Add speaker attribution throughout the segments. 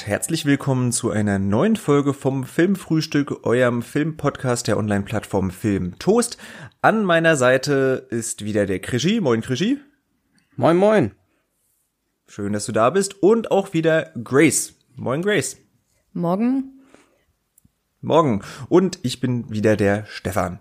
Speaker 1: Und herzlich willkommen zu einer neuen Folge vom Filmfrühstück, eurem Filmpodcast der Online-Plattform Film Toast. An meiner Seite ist wieder der Krischi. Moin Krischi.
Speaker 2: Moin moin.
Speaker 1: Schön, dass du da bist. Und auch wieder Grace. Moin Grace.
Speaker 3: Morgen.
Speaker 1: Morgen. Und ich bin wieder der Stefan.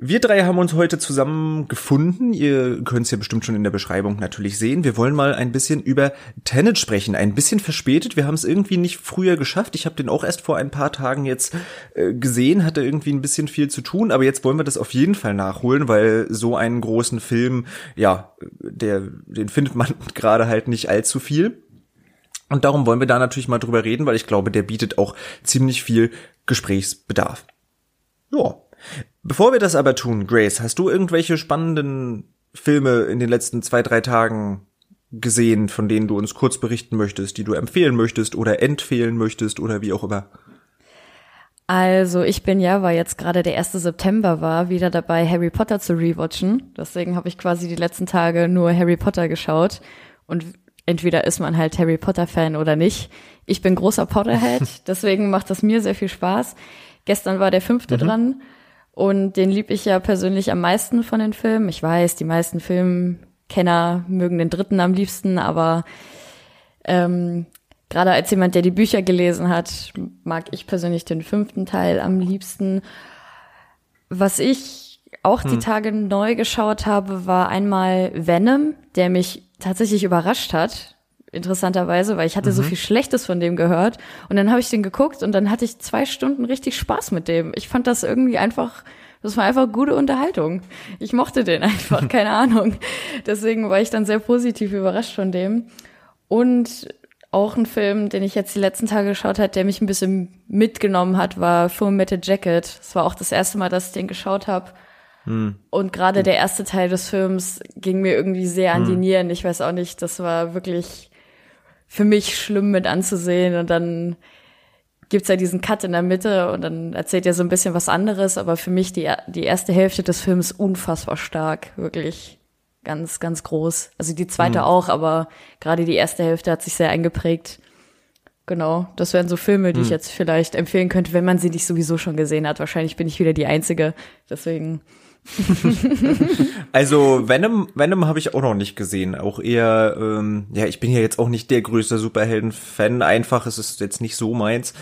Speaker 1: Wir drei haben uns heute zusammen gefunden. Ihr könnt es ja bestimmt schon in der Beschreibung natürlich sehen. Wir wollen mal ein bisschen über Tenet sprechen. Ein bisschen verspätet. Wir haben es irgendwie nicht früher geschafft. Ich habe den auch erst vor ein paar Tagen jetzt äh, gesehen, hatte irgendwie ein bisschen viel zu tun. Aber jetzt wollen wir das auf jeden Fall nachholen, weil so einen großen Film, ja, der, den findet man gerade halt nicht allzu viel. Und darum wollen wir da natürlich mal drüber reden, weil ich glaube, der bietet auch ziemlich viel Gesprächsbedarf. Ja. Bevor wir das aber tun, Grace, hast du irgendwelche spannenden Filme in den letzten zwei, drei Tagen gesehen, von denen du uns kurz berichten möchtest, die du empfehlen möchtest oder empfehlen möchtest oder wie auch immer?
Speaker 3: Also ich bin ja, weil jetzt gerade der 1. September war, wieder dabei, Harry Potter zu rewatchen. Deswegen habe ich quasi die letzten Tage nur Harry Potter geschaut. Und entweder ist man halt Harry Potter-Fan oder nicht. Ich bin großer Potterhead, deswegen macht das mir sehr viel Spaß. Gestern war der fünfte mhm. dran und den lieb ich ja persönlich am meisten von den Filmen. Ich weiß, die meisten Filmkenner mögen den dritten am liebsten, aber ähm, gerade als jemand, der die Bücher gelesen hat, mag ich persönlich den fünften Teil am liebsten. Was ich auch hm. die Tage neu geschaut habe, war einmal Venom, der mich tatsächlich überrascht hat interessanterweise, weil ich hatte mhm. so viel Schlechtes von dem gehört. Und dann habe ich den geguckt und dann hatte ich zwei Stunden richtig Spaß mit dem. Ich fand das irgendwie einfach, das war einfach gute Unterhaltung. Ich mochte den einfach, keine Ahnung. Deswegen war ich dann sehr positiv überrascht von dem. Und auch ein Film, den ich jetzt die letzten Tage geschaut hat, der mich ein bisschen mitgenommen hat, war Full Metal Jacket. Das war auch das erste Mal, dass ich den geschaut habe. Hm. Und gerade der erste Teil des Films ging mir irgendwie sehr an die hm. Nieren. Ich weiß auch nicht, das war wirklich für mich schlimm mit anzusehen und dann gibt's ja diesen Cut in der Mitte und dann erzählt er so ein bisschen was anderes, aber für mich die, die erste Hälfte des Films unfassbar stark, wirklich ganz, ganz groß. Also die zweite mhm. auch, aber gerade die erste Hälfte hat sich sehr eingeprägt. Genau, das wären so Filme, die mhm. ich jetzt vielleicht empfehlen könnte, wenn man sie nicht sowieso schon gesehen hat. Wahrscheinlich bin ich wieder die Einzige, deswegen
Speaker 1: also Venom, Venom habe ich auch noch nicht gesehen. Auch eher, ähm, ja, ich bin ja jetzt auch nicht der größte Superhelden-Fan. Einfach, es ist jetzt nicht so meins.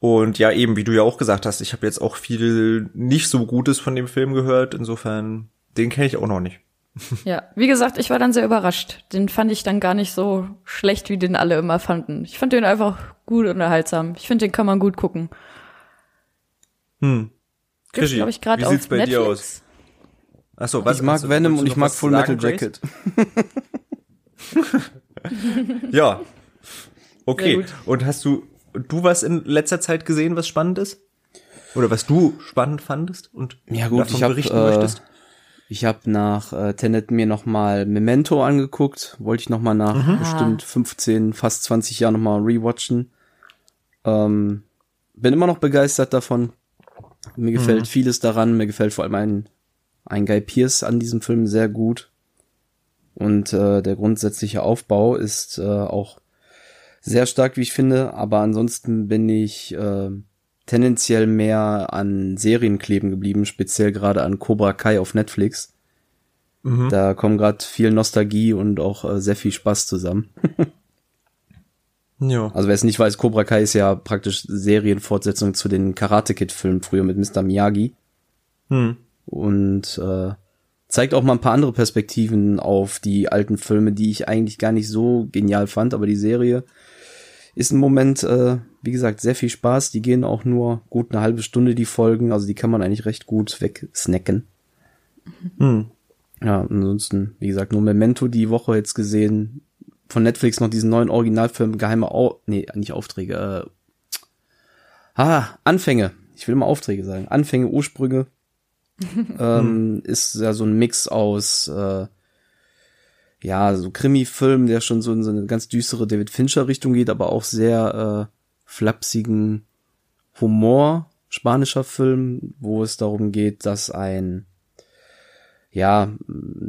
Speaker 1: Und ja, eben, wie du ja auch gesagt hast, ich habe jetzt auch viel nicht so Gutes von dem Film gehört. Insofern, den kenne ich auch noch nicht.
Speaker 3: Ja, wie gesagt, ich war dann sehr überrascht. Den fand ich dann gar nicht so schlecht, wie den alle immer fanden. Ich fand den einfach gut unterhaltsam. Ich finde, den kann man gut gucken.
Speaker 1: Hm.
Speaker 3: Gibt's, glaube ich, gerade auf
Speaker 1: sieht's bei
Speaker 3: Netflix.
Speaker 1: Achso, was
Speaker 2: ich mag
Speaker 1: du,
Speaker 2: Venom und ich mag Full Metal Jacket.
Speaker 1: ja. Okay. Und hast du du was in letzter Zeit gesehen, was spannend ist? Oder was du spannend fandest und
Speaker 2: ja, gut, davon ich hab, berichten äh, möchtest? Ich habe nach äh, Tenet mir noch mal Memento angeguckt. Wollte ich noch mal nach mhm. bestimmt 15, fast 20 Jahren noch mal rewatchen. Ähm, bin immer noch begeistert davon. Mir gefällt mhm. vieles daran. Mir gefällt vor allem ein ein Guy Pierce an diesem Film sehr gut. Und äh, der grundsätzliche Aufbau ist äh, auch sehr stark, wie ich finde. Aber ansonsten bin ich äh, tendenziell mehr an Serien kleben geblieben, speziell gerade an Cobra Kai auf Netflix. Mhm. Da kommen gerade viel Nostalgie und auch äh, sehr viel Spaß zusammen. ja. Also wer es nicht weiß, Cobra Kai ist ja praktisch Serienfortsetzung zu den Karate Kid Filmen früher mit Mr. Miyagi. Mhm und äh, zeigt auch mal ein paar andere Perspektiven auf die alten Filme, die ich eigentlich gar nicht so genial fand, aber die Serie ist im Moment, äh, wie gesagt, sehr viel Spaß. Die gehen auch nur gut eine halbe Stunde, die Folgen, also die kann man eigentlich recht gut wegsnacken. Hm. Ja, ansonsten, wie gesagt, nur Memento die Woche jetzt gesehen. Von Netflix noch diesen neuen Originalfilm, geheime Au nee, nicht Aufträge, äh, ah, Anfänge ich will mal Aufträge sagen, Anfänge, Ursprünge, ähm, ist ja so ein Mix aus, äh, ja, so Krimi-Film, der schon so in so eine ganz düstere David Fincher-Richtung geht, aber auch sehr äh, flapsigen Humor, spanischer Film, wo es darum geht, dass ein ja,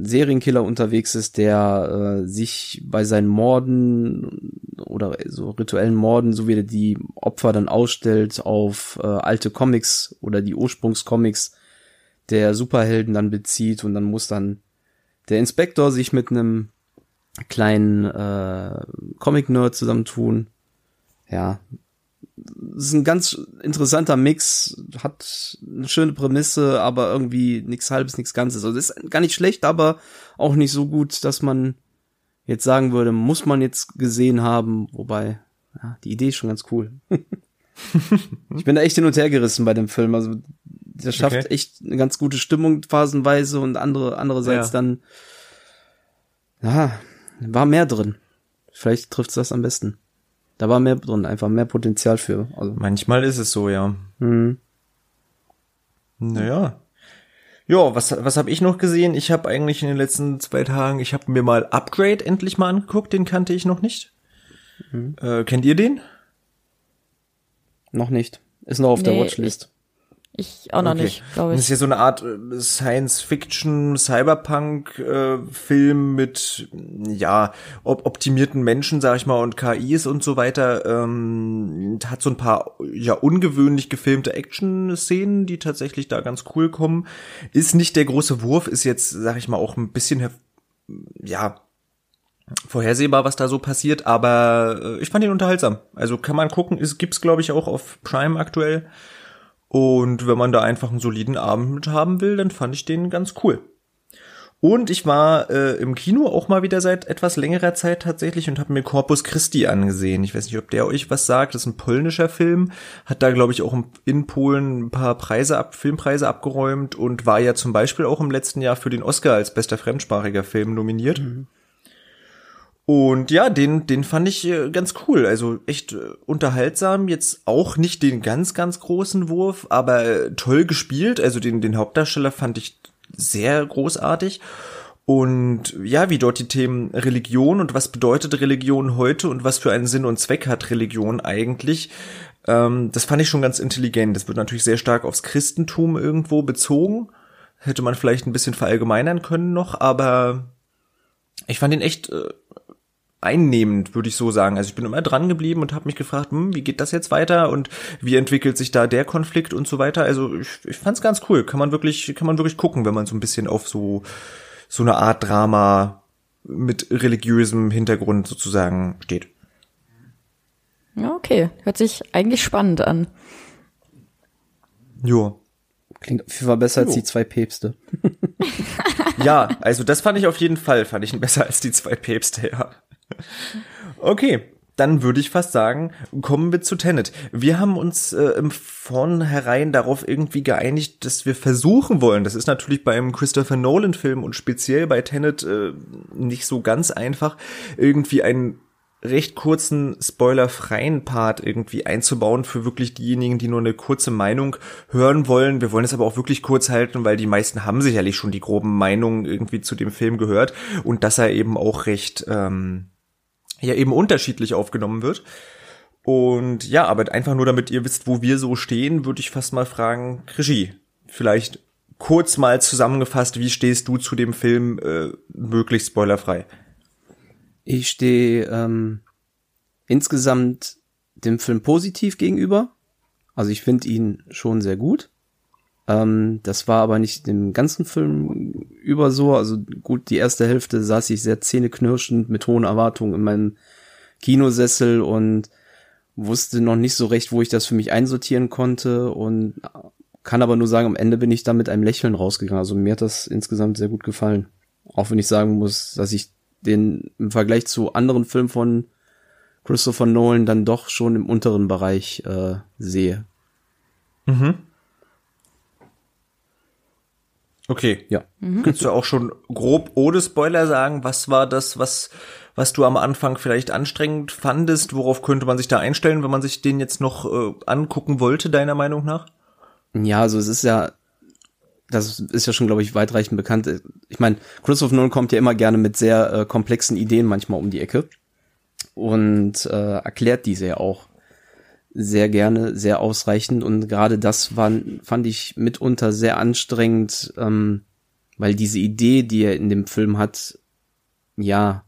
Speaker 2: Serienkiller unterwegs ist, der äh, sich bei seinen Morden oder so rituellen Morden, so wie er die Opfer dann ausstellt, auf äh, alte Comics oder die Ursprungscomics der Superhelden dann bezieht und dann muss dann der Inspektor sich mit einem kleinen äh, Comic-Nerd zusammentun. Ja, das ist ein ganz interessanter Mix, hat eine schöne Prämisse, aber irgendwie nichts halbes, nichts Ganzes. Also ist gar nicht schlecht, aber auch nicht so gut, dass man jetzt sagen würde, muss man jetzt gesehen haben, wobei, ja, die Idee ist schon ganz cool. ich bin da echt hin und her gerissen bei dem Film. Also der schafft okay. echt eine ganz gute Stimmung phasenweise und andere andererseits ja. dann ja, war mehr drin. Vielleicht trifft's das am besten. Da war mehr drin, einfach mehr Potenzial für.
Speaker 1: Also. Manchmal ist es so, ja. Mhm. Naja. Ja, was, was habe ich noch gesehen? Ich habe eigentlich in den letzten zwei Tagen, ich habe mir mal Upgrade endlich mal angeguckt, den kannte ich noch nicht. Mhm. Äh, kennt ihr den?
Speaker 2: Noch nicht. Ist noch auf nee, der Watchlist.
Speaker 3: Ich auch noch okay. nicht, glaube ich.
Speaker 1: Das ist ja so eine Art äh, Science-Fiction, Cyberpunk-Film äh, mit ja op optimierten Menschen, sag ich mal, und KIs und so weiter. Ähm, hat so ein paar ja ungewöhnlich gefilmte Action-Szenen, die tatsächlich da ganz cool kommen. Ist nicht der große Wurf, ist jetzt, sag ich mal, auch ein bisschen ja vorhersehbar, was da so passiert, aber äh, ich fand ihn unterhaltsam. Also kann man gucken, es gibt's glaube ich auch auf Prime aktuell. Und wenn man da einfach einen soliden Abend mit haben will, dann fand ich den ganz cool. Und ich war äh, im Kino auch mal wieder seit etwas längerer Zeit tatsächlich und habe mir Corpus Christi angesehen. Ich weiß nicht, ob der euch was sagt. Das ist ein polnischer Film, hat da glaube ich auch in Polen ein paar Preise ab, Filmpreise abgeräumt und war ja zum Beispiel auch im letzten Jahr für den Oscar als bester fremdsprachiger Film nominiert. Mhm. Und ja, den, den fand ich äh, ganz cool. Also echt äh, unterhaltsam. Jetzt auch nicht den ganz, ganz großen Wurf, aber äh, toll gespielt. Also den, den Hauptdarsteller fand ich sehr großartig. Und ja, wie dort die Themen Religion und was bedeutet Religion heute und was für einen Sinn und Zweck hat Religion eigentlich, ähm, das fand ich schon ganz intelligent. Das wird natürlich sehr stark aufs Christentum irgendwo bezogen. Hätte man vielleicht ein bisschen verallgemeinern können noch, aber ich fand ihn echt äh, einnehmend, würde ich so sagen. Also ich bin immer dran geblieben und habe mich gefragt, hm, wie geht das jetzt weiter und wie entwickelt sich da der Konflikt und so weiter. Also ich, ich fand's ganz cool. Kann man wirklich, kann man wirklich gucken, wenn man so ein bisschen auf so so eine Art Drama mit religiösem Hintergrund sozusagen steht.
Speaker 3: Ja, okay. Hört sich eigentlich spannend an.
Speaker 2: Jo. Klingt auf jeden Fall besser jo. als die zwei Päpste.
Speaker 1: ja, also das fand ich auf jeden Fall, fand ich besser als die zwei Päpste, ja. Okay, dann würde ich fast sagen, kommen wir zu Tenet. Wir haben uns äh, im Vornherein darauf irgendwie geeinigt, dass wir versuchen wollen. Das ist natürlich beim Christopher Nolan Film und speziell bei Tenet äh, nicht so ganz einfach, irgendwie einen recht kurzen, spoilerfreien Part irgendwie einzubauen für wirklich diejenigen, die nur eine kurze Meinung hören wollen. Wir wollen es aber auch wirklich kurz halten, weil die meisten haben sicherlich schon die groben Meinungen irgendwie zu dem Film gehört und dass er eben auch recht ähm, ja eben unterschiedlich aufgenommen wird. Und ja, aber einfach nur damit ihr wisst, wo wir so stehen, würde ich fast mal fragen, Regie, vielleicht kurz mal zusammengefasst, wie stehst du zu dem Film, äh, möglichst spoilerfrei?
Speaker 2: Ich stehe ähm, insgesamt dem Film positiv gegenüber. Also ich finde ihn schon sehr gut. Ähm, das war aber nicht dem ganzen Film über so. Also gut, die erste Hälfte saß ich sehr zähneknirschend mit hohen Erwartungen in meinem Kinosessel und wusste noch nicht so recht, wo ich das für mich einsortieren konnte und kann aber nur sagen, am Ende bin ich da mit einem Lächeln rausgegangen. Also mir hat das insgesamt sehr gut gefallen. Auch wenn ich sagen muss, dass ich den im Vergleich zu anderen Filmen von Christopher Nolan dann doch schon im unteren Bereich äh, sehe.
Speaker 1: Mhm. Okay. Ja. Mhm. Kannst du auch schon grob ohne Spoiler sagen, was war das, was, was du am Anfang vielleicht anstrengend fandest? Worauf könnte man sich da einstellen, wenn man sich den jetzt noch äh, angucken wollte, deiner Meinung nach?
Speaker 2: Ja, also es ist ja, das ist ja schon, glaube ich, weitreichend bekannt. Ich meine, Christopher Nolan kommt ja immer gerne mit sehr äh, komplexen Ideen manchmal um die Ecke und äh, erklärt diese ja auch sehr gerne, sehr ausreichend. Und gerade das war, fand ich mitunter sehr anstrengend, ähm, weil diese Idee, die er in dem Film hat, ja,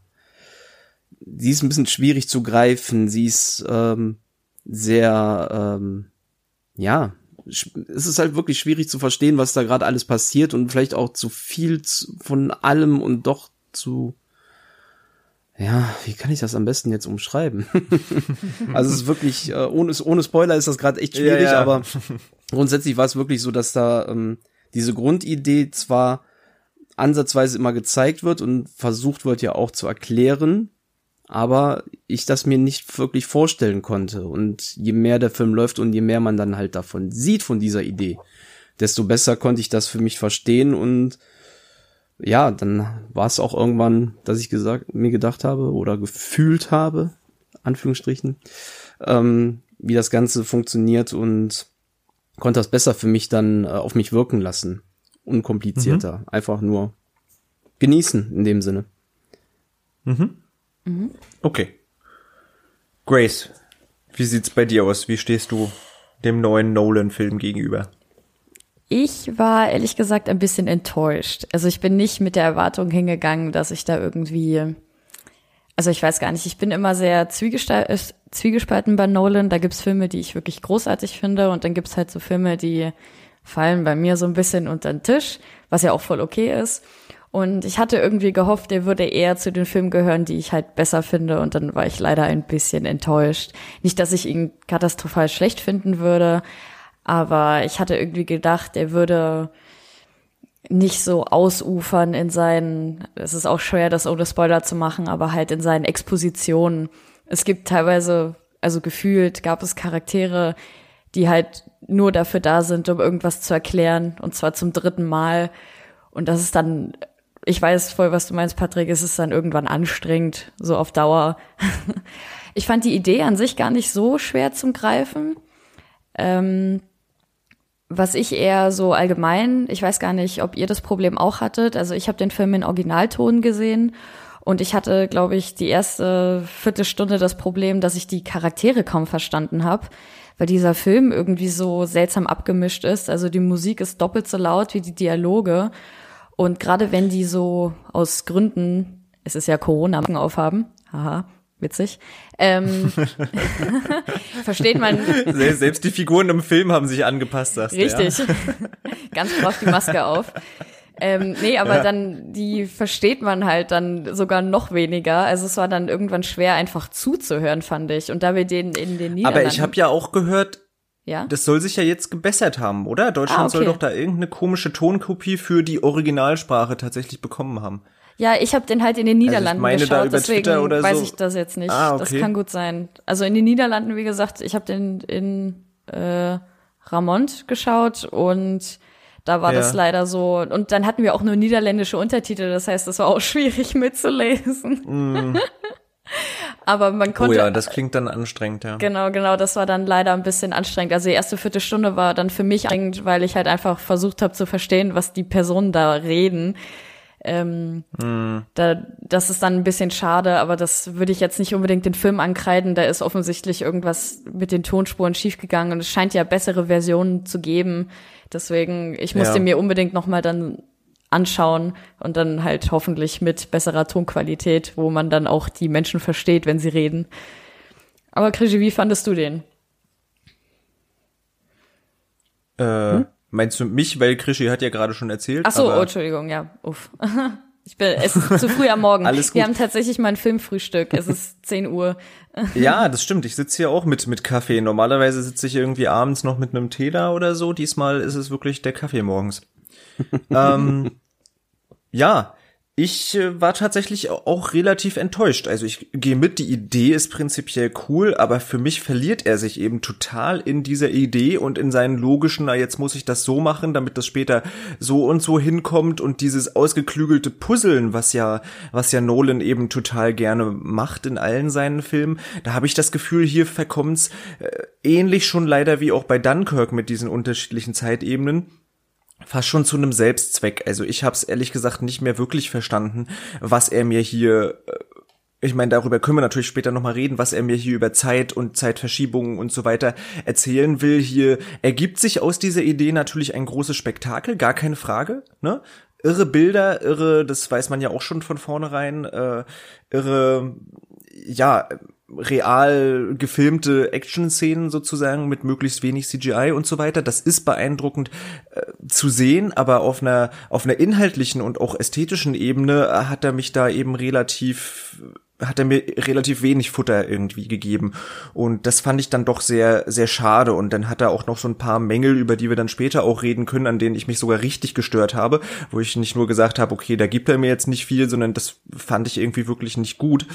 Speaker 2: sie ist ein bisschen schwierig zu greifen, sie ist ähm, sehr, ähm, ja, es ist halt wirklich schwierig zu verstehen, was da gerade alles passiert und vielleicht auch zu viel von allem und doch zu ja, wie kann ich das am besten jetzt umschreiben? also es ist wirklich, äh, ohne, ohne Spoiler ist das gerade echt schwierig, ja, ja. aber grundsätzlich war es wirklich so, dass da ähm, diese Grundidee zwar ansatzweise immer gezeigt wird und versucht wird ja auch zu erklären, aber ich das mir nicht wirklich vorstellen konnte. Und je mehr der Film läuft und je mehr man dann halt davon sieht, von dieser Idee, desto besser konnte ich das für mich verstehen und ja, dann war es auch irgendwann, dass ich gesagt, mir gedacht habe oder gefühlt habe, Anführungsstrichen, ähm, wie das Ganze funktioniert und konnte das besser für mich dann äh, auf mich wirken lassen. Unkomplizierter. Mhm. Einfach nur genießen in dem Sinne.
Speaker 1: Mhm. Mhm. Okay. Grace, wie sieht's bei dir aus? Wie stehst du dem neuen Nolan-Film gegenüber?
Speaker 3: Ich war ehrlich gesagt ein bisschen enttäuscht. Also ich bin nicht mit der Erwartung hingegangen, dass ich da irgendwie, also ich weiß gar nicht, ich bin immer sehr äh, zwiegespalten bei Nolan. Da gibt's Filme, die ich wirklich großartig finde und dann gibt's halt so Filme, die fallen bei mir so ein bisschen unter den Tisch, was ja auch voll okay ist. Und ich hatte irgendwie gehofft, er würde eher zu den Filmen gehören, die ich halt besser finde. Und dann war ich leider ein bisschen enttäuscht. Nicht, dass ich ihn katastrophal schlecht finden würde, aber ich hatte irgendwie gedacht, er würde nicht so ausufern in seinen, es ist auch schwer, das ohne Spoiler zu machen, aber halt in seinen Expositionen. Es gibt teilweise, also gefühlt gab es Charaktere, die halt nur dafür da sind, um irgendwas zu erklären, und zwar zum dritten Mal. Und das ist dann ich weiß voll, was du meinst, Patrick. Es ist dann irgendwann anstrengend, so auf Dauer. ich fand die Idee an sich gar nicht so schwer zum Greifen. Ähm, was ich eher so allgemein, ich weiß gar nicht, ob ihr das Problem auch hattet. Also ich habe den Film in Originalton gesehen und ich hatte, glaube ich, die erste Viertelstunde das Problem, dass ich die Charaktere kaum verstanden habe, weil dieser Film irgendwie so seltsam abgemischt ist. Also die Musik ist doppelt so laut wie die Dialoge und gerade wenn die so aus Gründen, es ist ja Corona, aufhaben, haha, witzig, ähm, versteht man.
Speaker 1: Selbst die Figuren im Film haben sich angepasst, sagst
Speaker 3: du. Richtig. Ja? Ganz brav die Maske auf. Ähm, nee, aber ja. dann, die versteht man halt dann sogar noch weniger. Also es war dann irgendwann schwer, einfach zuzuhören, fand ich. Und da wir den in den
Speaker 1: Niederlanden... Aber ich habe ja auch gehört, ja? Das soll sich ja jetzt gebessert haben, oder? Deutschland ah, okay. soll doch da irgendeine komische Tonkopie für die Originalsprache tatsächlich bekommen haben.
Speaker 3: Ja, ich habe den halt in den also Niederlanden also geschaut, deswegen weiß so. ich das jetzt nicht. Ah, okay. Das kann gut sein. Also in den Niederlanden, wie gesagt, ich habe den in äh, Ramont geschaut und da war ja. das leider so. Und dann hatten wir auch nur niederländische Untertitel, das heißt, es war auch schwierig mitzulesen. Mm. Aber man konnte.
Speaker 1: Oh ja, das klingt dann anstrengend, ja.
Speaker 3: Genau, genau, das war dann leider ein bisschen anstrengend. Also die erste Viertelstunde war dann für mich anstrengend, weil ich halt einfach versucht habe zu verstehen, was die Personen da reden. Ähm, mm. da, das ist dann ein bisschen schade, aber das würde ich jetzt nicht unbedingt den Film ankreiden. Da ist offensichtlich irgendwas mit den Tonspuren schiefgegangen und es scheint ja bessere Versionen zu geben. Deswegen, ich musste ja. mir unbedingt noch mal dann anschauen und dann halt hoffentlich mit besserer Tonqualität, wo man dann auch die Menschen versteht, wenn sie reden. Aber Krischi, wie fandest du den?
Speaker 1: Äh, hm? Meinst du mich, weil Krischi hat ja gerade schon erzählt?
Speaker 3: Ach so, oh, Entschuldigung, ja, uff. Ich bin, es ist zu früh am Morgen. Alles gut. Wir haben tatsächlich mal ein Filmfrühstück. Es ist 10 Uhr.
Speaker 1: ja, das stimmt. Ich sitze hier auch mit, mit Kaffee. Normalerweise sitze ich irgendwie abends noch mit einem Tee da oder so. Diesmal ist es wirklich der Kaffee morgens. ähm, ja, Ich äh, war tatsächlich auch relativ enttäuscht. Also ich gehe mit, die Idee ist prinzipiell cool, aber für mich verliert er sich eben total in dieser Idee und in seinen logischen, na jetzt muss ich das so machen, damit das später so und so hinkommt und dieses ausgeklügelte Puzzeln, was ja, was ja Nolan eben total gerne macht in allen seinen Filmen. Da habe ich das Gefühl, hier verkommt's äh, ähnlich schon leider wie auch bei Dunkirk mit diesen unterschiedlichen Zeitebenen fast schon zu einem Selbstzweck. Also ich habe es ehrlich gesagt nicht mehr wirklich verstanden, was er mir hier äh, ich meine, darüber können wir natürlich später nochmal reden, was er mir hier über Zeit und Zeitverschiebungen und so weiter erzählen will. Hier ergibt sich aus dieser Idee natürlich ein großes Spektakel, gar keine Frage. Ne? Irre Bilder, irre, das weiß man ja auch schon von vornherein, äh, irre, ja, real gefilmte Action-Szenen sozusagen mit möglichst wenig CGI und so weiter. Das ist beeindruckend äh, zu sehen, aber auf einer auf einer inhaltlichen und auch ästhetischen Ebene äh, hat er mich da eben relativ hat er mir relativ wenig Futter irgendwie gegeben und das fand ich dann doch sehr sehr schade und dann hat er auch noch so ein paar Mängel, über die wir dann später auch reden können, an denen ich mich sogar richtig gestört habe, wo ich nicht nur gesagt habe, okay, da gibt er mir jetzt nicht viel, sondern das fand ich irgendwie wirklich nicht gut.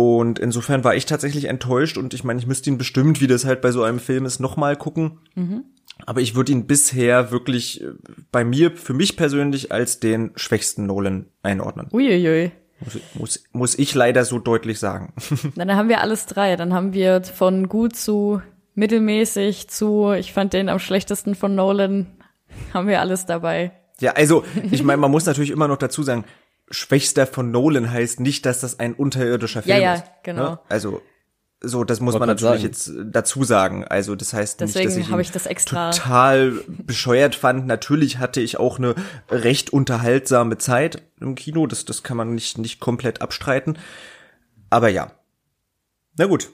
Speaker 1: Und insofern war ich tatsächlich enttäuscht und ich meine, ich müsste ihn bestimmt, wie das halt bei so einem Film ist, nochmal gucken. Mhm. Aber ich würde ihn bisher wirklich äh, bei mir, für mich persönlich, als den schwächsten Nolan einordnen.
Speaker 3: Uiuiui.
Speaker 1: Muss, muss, muss ich leider so deutlich sagen.
Speaker 3: Dann haben wir alles drei. Dann haben wir von gut zu mittelmäßig zu, ich fand den am schlechtesten von Nolan, haben wir alles dabei.
Speaker 1: Ja, also ich meine, man muss natürlich immer noch dazu sagen, Schwächster von Nolan heißt nicht, dass das ein unterirdischer Film
Speaker 3: ja,
Speaker 1: ist.
Speaker 3: Ja, genau.
Speaker 1: Ne? Also so, das muss man natürlich sagen. jetzt dazu sagen. Also das heißt
Speaker 3: Deswegen
Speaker 1: nicht, dass ich,
Speaker 3: ich das extra
Speaker 1: total bescheuert fand. Natürlich hatte ich auch eine recht unterhaltsame Zeit im Kino. Das, das kann man nicht, nicht komplett abstreiten. Aber ja. Na gut.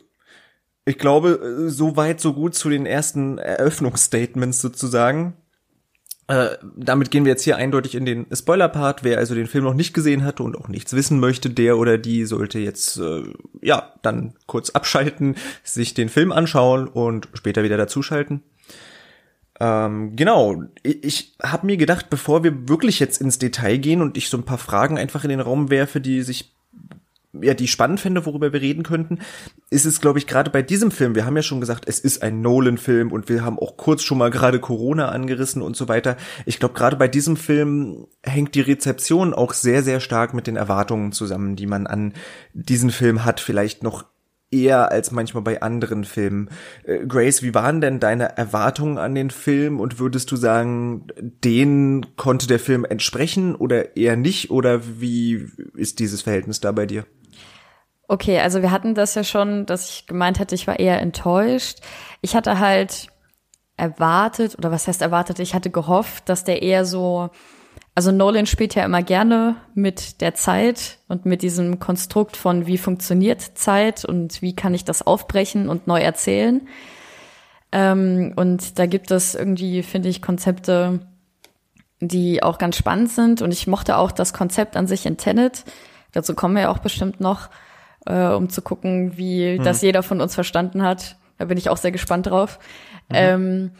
Speaker 1: Ich glaube, so weit, so gut zu den ersten Eröffnungsstatements sozusagen. Äh, damit gehen wir jetzt hier eindeutig in den Spoiler-Part. Wer also den Film noch nicht gesehen hatte und auch nichts wissen möchte, der oder die sollte jetzt äh, ja dann kurz abschalten, sich den Film anschauen und später wieder dazuschalten. Ähm, genau, ich, ich habe mir gedacht, bevor wir wirklich jetzt ins Detail gehen und ich so ein paar Fragen einfach in den Raum werfe, die sich ja, die spannend fände, worüber wir reden könnten, ist es, glaube ich, gerade bei diesem Film, wir haben ja schon gesagt, es ist ein Nolan-Film und wir haben auch kurz schon mal gerade Corona angerissen und so weiter. Ich glaube, gerade bei diesem Film hängt die Rezeption auch sehr, sehr stark mit den Erwartungen zusammen, die man an diesen Film hat, vielleicht noch eher als manchmal bei anderen Filmen. Äh, Grace, wie waren denn deine Erwartungen an den Film und würdest du sagen, denen konnte der Film entsprechen oder eher nicht oder wie ist dieses Verhältnis da bei dir?
Speaker 3: Okay, also wir hatten das ja schon, dass ich gemeint hätte, ich war eher enttäuscht. Ich hatte halt erwartet, oder was heißt erwartet, ich hatte gehofft, dass der eher so, also Nolan spielt ja immer gerne mit der Zeit und mit diesem Konstrukt von wie funktioniert Zeit und wie kann ich das aufbrechen und neu erzählen. Ähm, und da gibt es irgendwie, finde ich, Konzepte, die auch ganz spannend sind. Und ich mochte auch das Konzept an sich in Tenet. Dazu kommen wir ja auch bestimmt noch äh, um zu gucken, wie mhm. das jeder von uns verstanden hat. Da bin ich auch sehr gespannt drauf. Mhm. Ähm,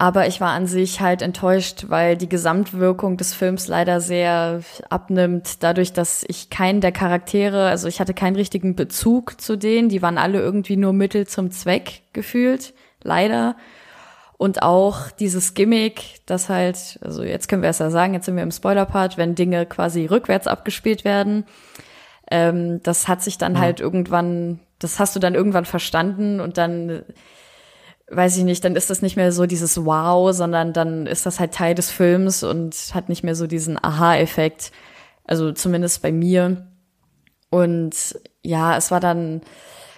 Speaker 3: aber ich war an sich halt enttäuscht, weil die Gesamtwirkung des Films leider sehr abnimmt, dadurch, dass ich keinen der Charaktere, also ich hatte keinen richtigen Bezug zu denen, die waren alle irgendwie nur Mittel zum Zweck gefühlt, leider. Und auch dieses Gimmick, das halt, also jetzt können wir es ja sagen, jetzt sind wir im Spoiler-Part, wenn Dinge quasi rückwärts abgespielt werden, ähm, das hat sich dann ja. halt irgendwann, das hast du dann irgendwann verstanden und dann weiß ich nicht, dann ist das nicht mehr so dieses Wow, sondern dann ist das halt Teil des Films und hat nicht mehr so diesen Aha-Effekt. Also zumindest bei mir. Und ja, es war dann,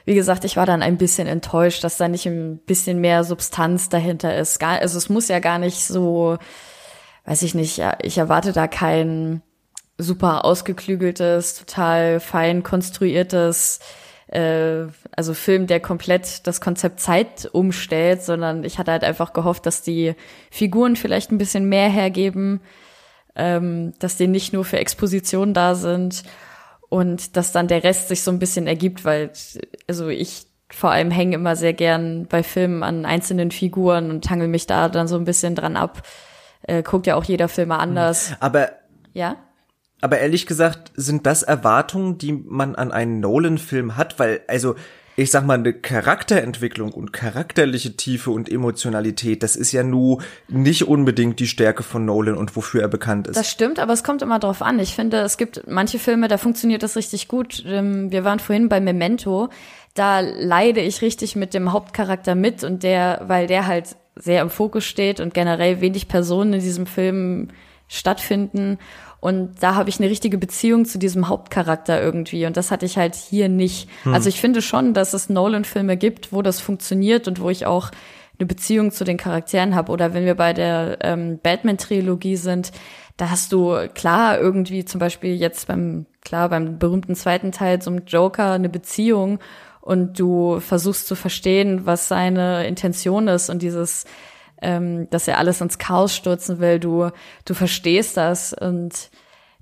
Speaker 3: wie gesagt, ich war dann ein bisschen enttäuscht, dass da nicht ein bisschen mehr Substanz dahinter ist. Gar, also es muss ja gar nicht so, weiß ich nicht, ich erwarte da kein super ausgeklügeltes, total fein konstruiertes, äh, also Film, der komplett das Konzept Zeit umstellt, sondern ich hatte halt einfach gehofft, dass die Figuren vielleicht ein bisschen mehr hergeben, ähm, dass die nicht nur für Exposition da sind und dass dann der Rest sich so ein bisschen ergibt, weil also ich vor allem hänge immer sehr gern bei Filmen an einzelnen Figuren und hangel mich da dann so ein bisschen dran ab. Äh, guckt ja auch jeder Film mal anders.
Speaker 1: Aber
Speaker 3: ja
Speaker 1: aber ehrlich gesagt, sind das Erwartungen, die man an einen Nolan-Film hat? Weil, also, ich sag mal, eine Charakterentwicklung und charakterliche Tiefe und Emotionalität, das ist ja nur nicht unbedingt die Stärke von Nolan und wofür er bekannt ist.
Speaker 3: Das stimmt, aber es kommt immer drauf an. Ich finde, es gibt manche Filme, da funktioniert das richtig gut. Ähm, wir waren vorhin bei Memento. Da leide ich richtig mit dem Hauptcharakter mit und der, weil der halt sehr im Fokus steht und generell wenig Personen in diesem Film stattfinden. Und da habe ich eine richtige Beziehung zu diesem Hauptcharakter irgendwie. Und das hatte ich halt hier nicht. Hm. Also ich finde schon, dass es Nolan-Filme gibt, wo das funktioniert und wo ich auch eine Beziehung zu den Charakteren habe. Oder wenn wir bei der ähm, Batman-Trilogie sind, da hast du klar irgendwie zum Beispiel jetzt beim, klar, beim berühmten zweiten Teil zum Joker eine Beziehung und du versuchst zu verstehen, was seine Intention ist und dieses ähm, dass er alles ins Chaos stürzen will. Du, du verstehst das und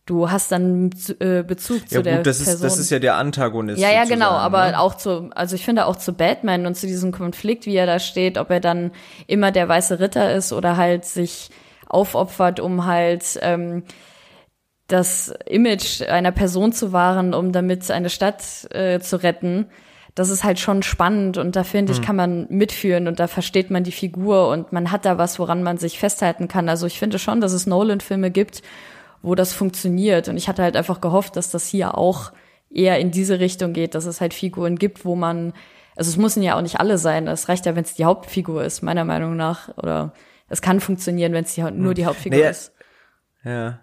Speaker 3: du hast dann äh, Bezug ja, zu gut, der
Speaker 1: das
Speaker 3: Person.
Speaker 1: Ist, das ist ja der Antagonist.
Speaker 3: Ja, ja, genau, aber ne? auch zu, also ich finde auch zu Batman und zu diesem Konflikt, wie er da steht, ob er dann immer der weiße Ritter ist oder halt sich aufopfert, um halt ähm, das Image einer Person zu wahren, um damit eine Stadt äh, zu retten das ist halt schon spannend und da finde ich, mhm. kann man mitführen und da versteht man die Figur und man hat da was, woran man sich festhalten kann. Also ich finde schon, dass es Nolan-Filme gibt, wo das funktioniert und ich hatte halt einfach gehofft, dass das hier auch eher in diese Richtung geht, dass es halt Figuren gibt, wo man, also es müssen ja auch nicht alle sein, es reicht ja, wenn es die Hauptfigur ist, meiner Meinung nach, oder es kann funktionieren, wenn es nur die Hauptfigur naja, ist.
Speaker 1: Ja.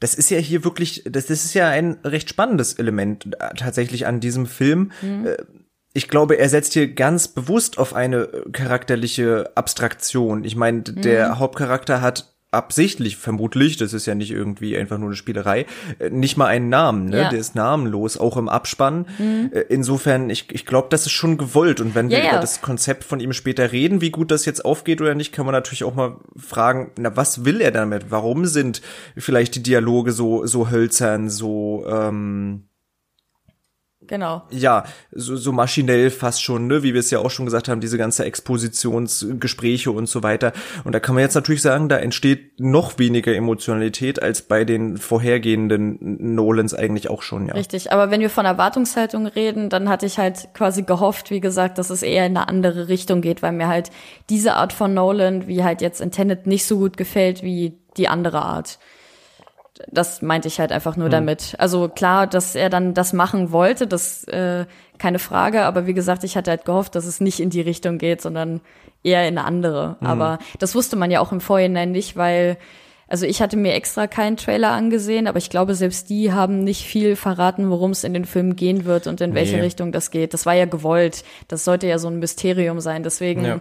Speaker 1: Das ist ja hier wirklich, das, das ist ja ein recht spannendes Element äh, tatsächlich an diesem Film. Mhm. Ich glaube, er setzt hier ganz bewusst auf eine äh, charakterliche Abstraktion. Ich meine, mhm. der Hauptcharakter hat absichtlich, vermutlich, das ist ja nicht irgendwie einfach nur eine Spielerei, äh, nicht mal einen Namen, ne? Ja. Der ist namenlos, auch im Abspann. Mhm. Äh, insofern, ich, ich glaube, das ist schon gewollt. Und wenn wir ja, über das Konzept von ihm später reden, wie gut das jetzt aufgeht oder nicht, kann man natürlich auch mal fragen, na, was will er damit? Warum sind vielleicht die Dialoge so, so hölzern, so, ähm,
Speaker 3: Genau.
Speaker 1: Ja, so, so maschinell fast schon, ne, wie wir es ja auch schon gesagt haben, diese ganze Expositionsgespräche und so weiter. Und da kann man jetzt natürlich sagen, da entsteht noch weniger Emotionalität als bei den vorhergehenden Nolans eigentlich auch schon, ja.
Speaker 3: Richtig, aber wenn wir von Erwartungshaltung reden, dann hatte ich halt quasi gehofft, wie gesagt, dass es eher in eine andere Richtung geht, weil mir halt diese Art von Nolan, wie halt jetzt Intended, nicht so gut gefällt wie die andere Art das meinte ich halt einfach nur mhm. damit. Also klar, dass er dann das machen wollte, das äh, keine Frage, aber wie gesagt, ich hatte halt gehofft, dass es nicht in die Richtung geht, sondern eher in eine andere. Mhm. Aber das wusste man ja auch im Vorhinein nicht, weil also ich hatte mir extra keinen Trailer angesehen, aber ich glaube, selbst die haben nicht viel verraten, worum es in den Film gehen wird und in welche Richtung das geht. Das war ja gewollt. Das sollte ja so ein Mysterium sein. Deswegen ja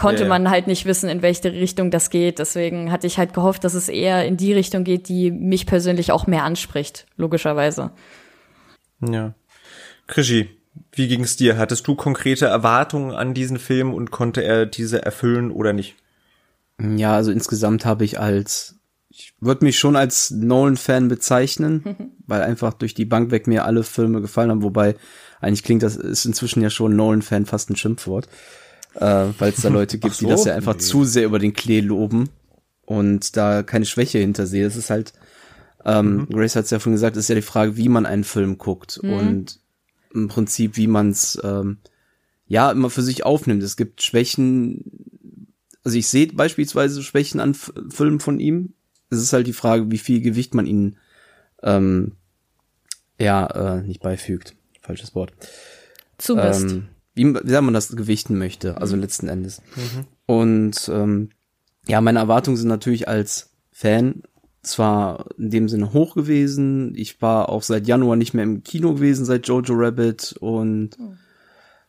Speaker 3: konnte yeah. man halt nicht wissen, in welche Richtung das geht. Deswegen hatte ich halt gehofft, dass es eher in die Richtung geht, die mich persönlich auch mehr anspricht, logischerweise.
Speaker 1: Ja. Krischi, wie ging's dir? Hattest du konkrete Erwartungen an diesen Film und konnte er diese erfüllen oder nicht?
Speaker 2: Ja, also insgesamt habe ich als, ich würde mich schon als Nolan-Fan bezeichnen, weil einfach durch die Bank weg mir alle Filme gefallen haben, wobei eigentlich klingt das ist inzwischen ja schon Nolan-Fan fast ein Schimpfwort äh, weil es da Leute gibt, so, die das ja einfach nee. zu sehr über den Klee loben und da keine Schwäche hintersehen. Das ist halt, ähm, mhm. Grace hat es ja vorhin gesagt, ist ja die Frage, wie man einen Film guckt mhm. und im Prinzip, wie man es ähm, ja immer für sich aufnimmt. Es gibt Schwächen, also ich sehe beispielsweise Schwächen an F Filmen von ihm. Es ist halt die Frage, wie viel Gewicht man ihnen ähm, ja äh, nicht beifügt. Falsches Wort.
Speaker 3: Zumisst. Ähm,
Speaker 2: wie, wie man das gewichten möchte, also mhm. letzten Endes. Mhm. Und ähm, ja, meine Erwartungen sind natürlich als Fan zwar in dem Sinne hoch gewesen. Ich war auch seit Januar nicht mehr im Kino gewesen, seit Jojo Rabbit und mhm.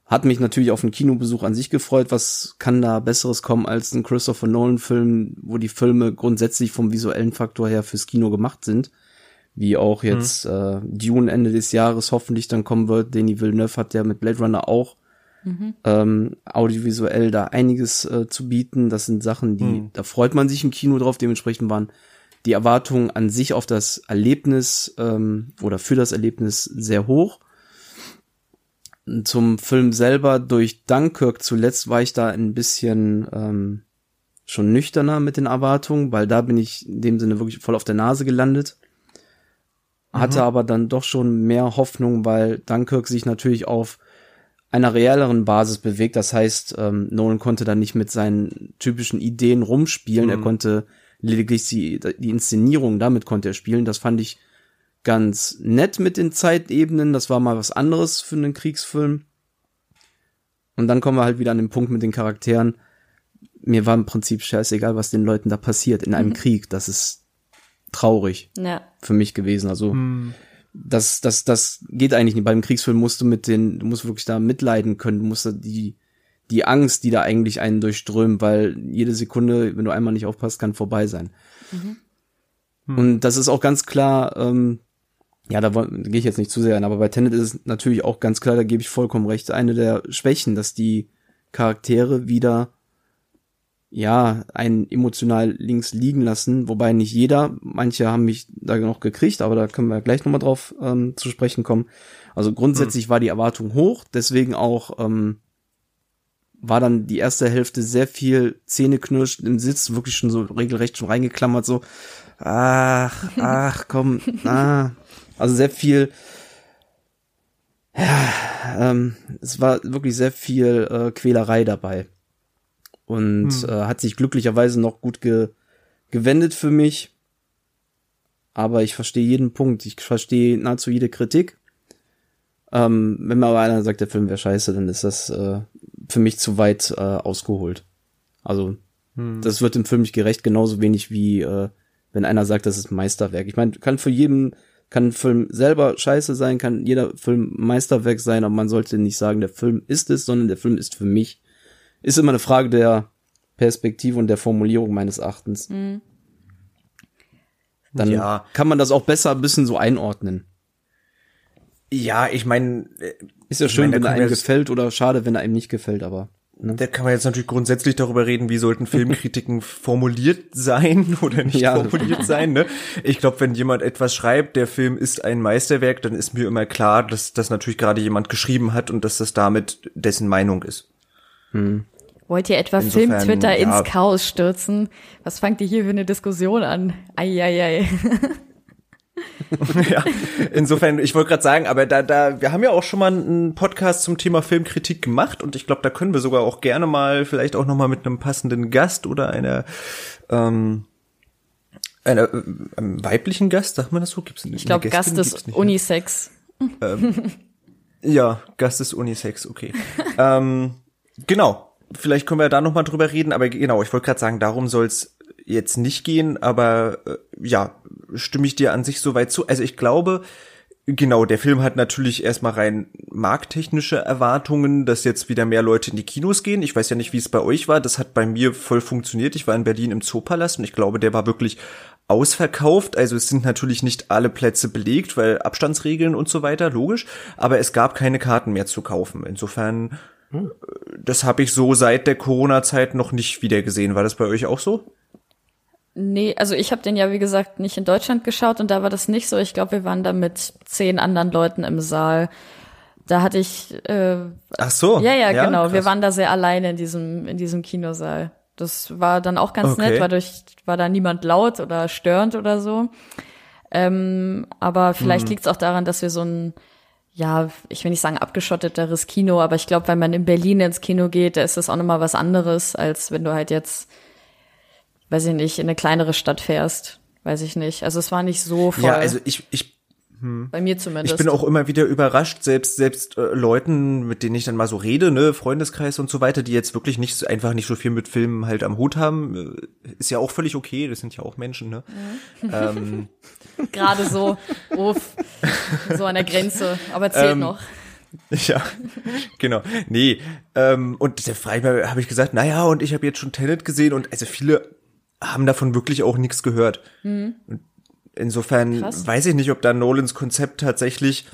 Speaker 2: hat mich natürlich auf einen Kinobesuch an sich gefreut. Was kann da Besseres kommen als ein Christopher Nolan-Film, wo die Filme grundsätzlich vom visuellen Faktor her fürs Kino gemacht sind? Wie auch jetzt mhm. äh, Dune Ende des Jahres hoffentlich dann kommen wird. Denis Villeneuve hat ja mit Blade Runner auch mhm. ähm, audiovisuell da einiges äh, zu bieten. Das sind Sachen, die, mhm. da freut man sich im Kino drauf. Dementsprechend waren die Erwartungen an sich auf das Erlebnis ähm, oder für das Erlebnis sehr hoch. Zum Film selber durch Dunkirk zuletzt war ich da ein bisschen ähm, schon nüchterner mit den Erwartungen, weil da bin ich in dem Sinne wirklich voll auf der Nase gelandet. hatte mhm. aber dann doch schon mehr Hoffnung, weil Dunkirk sich natürlich auf einer reelleren Basis bewegt. Das heißt, ähm, Nolan konnte dann nicht mit seinen typischen Ideen rumspielen. Mhm. Er konnte lediglich die, die Inszenierung, damit konnte er spielen. Das fand ich ganz nett mit den Zeitebenen. Das war mal was anderes für einen Kriegsfilm. Und dann kommen wir halt wieder an den Punkt mit den Charakteren. Mir war im Prinzip scheißegal, was den Leuten da passiert in einem mhm. Krieg. Das ist traurig ja. für mich gewesen. Also mhm das, das, das geht eigentlich nicht. Beim Kriegsfilm musst du mit den, du musst wirklich da mitleiden können, du musst da die, die Angst, die da eigentlich einen durchströmt, weil jede Sekunde, wenn du einmal nicht aufpasst, kann vorbei sein. Mhm. Hm. Und das ist auch ganz klar, ähm, ja, da, da gehe ich jetzt nicht zu sehr an, aber bei Tenet ist es natürlich auch ganz klar, da gebe ich vollkommen recht, eine der Schwächen, dass die Charaktere wieder ja, einen emotional links liegen lassen, wobei nicht jeder, manche haben mich da noch gekriegt, aber da können wir gleich nochmal drauf ähm, zu sprechen kommen. Also grundsätzlich hm. war die Erwartung hoch, deswegen auch ähm, war dann die erste Hälfte sehr viel Zähneknirscht im Sitz, wirklich schon so regelrecht schon reingeklammert, so, ach, ach, komm, ah. Also sehr viel, ja, ähm, es war wirklich sehr viel äh, Quälerei dabei und hm. äh, hat sich glücklicherweise noch gut ge gewendet für mich. Aber ich verstehe jeden Punkt. Ich verstehe nahezu jede Kritik. Ähm, wenn mir aber einer sagt, der Film wäre scheiße, dann ist das äh, für mich zu weit äh, ausgeholt. Also hm. das wird dem Film nicht gerecht, genauso wenig wie äh, wenn einer sagt, das ist Meisterwerk. Ich meine, kann für jeden kann ein Film selber scheiße sein, kann jeder Film Meisterwerk sein, aber man sollte nicht sagen, der Film ist es, sondern der Film ist für mich ist immer eine Frage der Perspektive und der Formulierung meines Erachtens. Mhm. Dann ja. kann man das auch besser ein bisschen so einordnen.
Speaker 1: Ja, ich meine, äh,
Speaker 2: ist ja schön, mein, wenn er einem gefällt oder schade, wenn er einem nicht gefällt, aber.
Speaker 1: Ne? Da kann man jetzt natürlich grundsätzlich darüber reden, wie sollten Filmkritiken formuliert sein oder nicht ja. formuliert sein. Ne? Ich glaube, wenn jemand etwas schreibt, der Film ist ein Meisterwerk, dann ist mir immer klar, dass das natürlich gerade jemand geschrieben hat und dass das damit dessen Meinung ist.
Speaker 3: Hm. Wollt ihr etwa Film-Twitter ja. ins Chaos stürzen? Was fangt ihr hier für eine Diskussion an? Eieiei.
Speaker 1: ja, insofern, ich wollte gerade sagen, aber da, da, wir haben ja auch schon mal einen Podcast zum Thema Filmkritik gemacht und ich glaube, da können wir sogar auch gerne mal, vielleicht auch noch mal mit einem passenden Gast oder einer, ähm, einer einem weiblichen Gast, sagt man das so?
Speaker 3: Gibt's Ich glaube, Gast ist Unisex.
Speaker 1: Ähm, ja, Gast ist Unisex, okay. ähm, genau vielleicht können wir da noch mal drüber reden, aber genau, ich wollte gerade sagen, darum soll es jetzt nicht gehen, aber äh, ja, stimme ich dir an sich soweit zu. Also ich glaube, genau, der Film hat natürlich erstmal rein markttechnische Erwartungen, dass jetzt wieder mehr Leute in die Kinos gehen. Ich weiß ja nicht, wie es bei euch war. Das hat bei mir voll funktioniert. Ich war in Berlin im Zoopalast und ich glaube, der war wirklich ausverkauft. Also es sind natürlich nicht alle Plätze belegt, weil Abstandsregeln und so weiter, logisch. Aber es gab keine Karten mehr zu kaufen. Insofern das habe ich so seit der Corona-Zeit noch nicht wieder gesehen. War das bei euch auch so?
Speaker 3: Nee, also ich habe den ja wie gesagt nicht in Deutschland geschaut und da war das nicht so. Ich glaube, wir waren da mit zehn anderen Leuten im Saal. Da hatte ich äh,
Speaker 1: Ach so.
Speaker 3: Ja, ja, ja genau. Krass. Wir waren da sehr alleine in diesem in diesem Kinosaal. Das war dann auch ganz okay. nett, weil durch war da niemand laut oder störend oder so. Ähm, aber vielleicht hm. liegt es auch daran, dass wir so ein ja, ich will nicht sagen abgeschotteteres Kino, aber ich glaube, wenn man in Berlin ins Kino geht, da ist das auch nochmal was anderes, als wenn du halt jetzt, weiß ich nicht, in eine kleinere Stadt fährst. Weiß ich nicht. Also es war nicht so voll.
Speaker 1: Ja, also ich, ich
Speaker 3: hm. Bei mir zumindest.
Speaker 1: Ich bin auch immer wieder überrascht, selbst selbst äh, Leuten, mit denen ich dann mal so rede, ne, Freundeskreis und so weiter, die jetzt wirklich nicht einfach nicht so viel mit Filmen halt am Hut haben, äh, ist ja auch völlig okay. Das sind ja auch Menschen, ne? Mhm. Ähm,
Speaker 3: Gerade so, uff, so an der Grenze, aber zählt ähm, noch.
Speaker 1: Ja, genau. Nee, ähm, und der Freiburg habe ich gesagt, naja, und ich habe jetzt schon Tenet gesehen und also viele haben davon wirklich auch nichts gehört. Mhm. Insofern Krass. weiß ich nicht, ob da Nolans Konzept tatsächlich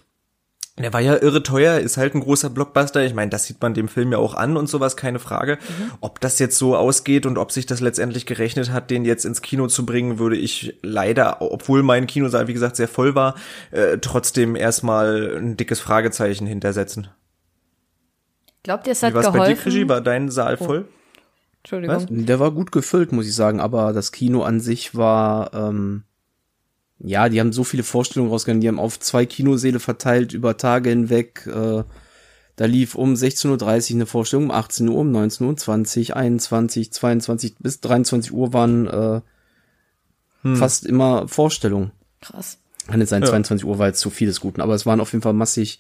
Speaker 1: der war ja irre teuer, ist halt ein großer Blockbuster. Ich meine, das sieht man dem Film ja auch an und sowas, keine Frage. Mhm. Ob das jetzt so ausgeht und ob sich das letztendlich gerechnet hat, den jetzt ins Kino zu bringen, würde ich leider, obwohl mein Kinosaal, wie gesagt, sehr voll war, äh, trotzdem erstmal ein dickes Fragezeichen hintersetzen.
Speaker 3: Glaubt ihr, es hat wie geholfen? bei dir, Krischi?
Speaker 1: War dein Saal oh. voll?
Speaker 2: Entschuldigung. Was? Der war gut gefüllt, muss ich sagen, aber das Kino an sich war, ähm, ja, die haben so viele Vorstellungen rausgegangen, die haben auf zwei Kinoseele verteilt über Tage hinweg. Äh, da lief um 16.30 Uhr eine Vorstellung, um 18 Uhr, um 19 Uhr, 20, 21, 22 bis 23 Uhr waren äh, hm. fast immer Vorstellungen.
Speaker 3: Krass.
Speaker 2: Kann jetzt sein, ja. 22 Uhr war jetzt zu viel des Guten, aber es waren auf jeden Fall massig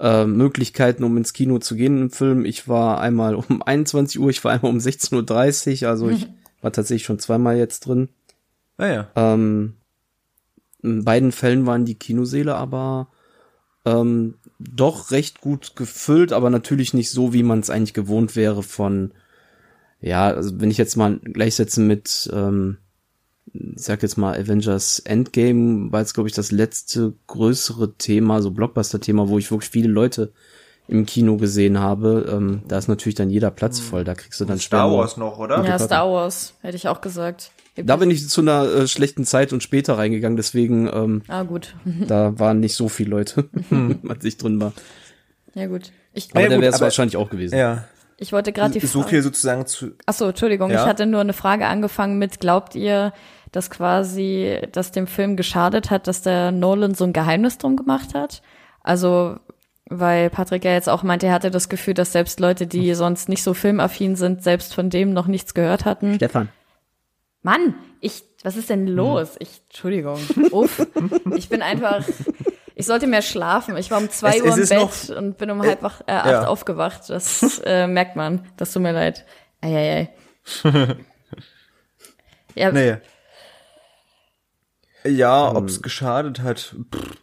Speaker 2: äh, Möglichkeiten, um ins Kino zu gehen im Film. Ich war einmal um 21 Uhr, ich war einmal um 16.30 Uhr, also ich war tatsächlich schon zweimal jetzt drin.
Speaker 1: Ah ja.
Speaker 2: Ähm, in beiden Fällen waren die Kinoseele aber ähm, doch recht gut gefüllt, aber natürlich nicht so, wie man es eigentlich gewohnt wäre von, ja, also wenn ich jetzt mal gleichsetze mit, ähm, ich sag jetzt mal Avengers Endgame, war jetzt glaube ich das letzte größere Thema, so Blockbuster-Thema, wo ich wirklich viele Leute im Kino gesehen habe. Ähm, da ist natürlich dann jeder Platz voll, da kriegst du dann
Speaker 1: Star Wars noch, oder?
Speaker 3: Ja, Star Wars, hätte ich auch gesagt.
Speaker 2: Da bin ich zu einer äh, schlechten Zeit und später reingegangen, deswegen ähm,
Speaker 3: ah, gut.
Speaker 2: da waren nicht so viele Leute, als ich drin war.
Speaker 3: Ja, gut.
Speaker 2: Ich, aber ja, der wäre es wahrscheinlich auch gewesen.
Speaker 1: Ja.
Speaker 3: Ich wollte gerade die Frage.
Speaker 1: So viel sozusagen zu.
Speaker 3: Ach so, Entschuldigung, ja? ich hatte nur eine Frage angefangen mit, glaubt ihr, dass quasi das dem Film geschadet hat, dass der Nolan so ein Geheimnis drum gemacht hat? Also, weil Patrick ja jetzt auch meinte, er hatte das Gefühl, dass selbst Leute, die sonst nicht so filmaffin sind, selbst von dem noch nichts gehört hatten.
Speaker 2: Stefan.
Speaker 3: Mann, ich, was ist denn los? Ich, Entschuldigung. Uff. Ich bin einfach, ich sollte mehr schlafen. Ich war um zwei es, Uhr im Bett und bin um halb wach, äh, acht ja. aufgewacht. Das äh, merkt man. Das tut mir leid. Eieiei.
Speaker 1: ja. Nee. Ja, ob es geschadet hat. Pff.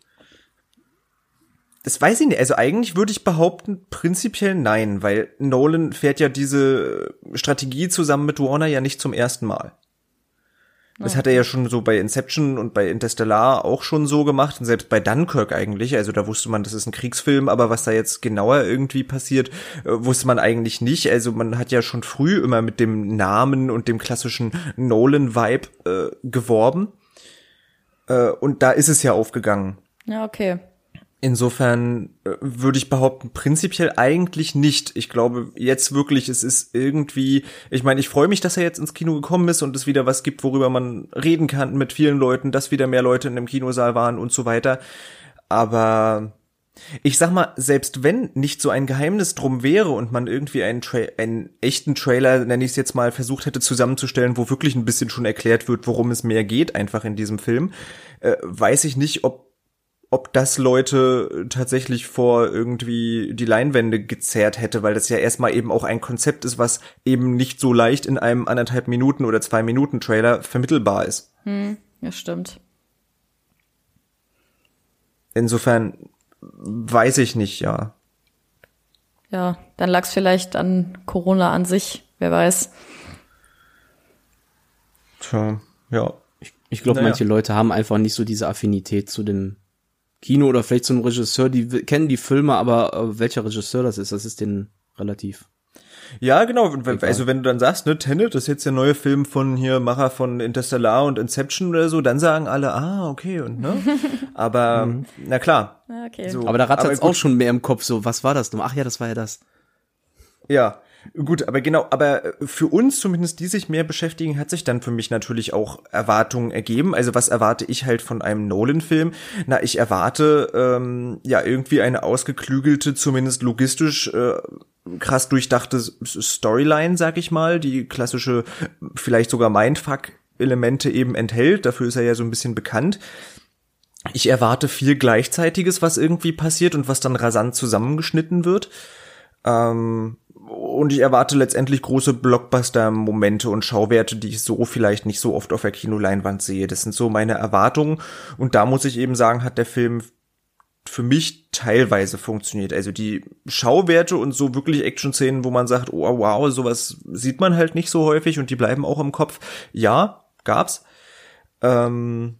Speaker 1: Das weiß ich nicht. Also eigentlich würde ich behaupten, prinzipiell nein, weil Nolan fährt ja diese Strategie zusammen mit Warner ja nicht zum ersten Mal. Das hat er ja schon so bei Inception und bei Interstellar auch schon so gemacht und selbst bei Dunkirk eigentlich. Also da wusste man, das ist ein Kriegsfilm, aber was da jetzt genauer irgendwie passiert, äh, wusste man eigentlich nicht. Also man hat ja schon früh immer mit dem Namen und dem klassischen Nolan-Vibe äh, geworben. Äh, und da ist es ja aufgegangen.
Speaker 3: Ja, okay.
Speaker 1: Insofern äh, würde ich behaupten, prinzipiell eigentlich nicht. Ich glaube jetzt wirklich, es ist irgendwie, ich meine, ich freue mich, dass er jetzt ins Kino gekommen ist und es wieder was gibt, worüber man reden kann mit vielen Leuten, dass wieder mehr Leute in dem Kinosaal waren und so weiter. Aber ich sag mal, selbst wenn nicht so ein Geheimnis drum wäre und man irgendwie einen, Tra einen echten Trailer, nenne ich es jetzt mal, versucht hätte zusammenzustellen, wo wirklich ein bisschen schon erklärt wird, worum es mehr geht, einfach in diesem Film, äh, weiß ich nicht, ob ob das Leute tatsächlich vor irgendwie die Leinwände gezerrt hätte, weil das ja erstmal eben auch ein Konzept ist, was eben nicht so leicht in einem anderthalb Minuten oder zwei Minuten Trailer vermittelbar ist.
Speaker 3: Hm, ja, stimmt.
Speaker 1: Insofern weiß ich nicht, ja.
Speaker 3: Ja, dann lag es vielleicht an Corona an sich, wer weiß.
Speaker 1: Tja, ja.
Speaker 2: Ich, ich glaube, naja. manche Leute haben einfach nicht so diese Affinität zu dem Kino oder vielleicht zum Regisseur, die kennen die Filme, aber äh, welcher Regisseur das ist, das ist denen relativ.
Speaker 1: Ja, genau. Egal. Also wenn du dann sagst, ne, Tenet das ist jetzt der neue Film von hier Macher von Interstellar und Inception oder so, dann sagen alle, ah, okay und ne. Aber mhm. na klar.
Speaker 3: Okay.
Speaker 2: So, aber da rattert auch schon mehr im Kopf. So, was war das? Ach ja, das war ja das.
Speaker 1: Ja. Gut, aber genau, aber äh, für uns zumindest, die sich mehr beschäftigen, hat sich dann für mich natürlich auch Erwartungen ergeben. Also was erwarte ich halt von einem Nolan-Film? Na, ich erwarte ähm, ja irgendwie eine ausgeklügelte, zumindest logistisch äh, krass durchdachte Storyline, sag ich mal, die klassische, vielleicht sogar Mindfuck-Elemente eben enthält. Dafür ist er ja so ein bisschen bekannt. Ich erwarte viel Gleichzeitiges, was irgendwie passiert und was dann rasant zusammengeschnitten wird. Ähm, und ich erwarte letztendlich große Blockbuster-Momente und Schauwerte, die ich so vielleicht nicht so oft auf der Kinoleinwand sehe. Das sind so meine Erwartungen. Und da muss ich eben sagen, hat der Film für mich teilweise funktioniert. Also die Schauwerte und so wirklich Action-Szenen, wo man sagt, oh wow, sowas sieht man halt nicht so häufig und die bleiben auch im Kopf. Ja, gab's. Ähm,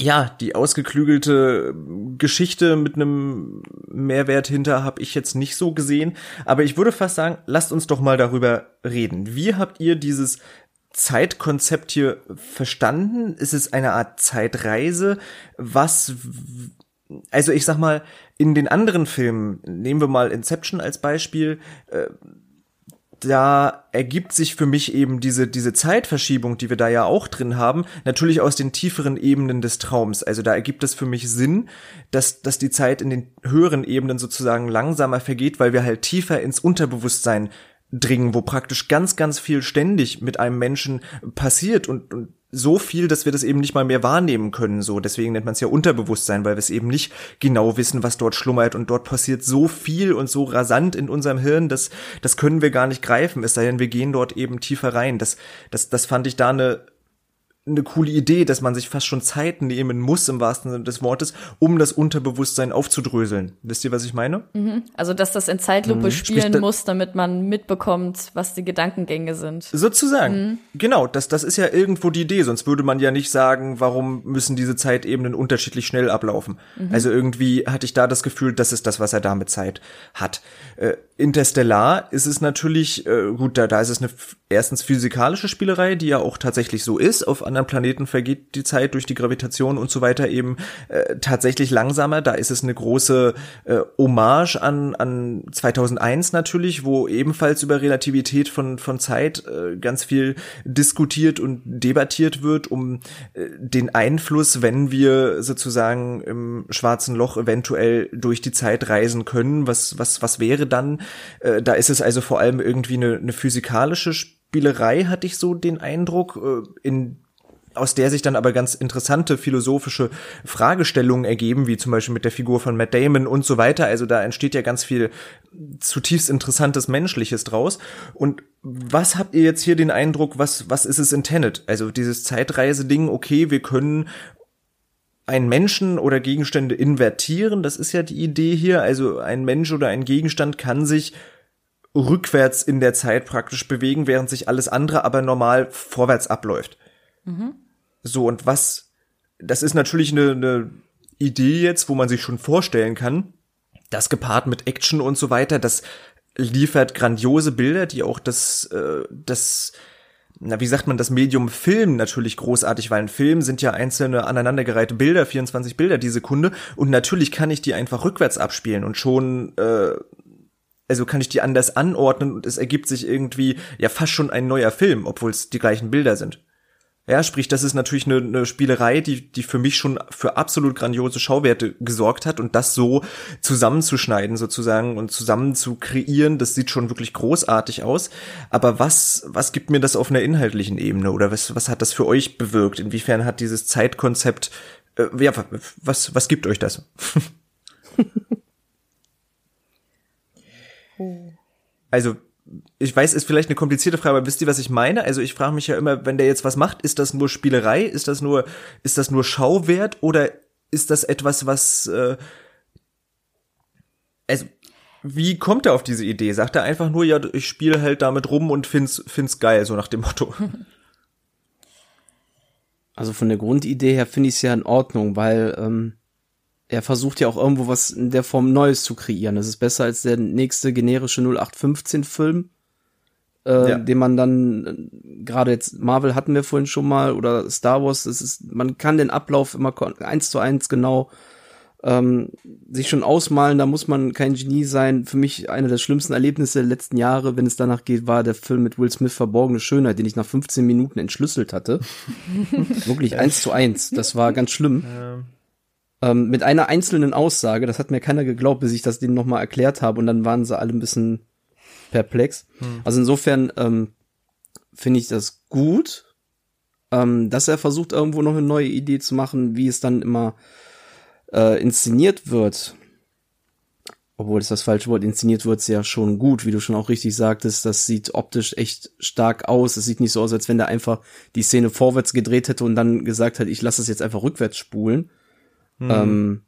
Speaker 1: ja, die ausgeklügelte Geschichte mit einem Mehrwert hinter habe ich jetzt nicht so gesehen. Aber ich würde fast sagen, lasst uns doch mal darüber reden. Wie habt ihr dieses Zeitkonzept hier verstanden? Ist es eine Art Zeitreise? Was, also ich sag mal, in den anderen Filmen, nehmen wir mal Inception als Beispiel, äh, da ergibt sich für mich eben diese, diese Zeitverschiebung, die wir da ja auch drin haben, natürlich aus den tieferen Ebenen des Traums. Also da ergibt es für mich Sinn, dass, dass die Zeit in den höheren Ebenen sozusagen langsamer vergeht, weil wir halt tiefer ins Unterbewusstsein dringen, wo praktisch ganz, ganz viel ständig mit einem Menschen passiert und, und so viel, dass wir das eben nicht mal mehr wahrnehmen können. So, deswegen nennt man es ja Unterbewusstsein, weil wir es eben nicht genau wissen, was dort schlummert und dort passiert so viel und so rasant in unserem Hirn, dass das können wir gar nicht greifen. Es sei denn, wir gehen dort eben tiefer rein. Das, das, das fand ich da eine eine coole Idee, dass man sich fast schon Zeit nehmen muss, im wahrsten Sinne des Wortes, um das Unterbewusstsein aufzudröseln. Wisst ihr, was ich meine?
Speaker 3: Mhm. Also, dass das in Zeitlupe mhm. spielen muss, damit man mitbekommt, was die Gedankengänge sind.
Speaker 1: Sozusagen. Mhm. Genau, das, das ist ja irgendwo die Idee, sonst würde man ja nicht sagen, warum müssen diese Zeitebenen unterschiedlich schnell ablaufen. Mhm. Also irgendwie hatte ich da das Gefühl, das ist das, was er da mit Zeit hat. Äh, Interstellar ist es natürlich, äh, gut, da, da ist es eine erstens physikalische Spielerei, die ja auch tatsächlich so ist. Auf anderen Planeten vergeht die Zeit durch die Gravitation und so weiter eben äh, tatsächlich langsamer. Da ist es eine große äh, Hommage an, an 2001 natürlich, wo ebenfalls über Relativität von, von Zeit äh, ganz viel diskutiert und debattiert wird, um äh, den Einfluss, wenn wir sozusagen im schwarzen Loch eventuell durch die Zeit reisen können. Was, was, was wäre dann? Äh, da ist es also vor allem irgendwie eine, eine physikalische Spielerei, hatte ich so den Eindruck, äh, in aus der sich dann aber ganz interessante philosophische Fragestellungen ergeben, wie zum Beispiel mit der Figur von Matt Damon und so weiter. Also da entsteht ja ganz viel zutiefst interessantes Menschliches draus. Und was habt ihr jetzt hier den Eindruck, was, was ist es in Tenet? Also dieses Zeitreise-Ding, okay, wir können einen Menschen oder Gegenstände invertieren, das ist ja die Idee hier. Also ein Mensch oder ein Gegenstand kann sich rückwärts in der Zeit praktisch bewegen, während sich alles andere aber normal vorwärts abläuft. Mhm. So, und was, das ist natürlich eine, eine Idee jetzt, wo man sich schon vorstellen kann, das gepaart mit Action und so weiter, das liefert grandiose Bilder, die auch das, äh, das, na, wie sagt man, das Medium Film natürlich großartig, weil ein Film sind ja einzelne aneinandergereihte Bilder, 24 Bilder die Sekunde, und natürlich kann ich die einfach rückwärts abspielen und schon äh, also kann ich die anders anordnen und es ergibt sich irgendwie ja fast schon ein neuer Film, obwohl es die gleichen Bilder sind. Ja, sprich, das ist natürlich eine, eine Spielerei, die, die für mich schon für absolut grandiose Schauwerte gesorgt hat und das so zusammenzuschneiden sozusagen und zusammen zu kreieren, das sieht schon wirklich großartig aus. Aber was, was gibt mir das auf einer inhaltlichen Ebene oder was, was hat das für euch bewirkt? Inwiefern hat dieses Zeitkonzept, äh, ja, was, was gibt euch das? Also, ich weiß, ist vielleicht eine komplizierte Frage, aber wisst ihr, was ich meine? Also ich frage mich ja immer, wenn der jetzt was macht, ist das nur Spielerei? Ist das nur, ist das nur Schauwert oder ist das etwas, was äh, also wie kommt er auf diese Idee? Sagt er einfach nur, ja, ich spiele halt damit rum und find's, find's geil, so nach dem Motto.
Speaker 2: Also von der Grundidee her finde ich es ja in Ordnung, weil ähm, er versucht ja auch irgendwo was in der Form Neues zu kreieren. Das ist besser als der nächste generische 0815-Film, äh, ja. den man dann, äh, gerade jetzt Marvel hatten wir vorhin schon mal oder Star Wars, es ist, man kann den Ablauf immer eins zu eins genau ähm, sich schon ausmalen, da muss man kein Genie sein. Für mich eine der schlimmsten Erlebnisse der letzten Jahre, wenn es danach geht, war der Film mit Will Smith Verborgene Schönheit, den ich nach 15 Minuten entschlüsselt hatte. Wirklich eins zu eins. Das war ganz schlimm. Ja ähm, mit einer einzelnen Aussage. Das hat mir keiner geglaubt, bis ich das denen nochmal erklärt habe und dann waren sie alle ein bisschen perplex. Hm. Also insofern ähm, finde ich das gut, ähm, dass er versucht, irgendwo noch eine neue Idee zu machen, wie es dann immer äh, inszeniert wird. Obwohl es das falsche Wort, inszeniert wird es ja schon gut, wie du schon auch richtig sagtest. Das sieht optisch echt stark aus. Es sieht nicht so aus, als wenn der einfach die Szene vorwärts gedreht hätte und dann gesagt hat, ich lasse es jetzt einfach rückwärts spulen. Hm. Ähm,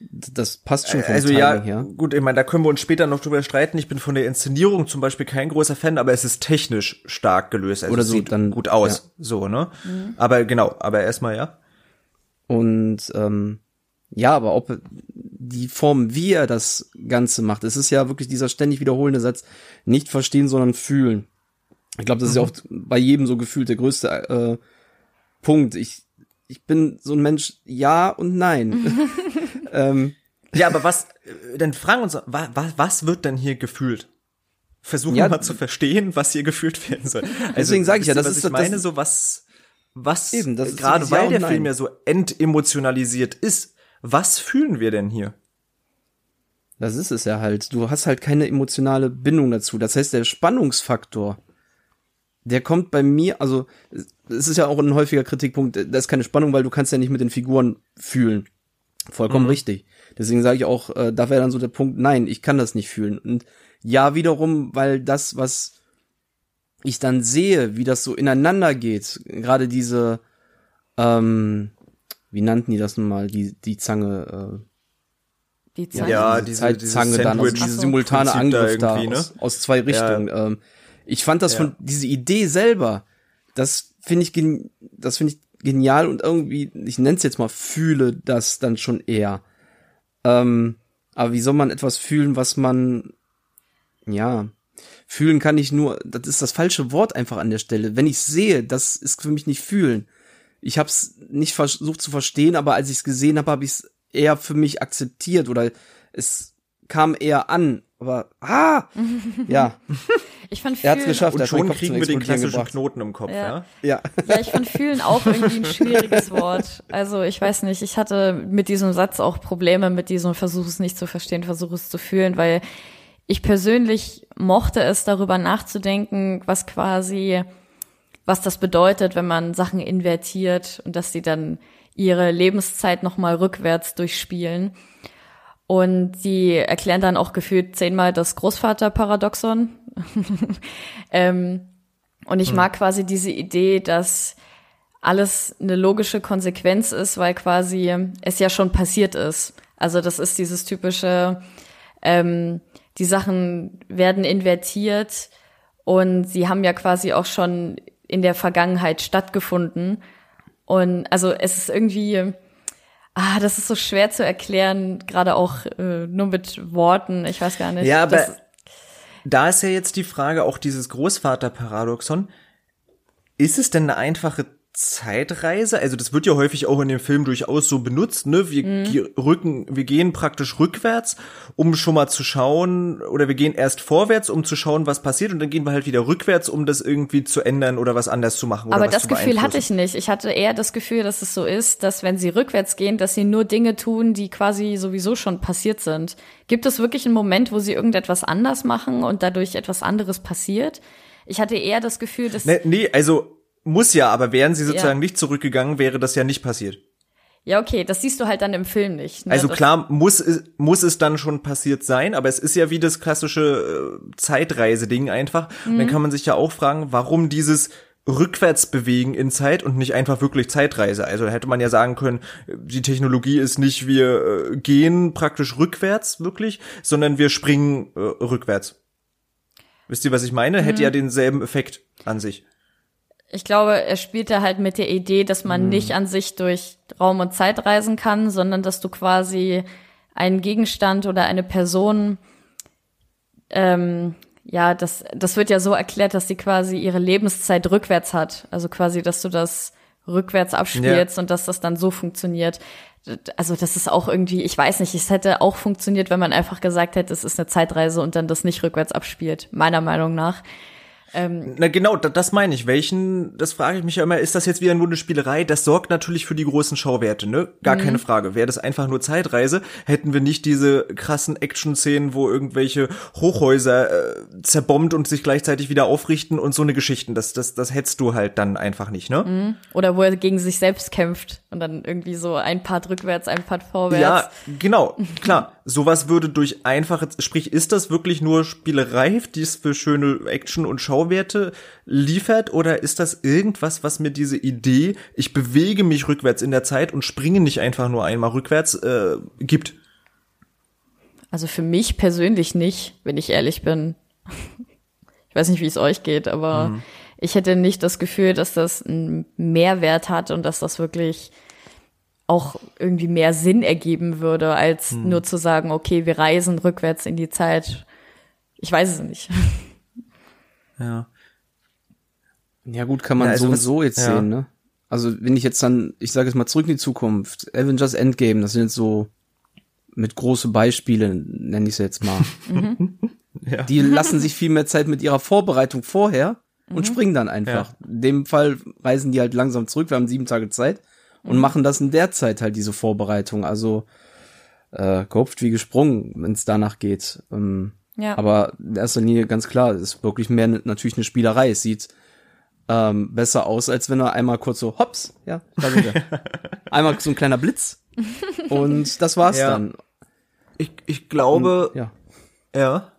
Speaker 2: das passt schon vom
Speaker 1: Also Timing ja, her. gut, ich meine, da können wir uns später noch drüber streiten. Ich bin von der Inszenierung zum Beispiel kein großer Fan, aber es ist technisch stark gelöst. Also
Speaker 2: Oder so,
Speaker 1: sieht
Speaker 2: dann
Speaker 1: gut aus, ja. so ne. Mhm. Aber genau, aber erstmal ja.
Speaker 2: Und ähm, ja, aber ob die Form, wie er das Ganze macht, es ist ja wirklich dieser ständig wiederholende Satz: nicht verstehen, sondern fühlen. Ich glaube, das mhm. ist ja mhm. auch bei jedem so gefühlt der größte äh, Punkt. Ich ich bin so ein Mensch, ja und nein.
Speaker 1: ähm, ja, aber was, dann fragen uns, was, was wird denn hier gefühlt? versuchen ja, mal zu verstehen, was hier gefühlt werden soll. Also, Deswegen sage ich ja, das ist ich meine, das, so was, was eben, das gerade weil der Film ja so entemotionalisiert ist, was fühlen wir denn hier?
Speaker 2: Das ist es ja halt. Du hast halt keine emotionale Bindung dazu. Das heißt, der Spannungsfaktor, der kommt bei mir, also es ist ja auch ein häufiger Kritikpunkt, da ist keine Spannung, weil du kannst ja nicht mit den Figuren fühlen. Vollkommen mhm. richtig. Deswegen sage ich auch, äh, da wäre dann so der Punkt, nein, ich kann das nicht fühlen. Und ja, wiederum, weil das, was ich dann sehe, wie das so ineinander geht, gerade diese, ähm, wie nannten die das nun mal, die, die Zange, äh,
Speaker 3: die Zange,
Speaker 1: ja, diese,
Speaker 2: Zeitzange diese dann, also diese simultane Angriff da, ne? aus, aus, zwei Richtungen. Ja. Ähm, ich fand das ja. von, diese Idee selber, das finde ich, das finde ich genial und irgendwie, ich nenne es jetzt mal, fühle das dann schon eher. Ähm, aber wie soll man etwas fühlen, was man, ja, fühlen kann ich nur, das ist das falsche Wort einfach an der Stelle. Wenn ich sehe, das ist für mich nicht fühlen. Ich habe es nicht versucht zu verstehen, aber als ich es gesehen habe, habe ich es eher für mich akzeptiert oder es kam eher an. Aber ah, ja.
Speaker 3: Ich fand
Speaker 2: er hat's geschafft.
Speaker 1: Und schon kriegen wir den klassischen gebracht. Knoten im Kopf, ja.
Speaker 2: ja.
Speaker 3: Ja, ich fand fühlen auch irgendwie ein schwieriges Wort. Also ich weiß nicht, ich hatte mit diesem Satz auch Probleme mit diesem Versuch es nicht zu verstehen, Versuch es zu fühlen, weil ich persönlich mochte es darüber nachzudenken, was quasi, was das bedeutet, wenn man Sachen invertiert und dass sie dann ihre Lebenszeit nochmal rückwärts durchspielen. Und sie erklären dann auch gefühlt zehnmal das Großvaterparadoxon. ähm, und ich hm. mag quasi diese Idee, dass alles eine logische Konsequenz ist, weil quasi es ja schon passiert ist. Also das ist dieses typische, ähm, die Sachen werden invertiert und sie haben ja quasi auch schon in der Vergangenheit stattgefunden. Und also es ist irgendwie, ah, das ist so schwer zu erklären, gerade auch äh, nur mit Worten. Ich weiß gar nicht.
Speaker 1: Ja, aber da ist ja jetzt die Frage, auch dieses Großvaterparadoxon. Ist es denn eine einfache Zeitreise. Also das wird ja häufig auch in dem Film durchaus so benutzt, ne? Wir mhm. rücken, wir gehen praktisch rückwärts, um schon mal zu schauen, oder wir gehen erst vorwärts, um zu schauen, was passiert, und dann gehen wir halt wieder rückwärts, um das irgendwie zu ändern oder was anders zu machen.
Speaker 3: Aber das Gefühl hatte ich nicht. Ich hatte eher das Gefühl, dass es so ist, dass wenn sie rückwärts gehen, dass sie nur Dinge tun, die quasi sowieso schon passiert sind. Gibt es wirklich einen Moment, wo sie irgendetwas anders machen und dadurch etwas anderes passiert? Ich hatte eher das Gefühl, dass.
Speaker 1: Nee, nee also muss ja, aber wären sie sozusagen ja. nicht zurückgegangen, wäre das ja nicht passiert.
Speaker 3: Ja, okay, das siehst du halt dann im Film nicht.
Speaker 1: Ne? Also klar, muss es, muss es dann schon passiert sein, aber es ist ja wie das klassische äh, Zeitreise-Ding einfach. Mhm. Und dann mhm. kann man sich ja auch fragen, warum dieses rückwärts bewegen in Zeit und nicht einfach wirklich Zeitreise. Also hätte man ja sagen können, die Technologie ist nicht, wir äh, gehen praktisch rückwärts wirklich, sondern wir springen äh, rückwärts. Wisst ihr, was ich meine? Mhm. Hätte ja denselben Effekt an sich.
Speaker 3: Ich glaube, er spielte halt mit der Idee, dass man mhm. nicht an sich durch Raum und Zeit reisen kann, sondern dass du quasi einen Gegenstand oder eine Person, ähm, ja, das, das wird ja so erklärt, dass sie quasi ihre Lebenszeit rückwärts hat. Also quasi, dass du das rückwärts abspielst ja. und dass das dann so funktioniert. Also das ist auch irgendwie, ich weiß nicht, es hätte auch funktioniert, wenn man einfach gesagt hätte, es ist eine Zeitreise und dann das nicht rückwärts abspielt, meiner Meinung nach.
Speaker 1: Ähm, Na genau, das meine ich. Welchen, das frage ich mich ja immer, ist das jetzt wieder nur eine Spielerei? Das sorgt natürlich für die großen Schauwerte, ne? Gar mhm. keine Frage. Wäre das einfach nur Zeitreise, hätten wir nicht diese krassen Action-Szenen, wo irgendwelche Hochhäuser äh, zerbombt und sich gleichzeitig wieder aufrichten und so eine Geschichten. Das, das, das hättest du halt dann einfach nicht, ne?
Speaker 3: Mhm. Oder wo er gegen sich selbst kämpft und dann irgendwie so ein Part rückwärts, ein Part vorwärts.
Speaker 1: Ja, genau, klar. Sowas würde durch einfache, sprich, ist das wirklich nur Spielerei, die es für schöne Action und Schau Schauwerte liefert oder ist das irgendwas, was mir diese Idee, ich bewege mich rückwärts in der Zeit und springe nicht einfach nur einmal rückwärts, äh, gibt?
Speaker 3: Also für mich persönlich nicht, wenn ich ehrlich bin. Ich weiß nicht, wie es euch geht, aber mhm. ich hätte nicht das Gefühl, dass das einen Mehrwert hat und dass das wirklich auch irgendwie mehr Sinn ergeben würde, als mhm. nur zu sagen, okay, wir reisen rückwärts in die Zeit. Ich weiß es nicht.
Speaker 1: Ja.
Speaker 2: Ja, gut, kann man ja, also so und so jetzt ja. sehen, ne? Also, wenn ich jetzt dann, ich sage jetzt mal zurück in die Zukunft, Avengers Endgame, das sind jetzt so mit große Beispiele, nenne ich es jetzt mal. Mhm. Ja. Die lassen sich viel mehr Zeit mit ihrer Vorbereitung vorher und mhm. springen dann einfach. Ja. In dem Fall reisen die halt langsam zurück, wir haben sieben Tage Zeit und machen das in der Zeit halt diese Vorbereitung. Also äh, gehopft wie gesprungen, wenn es danach geht. Ähm, ja. Aber in erster Linie ganz klar, ist wirklich mehr natürlich eine Spielerei. Es sieht ähm, besser aus, als wenn er einmal kurz so hops, ja, da sind wir. einmal so ein kleiner Blitz und das war's ja. dann.
Speaker 1: Ich, ich glaube,
Speaker 2: und, ja.
Speaker 1: Ja.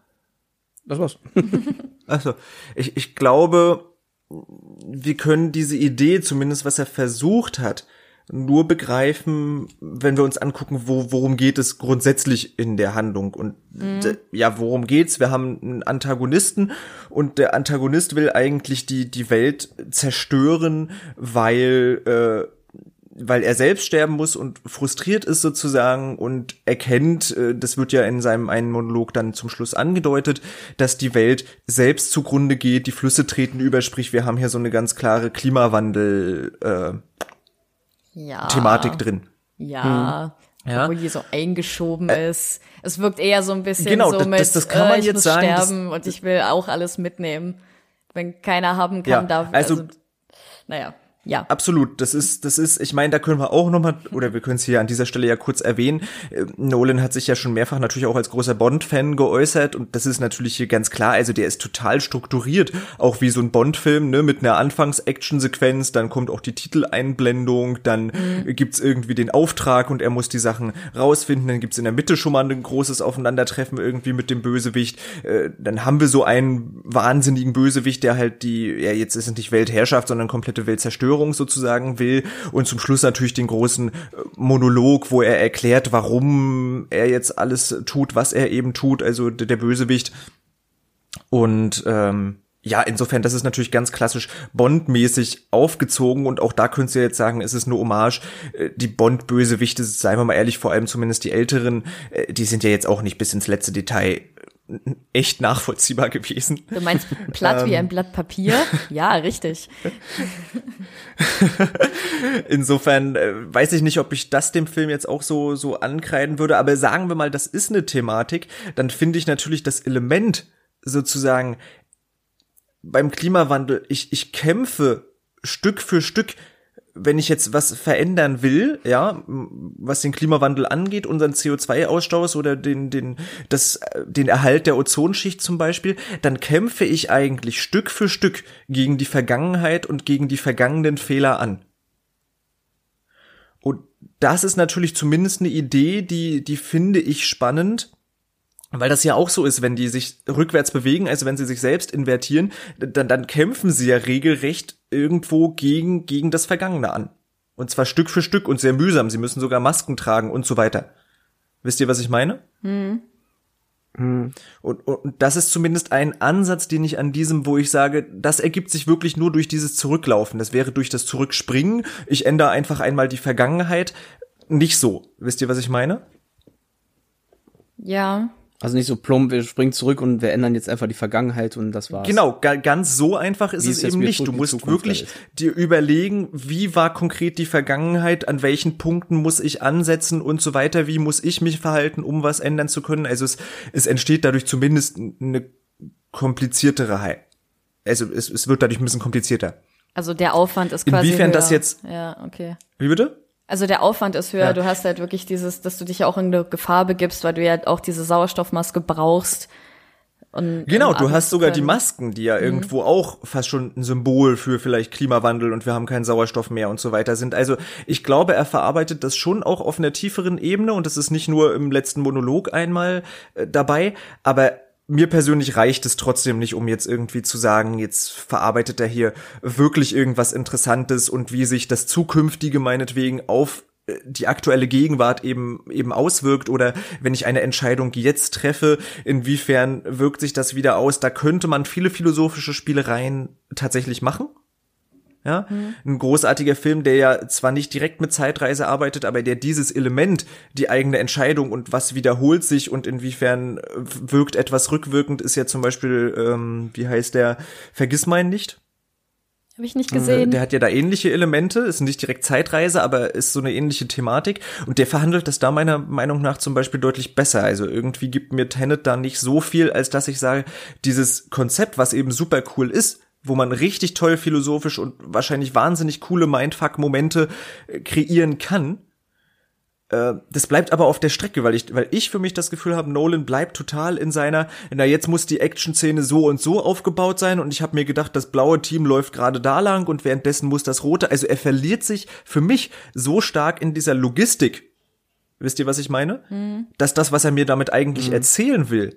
Speaker 2: Das war's.
Speaker 1: also, ich, ich glaube, wir können diese Idee, zumindest was er versucht hat, nur begreifen, wenn wir uns angucken, wo, worum geht es grundsätzlich in der Handlung. Und mhm. ja, worum geht's? Wir haben einen Antagonisten und der Antagonist will eigentlich die, die Welt zerstören, weil äh, weil er selbst sterben muss und frustriert ist sozusagen und erkennt, äh, das wird ja in seinem einen Monolog dann zum Schluss angedeutet, dass die Welt selbst zugrunde geht, die Flüsse treten über, sprich wir haben hier so eine ganz klare Klimawandel äh, ja. Thematik drin.
Speaker 3: Ja. Hm. Ja. Obwohl die so eingeschoben äh, ist. Es wirkt eher so ein bisschen
Speaker 1: genau,
Speaker 3: so
Speaker 1: das,
Speaker 3: mit,
Speaker 1: das, das kann man
Speaker 3: äh, ich
Speaker 1: jetzt
Speaker 3: muss
Speaker 1: sagen,
Speaker 3: sterben und ich will auch alles mitnehmen. Wenn keiner haben kann,
Speaker 1: ja,
Speaker 3: darf
Speaker 1: also, also
Speaker 3: naja. Ja.
Speaker 1: Absolut. Das ist, das ist, ich meine, da können wir auch nochmal, oder wir können es hier an dieser Stelle ja kurz erwähnen. Äh, Nolan hat sich ja schon mehrfach natürlich auch als großer Bond-Fan geäußert und das ist natürlich hier ganz klar. Also der ist total strukturiert, auch wie so ein Bond-Film, ne, mit einer Anfangs-Action-Sequenz, dann kommt auch die Titeleinblendung, dann mhm. gibt's irgendwie den Auftrag und er muss die Sachen rausfinden, dann gibt's in der Mitte schon mal ein großes Aufeinandertreffen irgendwie mit dem Bösewicht. Äh, dann haben wir so einen wahnsinnigen Bösewicht, der halt die, ja, jetzt ist es nicht Weltherrschaft, sondern komplette Weltzerstörung Verschwörung sozusagen will und zum Schluss natürlich den großen äh, Monolog, wo er erklärt, warum er jetzt alles tut, was er eben tut, also der Bösewicht. Und ähm, ja, insofern, das ist natürlich ganz klassisch Bond-mäßig aufgezogen und auch da könntest du jetzt sagen, es ist eine Hommage. Äh, die Bond-Bösewichte, seien wir mal ehrlich, vor allem zumindest die älteren, äh, die sind ja jetzt auch nicht bis ins letzte Detail echt nachvollziehbar gewesen.
Speaker 3: Du meinst platt wie ein ähm. Blatt Papier? Ja, richtig.
Speaker 1: Insofern äh, weiß ich nicht, ob ich das dem Film jetzt auch so so ankreiden würde, aber sagen wir mal, das ist eine Thematik, dann finde ich natürlich das Element sozusagen beim Klimawandel, ich ich kämpfe Stück für Stück wenn ich jetzt was verändern will, ja, was den Klimawandel angeht, unseren CO2-Ausstoß oder den, den, das, den Erhalt der Ozonschicht zum Beispiel, dann kämpfe ich eigentlich Stück für Stück gegen die Vergangenheit und gegen die vergangenen Fehler an. Und das ist natürlich zumindest eine Idee, die, die finde ich spannend, weil das ja auch so ist, wenn die sich rückwärts bewegen, also wenn sie sich selbst invertieren, dann, dann kämpfen sie ja regelrecht irgendwo gegen, gegen das Vergangene an. Und zwar Stück für Stück und sehr mühsam. Sie müssen sogar Masken tragen und so weiter. Wisst ihr, was ich meine? Mhm. Und, und, und das ist zumindest ein Ansatz, den ich an diesem, wo ich sage, das ergibt sich wirklich nur durch dieses Zurücklaufen. Das wäre durch das Zurückspringen. Ich ändere einfach einmal die Vergangenheit. Nicht so. Wisst ihr, was ich meine?
Speaker 3: Ja.
Speaker 2: Also nicht so plump, wir springen zurück und wir ändern jetzt einfach die Vergangenheit und das war's.
Speaker 1: Genau, ganz so einfach ist wie es eben nicht. Du musst wirklich dir überlegen, wie war konkret die Vergangenheit, an welchen Punkten muss ich ansetzen und so weiter, wie muss ich mich verhalten, um was ändern zu können. Also es, es entsteht dadurch zumindest eine kompliziertere Heil. Also es, es wird dadurch ein bisschen komplizierter.
Speaker 3: Also der Aufwand ist quasi
Speaker 1: Inwiefern höher. das jetzt
Speaker 3: Ja, okay.
Speaker 1: Wie bitte?
Speaker 3: Also der Aufwand ist höher. Ja. Du hast halt wirklich dieses, dass du dich auch in eine Gefahr begibst, weil du ja auch diese Sauerstoffmaske brauchst.
Speaker 1: Und genau, du hast sogar können. die Masken, die ja mhm. irgendwo auch fast schon ein Symbol für vielleicht Klimawandel und wir haben keinen Sauerstoff mehr und so weiter sind. Also ich glaube, er verarbeitet das schon auch auf einer tieferen Ebene und das ist nicht nur im letzten Monolog einmal äh, dabei, aber mir persönlich reicht es trotzdem nicht, um jetzt irgendwie zu sagen, jetzt verarbeitet er hier wirklich irgendwas Interessantes und wie sich das zukünftige meinetwegen auf äh, die aktuelle Gegenwart eben eben auswirkt oder wenn ich eine Entscheidung jetzt treffe, inwiefern wirkt sich das wieder aus? Da könnte man viele philosophische Spielereien tatsächlich machen. Ja, mhm. ein großartiger Film, der ja zwar nicht direkt mit Zeitreise arbeitet, aber der dieses Element, die eigene Entscheidung und was wiederholt sich und inwiefern wirkt etwas rückwirkend, ist ja zum Beispiel, ähm, wie heißt der, Vergiss meinen nicht.
Speaker 3: Habe ich nicht gesehen.
Speaker 1: Der hat ja da ähnliche Elemente, ist nicht direkt Zeitreise, aber ist so eine ähnliche Thematik. Und der verhandelt das da meiner Meinung nach zum Beispiel deutlich besser. Also irgendwie gibt mir Tenet da nicht so viel, als dass ich sage, dieses Konzept, was eben super cool ist, wo man richtig toll philosophisch und wahrscheinlich wahnsinnig coole Mindfuck-Momente äh, kreieren kann, äh, das bleibt aber auf der Strecke, weil ich, weil ich für mich das Gefühl habe, Nolan bleibt total in seiner, na jetzt muss die Action-Szene so und so aufgebaut sein und ich habe mir gedacht, das blaue Team läuft gerade da lang und währenddessen muss das rote, also er verliert sich für mich so stark in dieser Logistik, wisst ihr, was ich meine? Mhm. Dass das, was er mir damit eigentlich mhm. erzählen will,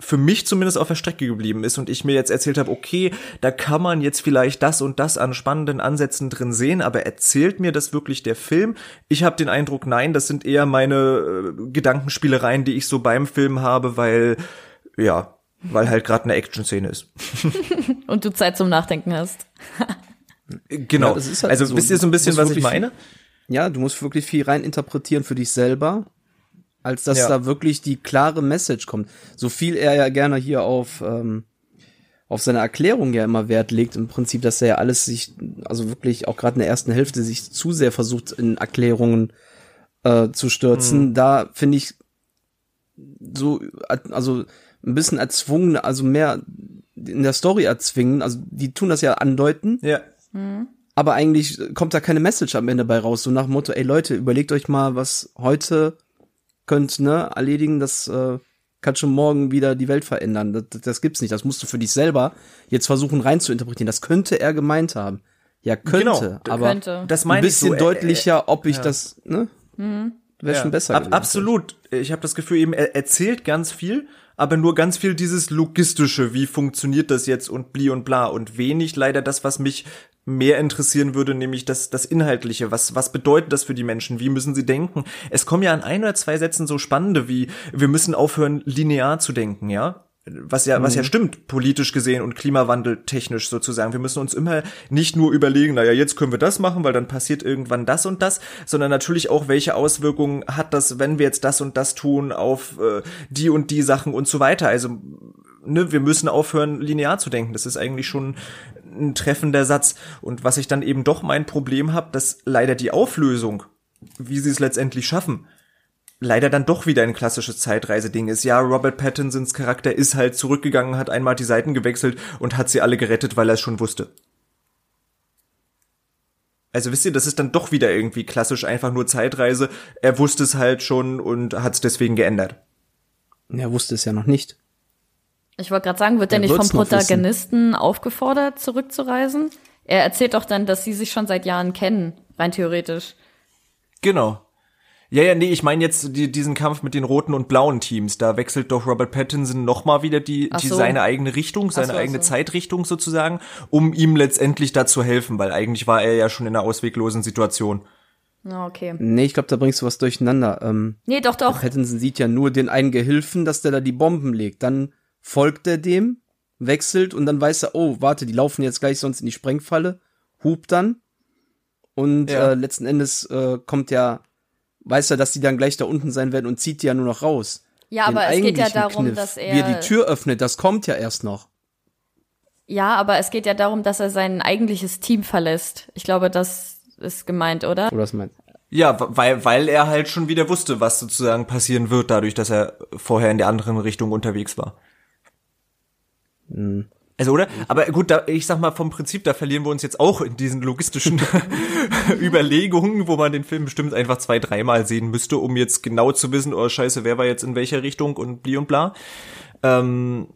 Speaker 1: für mich zumindest auf der Strecke geblieben ist und ich mir jetzt erzählt habe, okay, da kann man jetzt vielleicht das und das an spannenden Ansätzen drin sehen, aber erzählt mir das wirklich der Film? Ich habe den Eindruck, nein, das sind eher meine äh, Gedankenspielereien, die ich so beim Film habe, weil ja, weil halt gerade eine Action-Szene ist.
Speaker 3: und du Zeit zum Nachdenken hast.
Speaker 1: genau. Ja, halt also so, wisst ihr so ein bisschen, was ich meine?
Speaker 2: Ja, du musst wirklich viel rein interpretieren für dich selber als dass ja. da wirklich die klare Message kommt. So viel er ja gerne hier auf ähm, auf seine Erklärung ja immer Wert legt, im Prinzip, dass er ja alles sich, also wirklich auch gerade in der ersten Hälfte sich zu sehr versucht in Erklärungen äh, zu stürzen. Mhm. Da finde ich so, also ein bisschen erzwungen, also mehr in der Story erzwingen. Also die tun das ja andeuten.
Speaker 1: Ja. Mhm.
Speaker 2: Aber eigentlich kommt da keine Message am Ende bei raus, so nach dem Motto, ey Leute, überlegt euch mal, was heute könnt ne, erledigen, das äh, kann schon morgen wieder die Welt verändern. Das, das gibt's nicht. Das musst du für dich selber jetzt versuchen rein zu interpretieren. Das könnte er gemeint haben. Ja, könnte, genau, aber
Speaker 3: könnte.
Speaker 2: Das ein bisschen so, äh, deutlicher, ob ich ja. das, ne? Mhm. Wäre ja. schon besser.
Speaker 1: Ab, absolut. Ich habe das Gefühl, eben er erzählt ganz viel, aber nur ganz viel dieses logistische, wie funktioniert das jetzt und bli und bla und wenig leider das, was mich mehr interessieren würde, nämlich das, das Inhaltliche. Was, was bedeutet das für die Menschen? Wie müssen sie denken? Es kommen ja an ein oder zwei Sätzen so spannende wie, wir müssen aufhören, linear zu denken, ja? Was ja, was ja mhm. stimmt, politisch gesehen und Klimawandel technisch sozusagen. Wir müssen uns immer nicht nur überlegen, naja, jetzt können wir das machen, weil dann passiert irgendwann das und das, sondern natürlich auch, welche Auswirkungen hat das, wenn wir jetzt das und das tun auf äh, die und die Sachen und so weiter. Also, ne, wir müssen aufhören, linear zu denken. Das ist eigentlich schon ein treffender Satz. Und was ich dann eben doch mein Problem habe, dass leider die Auflösung, wie sie es letztendlich schaffen, leider dann doch wieder ein klassisches Zeitreiseding ist. Ja, Robert Pattinsons Charakter ist halt zurückgegangen, hat einmal die Seiten gewechselt und hat sie alle gerettet, weil er es schon wusste. Also wisst ihr, das ist dann doch wieder irgendwie klassisch einfach nur Zeitreise. Er wusste es halt schon und hat es deswegen geändert.
Speaker 2: Er wusste es ja noch nicht.
Speaker 3: Ich wollte gerade sagen, wird er nicht vom Protagonisten aufgefordert, zurückzureisen? Er erzählt doch dann, dass sie sich schon seit Jahren kennen, rein theoretisch.
Speaker 1: Genau. Ja, ja, nee, ich meine jetzt die, diesen Kampf mit den roten und blauen Teams. Da wechselt doch Robert Pattinson nochmal wieder die, die so. seine eigene Richtung, seine so, eigene so. Zeitrichtung sozusagen, um ihm letztendlich da zu helfen, weil eigentlich war er ja schon in einer ausweglosen Situation.
Speaker 3: Okay.
Speaker 2: Nee, ich glaube, da bringst du was durcheinander. Ähm,
Speaker 3: nee, doch, doch.
Speaker 2: Pattinson sieht ja nur den einen Gehilfen, dass der da die Bomben legt. Dann folgt er dem, wechselt und dann weiß er, oh, warte, die laufen jetzt gleich sonst in die Sprengfalle, hupt dann. Und ja. äh, letzten Endes äh, kommt ja weiß er, dass die dann gleich da unten sein werden und zieht die ja nur noch raus.
Speaker 3: Ja, Den aber es geht ja darum, Kniff, dass er.
Speaker 2: Wie er die Tür öffnet, das kommt ja erst noch.
Speaker 3: Ja, aber es geht ja darum, dass er sein eigentliches Team verlässt. Ich glaube, das ist gemeint, oder?
Speaker 2: Oder was meint?
Speaker 1: Ja, weil, weil er halt schon wieder wusste, was sozusagen passieren wird, dadurch, dass er vorher in der anderen Richtung unterwegs war. Hm. Also, oder? Aber gut, da, ich sag mal, vom Prinzip, da verlieren wir uns jetzt auch in diesen logistischen Überlegungen, wo man den Film bestimmt einfach zwei, dreimal sehen müsste, um jetzt genau zu wissen, oh scheiße, wer war jetzt in welcher Richtung und bli und bla. Ähm,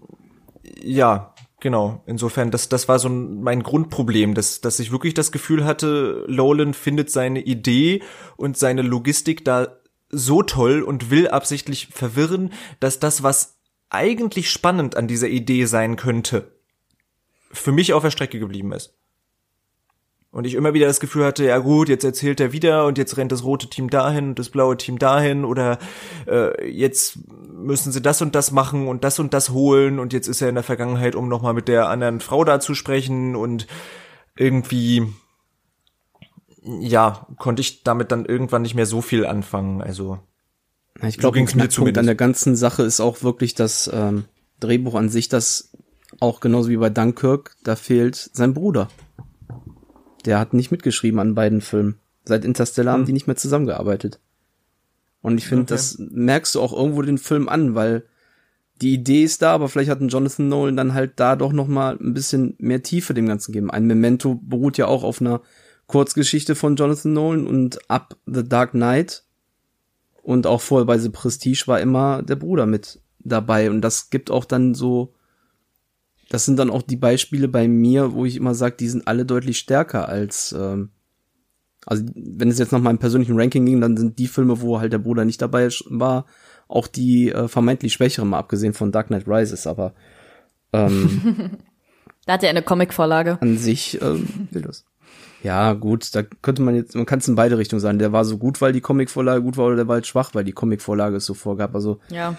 Speaker 1: ja, genau. Insofern, das, das war so mein Grundproblem, dass, dass ich wirklich das Gefühl hatte, Nolan findet seine Idee und seine Logistik da so toll und will absichtlich verwirren, dass das, was eigentlich spannend an dieser Idee sein könnte, für mich auf der Strecke geblieben ist. Und ich immer wieder das Gefühl hatte, ja gut, jetzt erzählt er wieder und jetzt rennt das rote Team dahin und das blaue Team dahin oder äh, jetzt müssen sie das und das machen und das und das holen und jetzt ist er in der Vergangenheit, um nochmal mit der anderen Frau da zu sprechen und irgendwie, ja, konnte ich damit dann irgendwann nicht mehr so viel anfangen. Also
Speaker 2: ich glaube, so ein Knackpunkt an der ganzen Sache ist auch wirklich das ähm, Drehbuch an sich, das auch genauso wie bei Dunkirk, da fehlt sein Bruder. Der hat nicht mitgeschrieben an beiden Filmen. Seit Interstellar hm. haben die nicht mehr zusammengearbeitet. Und ich finde, okay. das merkst du auch irgendwo den Film an, weil die Idee ist da, aber vielleicht hat ein Jonathan Nolan dann halt da doch noch mal ein bisschen mehr Tiefe dem Ganzen gegeben. Ein Memento beruht ja auch auf einer Kurzgeschichte von Jonathan Nolan und ab The Dark Knight und auch vorher bei The Prestige war immer der Bruder mit dabei und das gibt auch dann so das sind dann auch die Beispiele bei mir, wo ich immer sage, die sind alle deutlich stärker als ähm, also wenn es jetzt nach meinem persönlichen Ranking ging, dann sind die Filme, wo halt der Bruder nicht dabei war, auch die äh, vermeintlich schwächeren, mal abgesehen von Dark Knight Rises, aber ähm,
Speaker 3: da hat er eine Comicvorlage.
Speaker 2: An sich ähm, will das. Ja, gut, da könnte man jetzt, man kann es in beide Richtungen sagen. Der war so gut, weil die Comicvorlage gut war, oder der war halt schwach, weil die Comicvorlage es so vorgab. Also
Speaker 3: ja.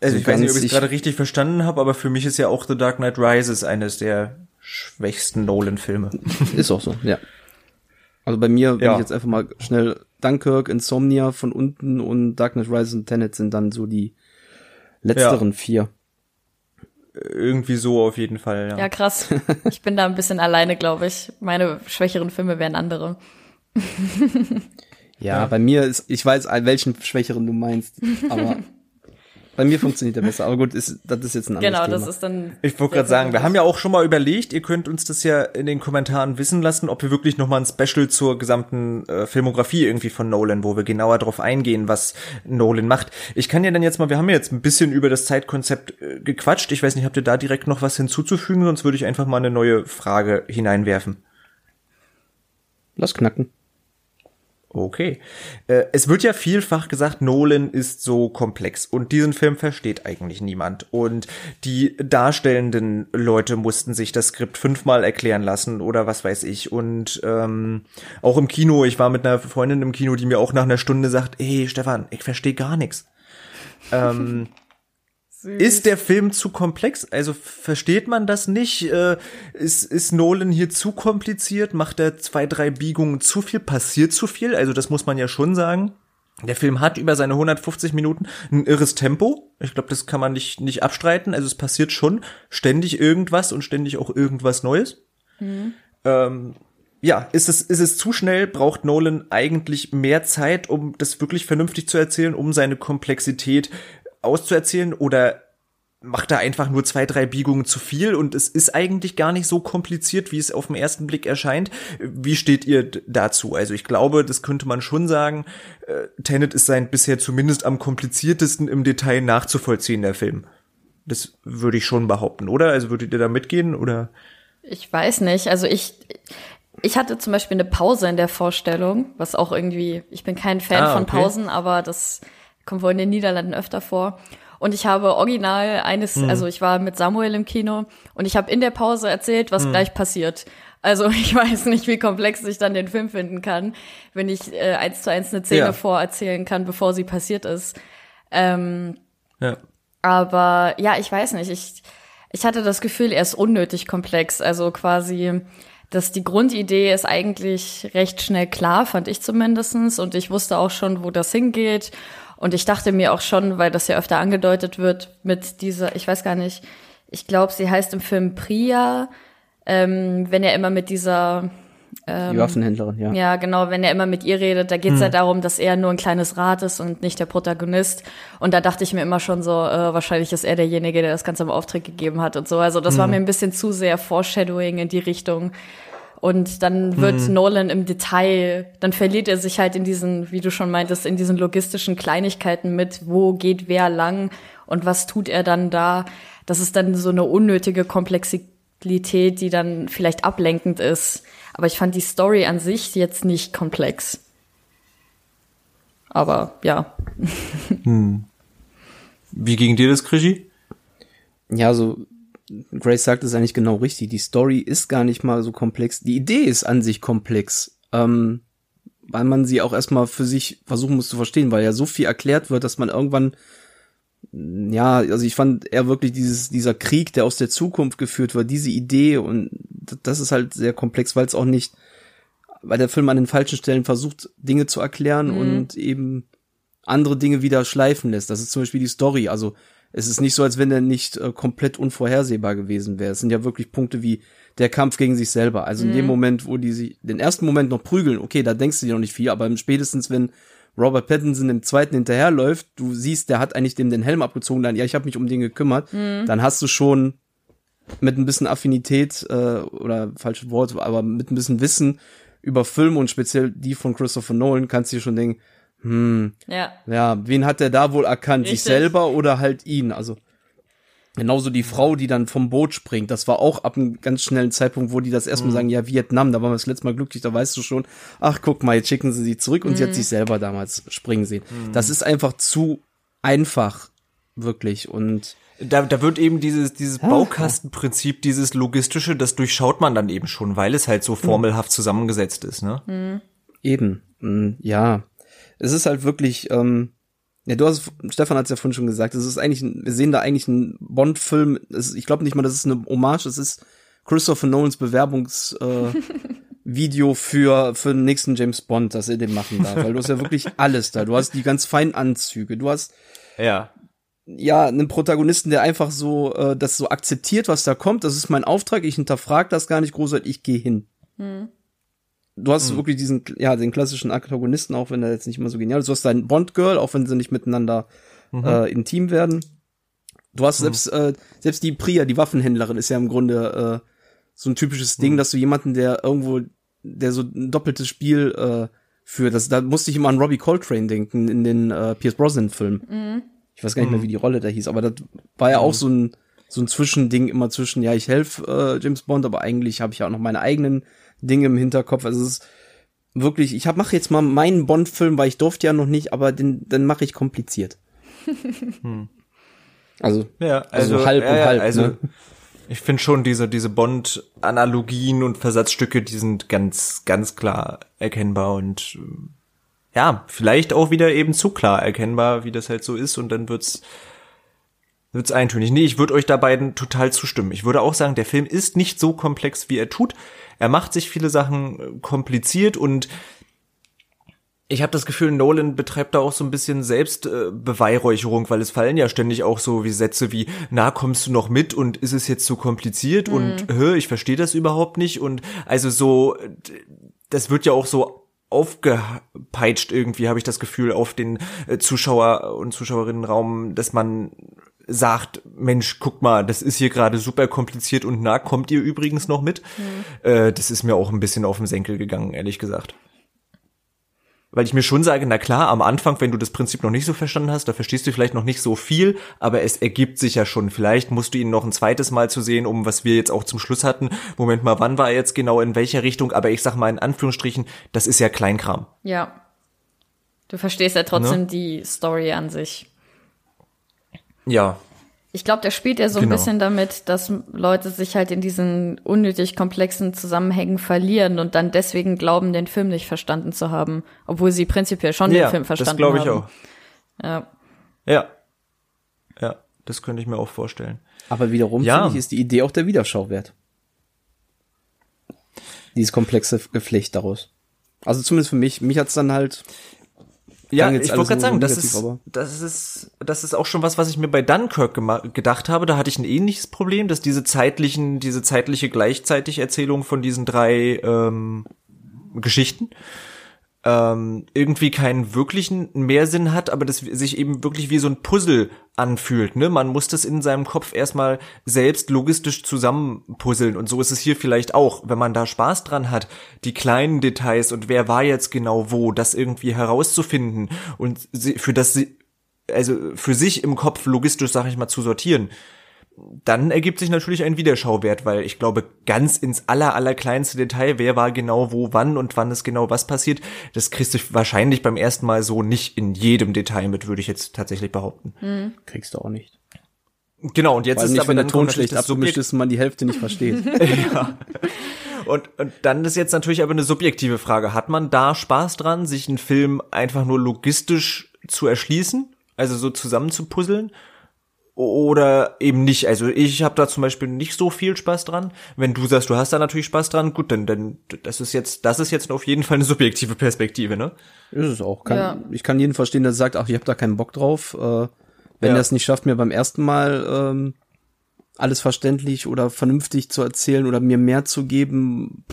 Speaker 1: Also ich weiß nicht, ob ich es gerade richtig verstanden habe, aber für mich ist ja auch The Dark Knight Rises eines der schwächsten Nolan-Filme.
Speaker 2: Ist auch so, ja. Also bei mir, wenn ja. ich jetzt einfach mal schnell Dunkirk, Insomnia von unten und Dark Knight Rises und Tenet sind dann so die letzteren ja. vier.
Speaker 1: Irgendwie so auf jeden Fall, ja.
Speaker 3: Ja, krass. Ich bin da ein bisschen alleine, glaube ich. Meine schwächeren Filme wären andere.
Speaker 2: ja, ja, bei mir ist, ich weiß, welchen schwächeren du meinst, aber bei mir funktioniert der besser, aber gut, ist, das ist jetzt ein anderes
Speaker 3: genau,
Speaker 2: Thema.
Speaker 3: das ist dann.
Speaker 1: Ich wollte gerade sagen, wir haben ja auch schon mal überlegt, ihr könnt uns das ja in den Kommentaren wissen lassen, ob wir wirklich noch mal ein Special zur gesamten äh, Filmografie irgendwie von Nolan, wo wir genauer drauf eingehen, was Nolan macht. Ich kann ja dann jetzt mal, wir haben ja jetzt ein bisschen über das Zeitkonzept äh, gequatscht. Ich weiß nicht, habt ihr da direkt noch was hinzuzufügen, sonst würde ich einfach mal eine neue Frage hineinwerfen.
Speaker 2: Lass knacken.
Speaker 1: Okay. Äh, es wird ja vielfach gesagt, Nolan ist so komplex und diesen Film versteht eigentlich niemand. Und die darstellenden Leute mussten sich das Skript fünfmal erklären lassen oder was weiß ich. Und ähm, auch im Kino, ich war mit einer Freundin im Kino, die mir auch nach einer Stunde sagt, hey Stefan, ich verstehe gar nichts. Ähm, Süß. Ist der Film zu komplex? Also versteht man das nicht? Äh, ist, ist Nolan hier zu kompliziert? Macht er zwei, drei Biegungen zu viel? Passiert zu viel? Also das muss man ja schon sagen. Der Film hat über seine 150 Minuten ein irres Tempo. Ich glaube, das kann man nicht, nicht abstreiten. Also es passiert schon ständig irgendwas und ständig auch irgendwas Neues. Mhm. Ähm, ja, ist es, ist es zu schnell? Braucht Nolan eigentlich mehr Zeit, um das wirklich vernünftig zu erzählen, um seine Komplexität auszuerzählen oder macht er einfach nur zwei, drei Biegungen zu viel und es ist eigentlich gar nicht so kompliziert, wie es auf den ersten Blick erscheint. Wie steht ihr dazu? Also ich glaube, das könnte man schon sagen, äh, Tenet ist sein bisher zumindest am kompliziertesten im Detail nachzuvollziehen, der Film. Das würde ich schon behaupten, oder? Also würdet ihr da mitgehen oder?
Speaker 3: Ich weiß nicht. Also ich, ich hatte zum Beispiel eine Pause in der Vorstellung, was auch irgendwie, ich bin kein Fan ah, okay. von Pausen, aber das kommt wohl in den Niederlanden öfter vor. Und ich habe original eines, mhm. also ich war mit Samuel im Kino und ich habe in der Pause erzählt, was mhm. gleich passiert. Also ich weiß nicht, wie komplex ich dann den Film finden kann, wenn ich äh, eins zu eins eine Szene ja. vorerzählen kann, bevor sie passiert ist. Ähm, ja. Aber ja, ich weiß nicht. Ich, ich hatte das Gefühl, er ist unnötig komplex. Also quasi, dass die Grundidee ist eigentlich recht schnell klar, fand ich zumindestens. Und ich wusste auch schon, wo das hingeht. Und ich dachte mir auch schon, weil das ja öfter angedeutet wird mit dieser, ich weiß gar nicht, ich glaube, sie heißt im Film Priya, ähm, wenn er immer mit dieser
Speaker 2: ähm, die Waffenhändlerin, ja.
Speaker 3: Ja, genau, wenn er immer mit ihr redet, da geht es hm. ja darum, dass er nur ein kleines Rad ist und nicht der Protagonist. Und da dachte ich mir immer schon so, äh, wahrscheinlich ist er derjenige, der das Ganze im Auftrag gegeben hat und so. Also das hm. war mir ein bisschen zu sehr Foreshadowing in die Richtung. Und dann wird mhm. Nolan im Detail, dann verliert er sich halt in diesen, wie du schon meintest, in diesen logistischen Kleinigkeiten mit, wo geht wer lang und was tut er dann da. Das ist dann so eine unnötige Komplexität, die dann vielleicht ablenkend ist. Aber ich fand die Story an sich jetzt nicht komplex. Aber ja.
Speaker 1: Hm. Wie ging dir das, Krischi?
Speaker 2: Ja, so Grace sagt es eigentlich genau richtig. Die Story ist gar nicht mal so komplex. Die Idee ist an sich komplex, ähm, weil man sie auch erstmal für sich versuchen muss zu verstehen, weil ja so viel erklärt wird, dass man irgendwann ja, also ich fand eher wirklich dieses, dieser Krieg, der aus der Zukunft geführt wird, diese Idee und das ist halt sehr komplex, weil es auch nicht, weil der Film an den falschen Stellen versucht, Dinge zu erklären mhm. und eben andere Dinge wieder schleifen lässt. Das ist zum Beispiel die Story. Also es ist nicht so, als wenn er nicht äh, komplett unvorhersehbar gewesen wäre. Es sind ja wirklich Punkte wie der Kampf gegen sich selber. Also mhm. in dem mhm. Moment, wo die sich den ersten Moment noch prügeln, okay, da denkst du dir noch nicht viel, aber spätestens wenn Robert Pattinson im zweiten hinterherläuft, du siehst, der hat eigentlich dem den Helm abgezogen, dann ja, ich habe mich um den gekümmert, mhm. dann hast du schon mit ein bisschen Affinität äh, oder falsches Wort, aber mit ein bisschen Wissen über Filme und speziell die von Christopher Nolan kannst du dir schon denken, hm, ja, ja wen hat der da wohl erkannt? Richtig. Sich selber oder halt ihn? Also genauso die Frau, die dann vom Boot springt, das war auch ab einem ganz schnellen Zeitpunkt, wo die das erstmal mhm. sagen, ja, Vietnam, da waren wir das letzte Mal glücklich, da weißt du schon, ach guck mal, jetzt schicken sie sie zurück und mhm. sie hat mhm. sich selber damals springen sehen. Mhm. Das ist einfach zu einfach, wirklich und
Speaker 1: da, da wird eben dieses, dieses Baukastenprinzip, dieses logistische, das durchschaut man dann eben schon, weil es halt so formelhaft zusammengesetzt ist, ne?
Speaker 2: Mhm. Eben, ja. Es ist halt wirklich, ähm, ja, du hast, Stefan hat es ja vorhin schon gesagt, es ist eigentlich, wir sehen da eigentlich einen Bond-Film, ich glaube nicht mal, das ist eine Hommage, es ist Christopher Nolans Bewerbungsvideo äh, für, für den nächsten James Bond, dass er den machen darf, weil du hast ja wirklich alles da, du hast die ganz feinen Anzüge, du hast,
Speaker 1: ja
Speaker 2: ja, einen Protagonisten, der einfach so äh, das so akzeptiert, was da kommt. Das ist mein Auftrag. Ich hinterfrage das gar nicht großartig. Ich gehe hin. Hm. Du hast hm. wirklich diesen, ja, den klassischen Antagonisten, auch wenn er jetzt nicht immer so genial ist. Du hast dein Bond-Girl, auch wenn sie nicht miteinander mhm. äh, intim werden. Du hast mhm. selbst, äh, selbst die Priya, die Waffenhändlerin, ist ja im Grunde äh, so ein typisches Ding, mhm. dass du jemanden, der irgendwo, der so ein doppeltes Spiel äh, führt, das, da musste ich immer an Robbie Coltrane denken in den äh, Pierce Brosnan-Filmen. Mhm ich weiß gar nicht mehr, mhm. wie die Rolle da hieß, aber das war ja auch mhm. so ein, so ein Zwischending immer zwischen, ja, ich helfe äh, James Bond, aber eigentlich habe ich ja auch noch meine eigenen Dinge im Hinterkopf. Also es ist wirklich, ich hab, mache jetzt mal meinen Bond-Film, weil ich durfte ja noch nicht, aber den, dann mache ich kompliziert. hm. Also,
Speaker 1: ja, also, also halb ja, und halb. Also, ne? ich finde schon diese, diese Bond-Analogien und Versatzstücke, die sind ganz, ganz klar erkennbar und ja, vielleicht auch wieder eben zu klar erkennbar, wie das halt so ist und dann wird's wird's eintönig. Nee, ich würde euch da beiden total zustimmen. Ich würde auch sagen, der Film ist nicht so komplex, wie er tut. Er macht sich viele Sachen äh, kompliziert und ich habe das Gefühl, Nolan betreibt da auch so ein bisschen Selbstbeweihräucherung, weil es fallen ja ständig auch so wie Sätze wie, na, kommst du noch mit und ist es jetzt zu kompliziert mhm. und hör, ich verstehe das überhaupt nicht und also so, das wird ja auch so aufgepeitscht irgendwie, habe ich das Gefühl, auf den äh, Zuschauer und Zuschauerinnenraum, dass man sagt, Mensch, guck mal, das ist hier gerade super kompliziert und na, kommt ihr übrigens noch mit? Mhm. Äh, das ist mir auch ein bisschen auf den Senkel gegangen, ehrlich gesagt weil ich mir schon sage, na klar, am Anfang, wenn du das Prinzip noch nicht so verstanden hast, da verstehst du vielleicht noch nicht so viel, aber es ergibt sich ja schon. Vielleicht musst du ihn noch ein zweites Mal zu sehen, um was wir jetzt auch zum Schluss hatten. Moment mal, wann war er jetzt genau in welcher Richtung? Aber ich sag mal in Anführungsstrichen, das ist ja Kleinkram.
Speaker 3: Ja. Du verstehst ja trotzdem ne? die Story an sich.
Speaker 1: Ja,
Speaker 3: ich glaube, der spielt ja so genau. ein bisschen damit, dass Leute sich halt in diesen unnötig komplexen Zusammenhängen verlieren und dann deswegen glauben, den Film nicht verstanden zu haben, obwohl sie prinzipiell schon ja, den Film verstanden haben. Das glaube
Speaker 1: ich auch. Ja. Ja. Ja, das könnte ich mir auch vorstellen.
Speaker 2: Aber wiederum ja. finde ich, ist die Idee auch der Wiederschau wert. Dieses komplexe Geflecht daraus. Also zumindest für mich. Mich hat's dann halt
Speaker 1: ja, ich wollte gerade sagen, das ist, das ist, das ist auch schon was, was ich mir bei Dunkirk gedacht habe. Da hatte ich ein ähnliches Problem, dass diese zeitlichen, diese zeitliche gleichzeitig Erzählung von diesen drei ähm, Geschichten ähm, irgendwie keinen wirklichen Mehrsinn hat, aber das sich eben wirklich wie so ein Puzzle anfühlt. Ne? Man muss das in seinem Kopf erstmal selbst logistisch zusammenpuzzeln. Und so ist es hier vielleicht auch, wenn man da Spaß dran hat, die kleinen Details und wer war jetzt genau wo, das irgendwie herauszufinden und für das also für sich im Kopf logistisch, sag ich mal, zu sortieren dann ergibt sich natürlich ein Wiederschauwert, weil ich glaube, ganz ins aller, aller kleinste Detail, wer war genau wo, wann und wann ist genau was passiert, das kriegst du wahrscheinlich beim ersten Mal so nicht in jedem Detail mit, würde ich jetzt tatsächlich behaupten.
Speaker 2: Mhm. Kriegst du auch nicht.
Speaker 1: Genau, und jetzt
Speaker 2: Weil
Speaker 1: ist
Speaker 2: nicht, aber wenn der Ton schlecht abgemischt ist und man die Hälfte nicht versteht. ja.
Speaker 1: Und, und dann ist jetzt natürlich aber eine subjektive Frage. Hat man da Spaß dran, sich einen Film einfach nur logistisch zu erschließen? Also so zusammenzupuzzeln? Oder eben nicht. Also ich habe da zum Beispiel nicht so viel Spaß dran. Wenn du sagst, du hast da natürlich Spaß dran, gut, dann, dann das ist jetzt, das ist jetzt auf jeden Fall eine subjektive Perspektive, ne?
Speaker 2: Ist es auch. Kann, ja. Ich kann jeden verstehen, der sagt, ach, ich habe da keinen Bock drauf. Äh, Wenn
Speaker 1: Ja.
Speaker 2: er es nicht schafft, mir beim ersten Mal ähm, alles verständlich oder vernünftig zu erzählen oder mir mehr zu geben,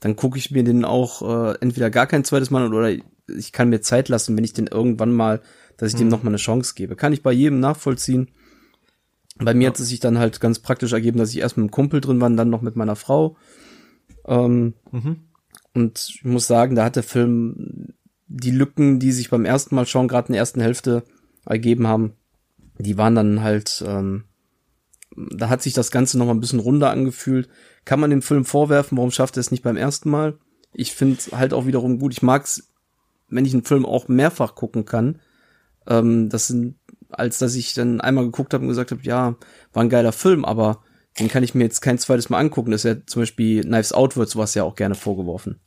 Speaker 2: dann gucke ich mir den auch äh, entweder gar kein zweites Mal an oder ich kann mir Zeit lassen, wenn ich den irgendwann mal, dass ich dem noch mal eine Chance gebe. Kann ich bei jedem nachvollziehen. Bei mir hat es sich dann halt ganz praktisch ergeben, dass ich erst mit einem Kumpel drin war und dann noch mit meiner Frau. Ähm, Und ich muss sagen, da hat der Film die Lücken, die sich beim ersten Mal schauen, gerade in der ersten Hälfte ergeben haben, die waren dann halt, ähm, da hat sich das Ganze noch mal ein bisschen runder angefühlt. Kann man dem Film vorwerfen, warum schafft er es nicht beim ersten Mal? Ich finde halt auch wiederum gut. Ich mag's, wenn ich einen Film auch mehrfach gucken kann. Ähm, das sind, als dass ich dann einmal geguckt habe und gesagt habe, ja, war ein geiler Film, aber den kann ich mir jetzt kein zweites Mal angucken. Das ist ja zum Beispiel Knives Out wird sowas ja auch gerne vorgeworfen.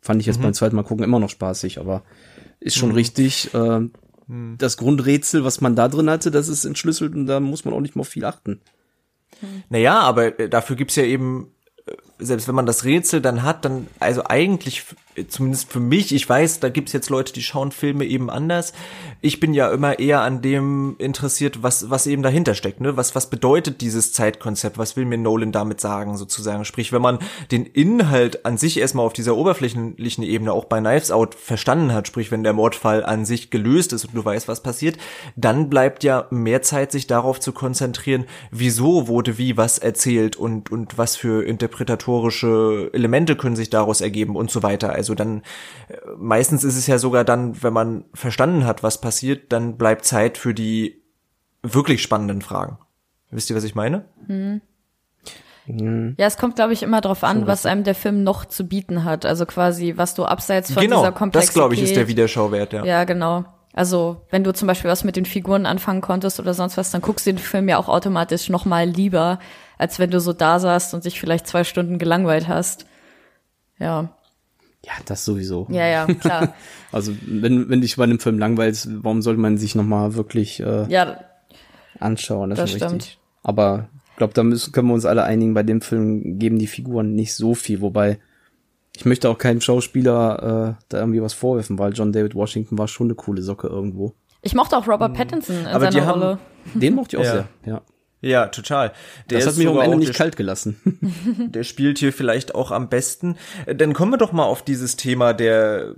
Speaker 2: Fand ich jetzt beim zweiten Mal gucken immer noch spaßig, aber ist schon richtig. Äh, Das Grundrätsel, was man da drin hatte, das ist entschlüsselt und da muss man auch nicht mal viel achten.
Speaker 1: Naja, aber äh, dafür gibt's ja eben, selbst wenn man das Rätsel dann hat, dann, also eigentlich, zumindest für mich, ich weiß, da gibt's jetzt Leute, die schauen Filme eben anders. Ich bin ja immer eher an dem interessiert, was, was eben dahinter steckt, ne? Was, was bedeutet dieses Zeitkonzept? Was will mir Nolan damit sagen, sozusagen? Sprich, wenn man den Inhalt an sich erstmal auf dieser oberflächlichen Ebene auch bei Knives Out verstanden hat, sprich, wenn der Mordfall an sich gelöst ist und du weißt, was passiert, dann bleibt ja mehr Zeit, sich darauf zu konzentrieren, wieso wurde wie was erzählt und, und was für interpretatorische Elemente können sich daraus ergeben und so weiter. Also dann, äh, meistens ist es ja sogar dann, wenn man verstanden hat, was passiert, dann bleibt Zeit für die wirklich spannenden Fragen. Wisst ihr, was ich meine?
Speaker 3: Ja, es kommt, glaube ich, immer darauf an, was einem der Film noch zu bieten hat. Also quasi, was du abseits von
Speaker 1: genau,
Speaker 3: dieser Komplexität.
Speaker 1: das glaube ich ist der Wiederschauwert, ja.
Speaker 3: Ja, genau. Also, wenn du zum Beispiel was mit den Figuren anfangen konntest oder sonst was, dann guckst du den Film ja auch automatisch noch mal lieber, als wenn du so da saßt und dich vielleicht zwei Stunden gelangweilt hast. Ja,
Speaker 2: Ja, das sowieso.
Speaker 3: ja, ja, klar.
Speaker 2: Also wenn, wenn dich bei einem Film langweilst, warum sollte man sich nochmal wirklich äh,
Speaker 3: ja,
Speaker 2: anschauen?
Speaker 3: Das
Speaker 2: ist schon
Speaker 3: stimmt.
Speaker 2: richtig. Aber ich glaube, da müssen, können wir uns alle einigen, bei dem Film geben die Figuren nicht so viel, wobei ich möchte auch keinem Schauspieler äh, da irgendwie was vorwerfen, weil John David Washington war schon eine coole Socke irgendwo.
Speaker 3: ich mochte auch Robert Pattinson in
Speaker 1: Aber die
Speaker 3: seiner
Speaker 1: haben-
Speaker 3: Rolle.
Speaker 2: Den mochte ich auch
Speaker 1: Ja.
Speaker 2: sehr, ja.
Speaker 1: Ja, total. Der
Speaker 2: Das hat mich am Ende nicht kalt gelassen.
Speaker 1: der spielt hier vielleicht auch am besten. Äh, Dann kommen wir doch mal auf dieses Thema der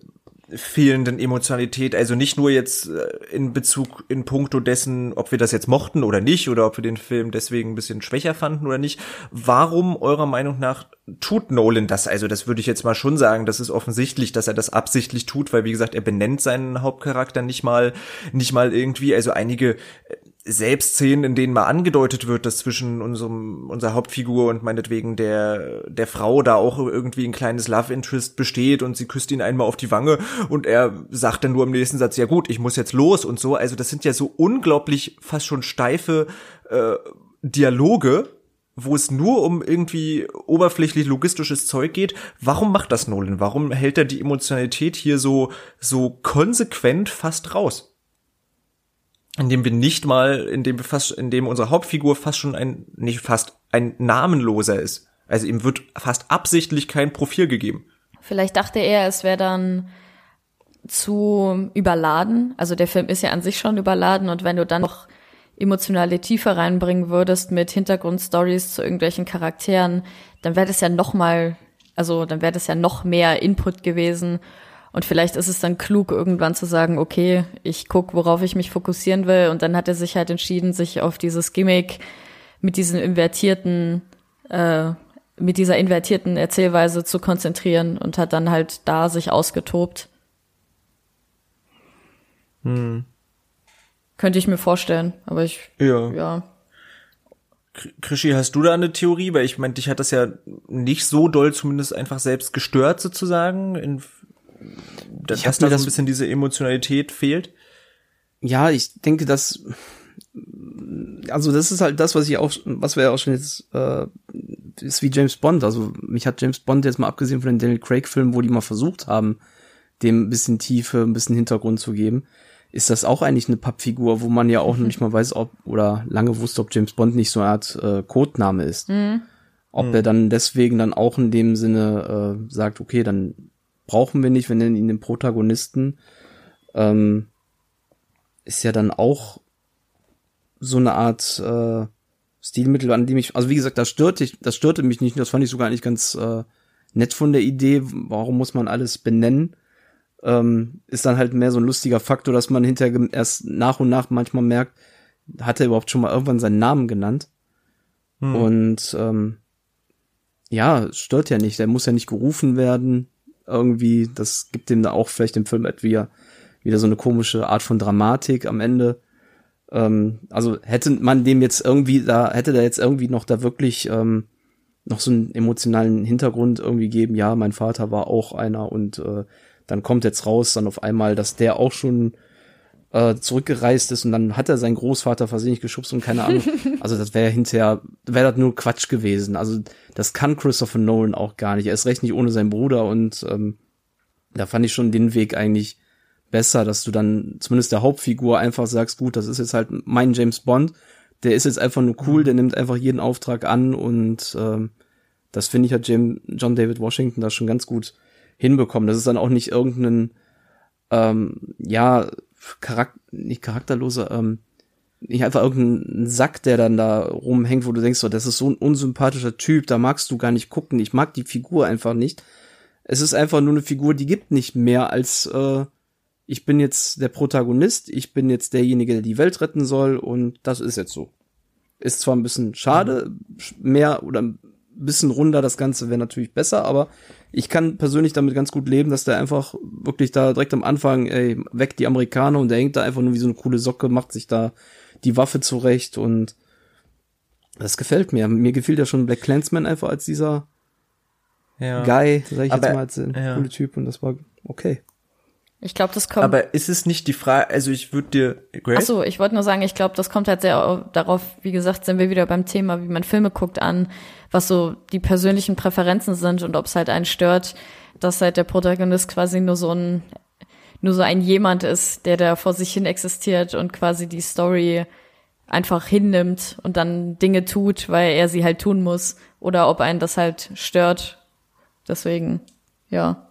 Speaker 1: fehlenden Emotionalität, also nicht nur jetzt äh, in Bezug in puncto dessen, ob wir das jetzt mochten oder nicht oder ob wir den Film deswegen ein bisschen schwächer fanden oder nicht. Warum eurer Meinung nach tut Nolan das? Also das würde ich jetzt mal schon sagen, das ist offensichtlich, dass er das absichtlich tut, weil wie gesagt, er benennt seinen Hauptcharakter nicht mal nicht mal irgendwie, also einige äh, Selbstszenen, in denen mal angedeutet wird, dass zwischen unserem, unserer Hauptfigur und meinetwegen der, der Frau da auch irgendwie ein kleines Love Interest besteht und sie küsst ihn einmal auf die Wange und er sagt dann nur im nächsten Satz, ja gut, ich muss jetzt los und so. Also das sind ja so unglaublich fast schon steife äh, Dialoge, wo es nur um irgendwie oberflächlich logistisches Zeug geht. Warum macht das Nolan? Warum hält er die Emotionalität hier so, so konsequent fast raus? Indem wir nicht mal, indem wir fast, indem unsere Hauptfigur fast schon ein, nicht fast, ein Namenloser ist. Also ihm wird fast absichtlich kein Profil gegeben.
Speaker 3: Vielleicht dachte er, es wäre dann zu überladen. Also der Film ist ja an sich schon überladen und wenn du dann noch emotionale Tiefe reinbringen würdest mit Hintergrundstories zu irgendwelchen Charakteren, dann wäre das ja noch mal, also dann wäre das ja noch mehr Input gewesen. Und vielleicht ist es dann klug, irgendwann zu sagen, okay, ich guck, worauf ich mich fokussieren will. Und dann hat er sich halt entschieden, sich auf dieses Gimmick mit diesen invertierten, äh, mit dieser invertierten Erzählweise zu konzentrieren und hat dann halt da sich ausgetobt. Könnte ich mir vorstellen, aber ich,
Speaker 1: Ja.
Speaker 3: ja.
Speaker 1: Krischi, hast du da eine Theorie? Weil ich meine, dich hat das ja nicht so doll zumindest einfach selbst gestört sozusagen, in, dass da so
Speaker 2: das-
Speaker 1: ein bisschen diese Emotionalität fehlt.
Speaker 2: Ja, ich denke, dass also das ist halt das, was ich auch, was wir ja auch schon jetzt äh, ist wie James Bond. Also mich hat James Bond jetzt mal abgesehen von den Daniel Craig-Filmen, wo die mal versucht haben, dem ein bisschen Tiefe, ein bisschen Hintergrund zu geben, ist das auch eigentlich eine Pappfigur, wo man ja auch noch nicht mal weiß, ob oder lange wusste, ob James Bond nicht so eine Art äh, Codename ist. Ob er dann deswegen dann auch in dem Sinne äh, sagt, okay, dann brauchen wir nicht, wir nennen ihn den Protagonisten. Ähm, ist ja dann auch so eine Art äh, Stilmittel, an dem ich, also wie gesagt, das störte, ich, das störte mich nicht, das fand ich sogar eigentlich ganz äh, nett von der Idee, warum muss man alles benennen? Ähm, ist dann halt mehr so ein lustiger Faktor, dass man hinterher erst nach und nach manchmal merkt, hat er überhaupt schon mal irgendwann seinen Namen genannt? Hm. Und ähm, ja, stört ja nicht, der muss ja nicht gerufen werden. Irgendwie, das gibt dem da auch vielleicht im Film wieder, wieder so eine komische Art von Dramatik am Ende. Ähm, also hätte man dem jetzt irgendwie da, hätte da jetzt irgendwie noch da wirklich ähm, noch so einen emotionalen Hintergrund irgendwie geben, ja, mein Vater war auch einer und äh, dann kommt jetzt raus dann auf einmal, dass der auch schon äh, zurückgereist ist und dann hat er seinen Großvater versehentlich geschubst und keine Ahnung. Also das wäre hinterher, wäre das nur Quatsch gewesen. Also das kann Christopher Nolan auch gar nicht. Er ist recht nicht ohne seinen Bruder und ähm, da fand ich schon den Weg eigentlich besser, dass du dann zumindest der Hauptfigur einfach sagst, gut, das ist jetzt halt mein James Bond, der ist jetzt einfach nur cool, der nimmt einfach jeden Auftrag an und ähm, das finde ich hat Jim, John David Washington da schon ganz gut hinbekommen. Das ist dann auch nicht irgendein, ähm, ja, Charakter, nicht charakterloser, ähm, nicht einfach irgendein Sack, der dann da rumhängt, wo du denkst, so, das ist so ein unsympathischer Typ, da magst du gar nicht gucken. Ich mag die Figur einfach nicht. Es ist einfach nur eine Figur, die gibt nicht mehr als äh, ich bin jetzt der Protagonist, ich bin jetzt derjenige, der die Welt retten soll und das ist jetzt so. Ist zwar ein bisschen schade, mehr oder ein bisschen runder das Ganze wäre natürlich besser, aber ich kann persönlich damit ganz gut leben, dass der einfach wirklich da direkt am Anfang, ey, weg die Amerikaner und der hängt da einfach nur wie so eine coole Socke, macht sich da die Waffe zurecht und das gefällt mir. Mir gefiel ja schon Black Clansman einfach als dieser ja. Guy, sag ich aber, jetzt mal, als ein ja. coole Typ und das war okay.
Speaker 3: Ich glaube, das kommt.
Speaker 1: Aber ist es nicht die Frage, also ich würde dir.
Speaker 3: Grace? Ach so, ich wollte nur sagen, ich glaube, das kommt halt sehr darauf, wie gesagt, sind wir wieder beim Thema, wie man Filme guckt an, was so die persönlichen Präferenzen sind und ob es halt einen stört, dass halt der Protagonist quasi nur so ein, nur so ein jemand ist, der da vor sich hin existiert und quasi die Story einfach hinnimmt und dann Dinge tut, weil er sie halt tun muss, oder ob einen das halt stört. Deswegen, ja.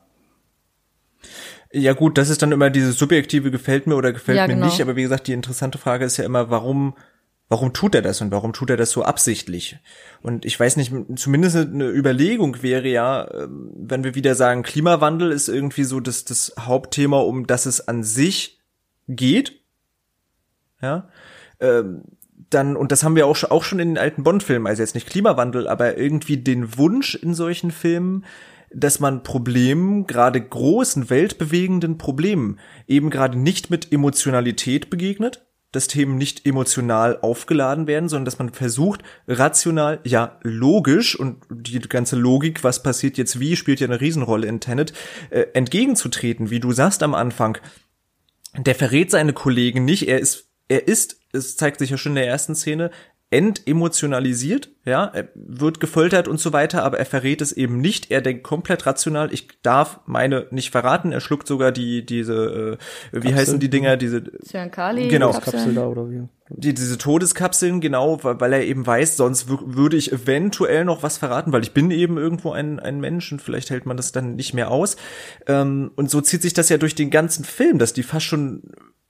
Speaker 1: Ja gut, das ist dann immer dieses subjektive gefällt mir oder gefällt ja, mir genau. nicht, aber wie gesagt, die interessante Frage ist ja immer, warum warum tut er das und warum tut er das so absichtlich? Und ich weiß nicht, zumindest eine Überlegung wäre ja, ähm, wenn wir wieder sagen, Klimawandel ist irgendwie so das, das Hauptthema, um das es an sich geht. Ja. Ähm, dann, und das haben wir auch, auch schon in den alten Bond-Filmen, also jetzt nicht Klimawandel, aber irgendwie den Wunsch in solchen Filmen, dass man Problemen, gerade großen, weltbewegenden Problemen, eben gerade nicht mit Emotionalität begegnet, dass Themen nicht emotional aufgeladen werden, sondern dass man versucht, rational, ja, logisch, und die ganze Logik, was passiert jetzt wie, spielt ja eine Riesenrolle in Tenet, äh, entgegenzutreten, wie du sagst am Anfang. Der verrät seine Kollegen nicht, er ist, er ist, es zeigt sich ja schon in der ersten Szene, entemotionalisiert, ja, er wird gefoltert und so weiter, aber er verrät es eben nicht. Er denkt komplett rational. Ich darf meine nicht verraten. Er schluckt sogar die diese äh, wie Kapsel. heißen die Dinger diese
Speaker 3: Cyankali
Speaker 1: genau Kapsel da oder wie die, diese Todeskapseln genau, weil er eben weiß, sonst würde ich eventuell noch was verraten, weil ich bin eben irgendwo ein ein Mensch und vielleicht hält man das dann nicht mehr aus. Ähm, und so zieht sich das ja durch den ganzen Film, dass die fast schon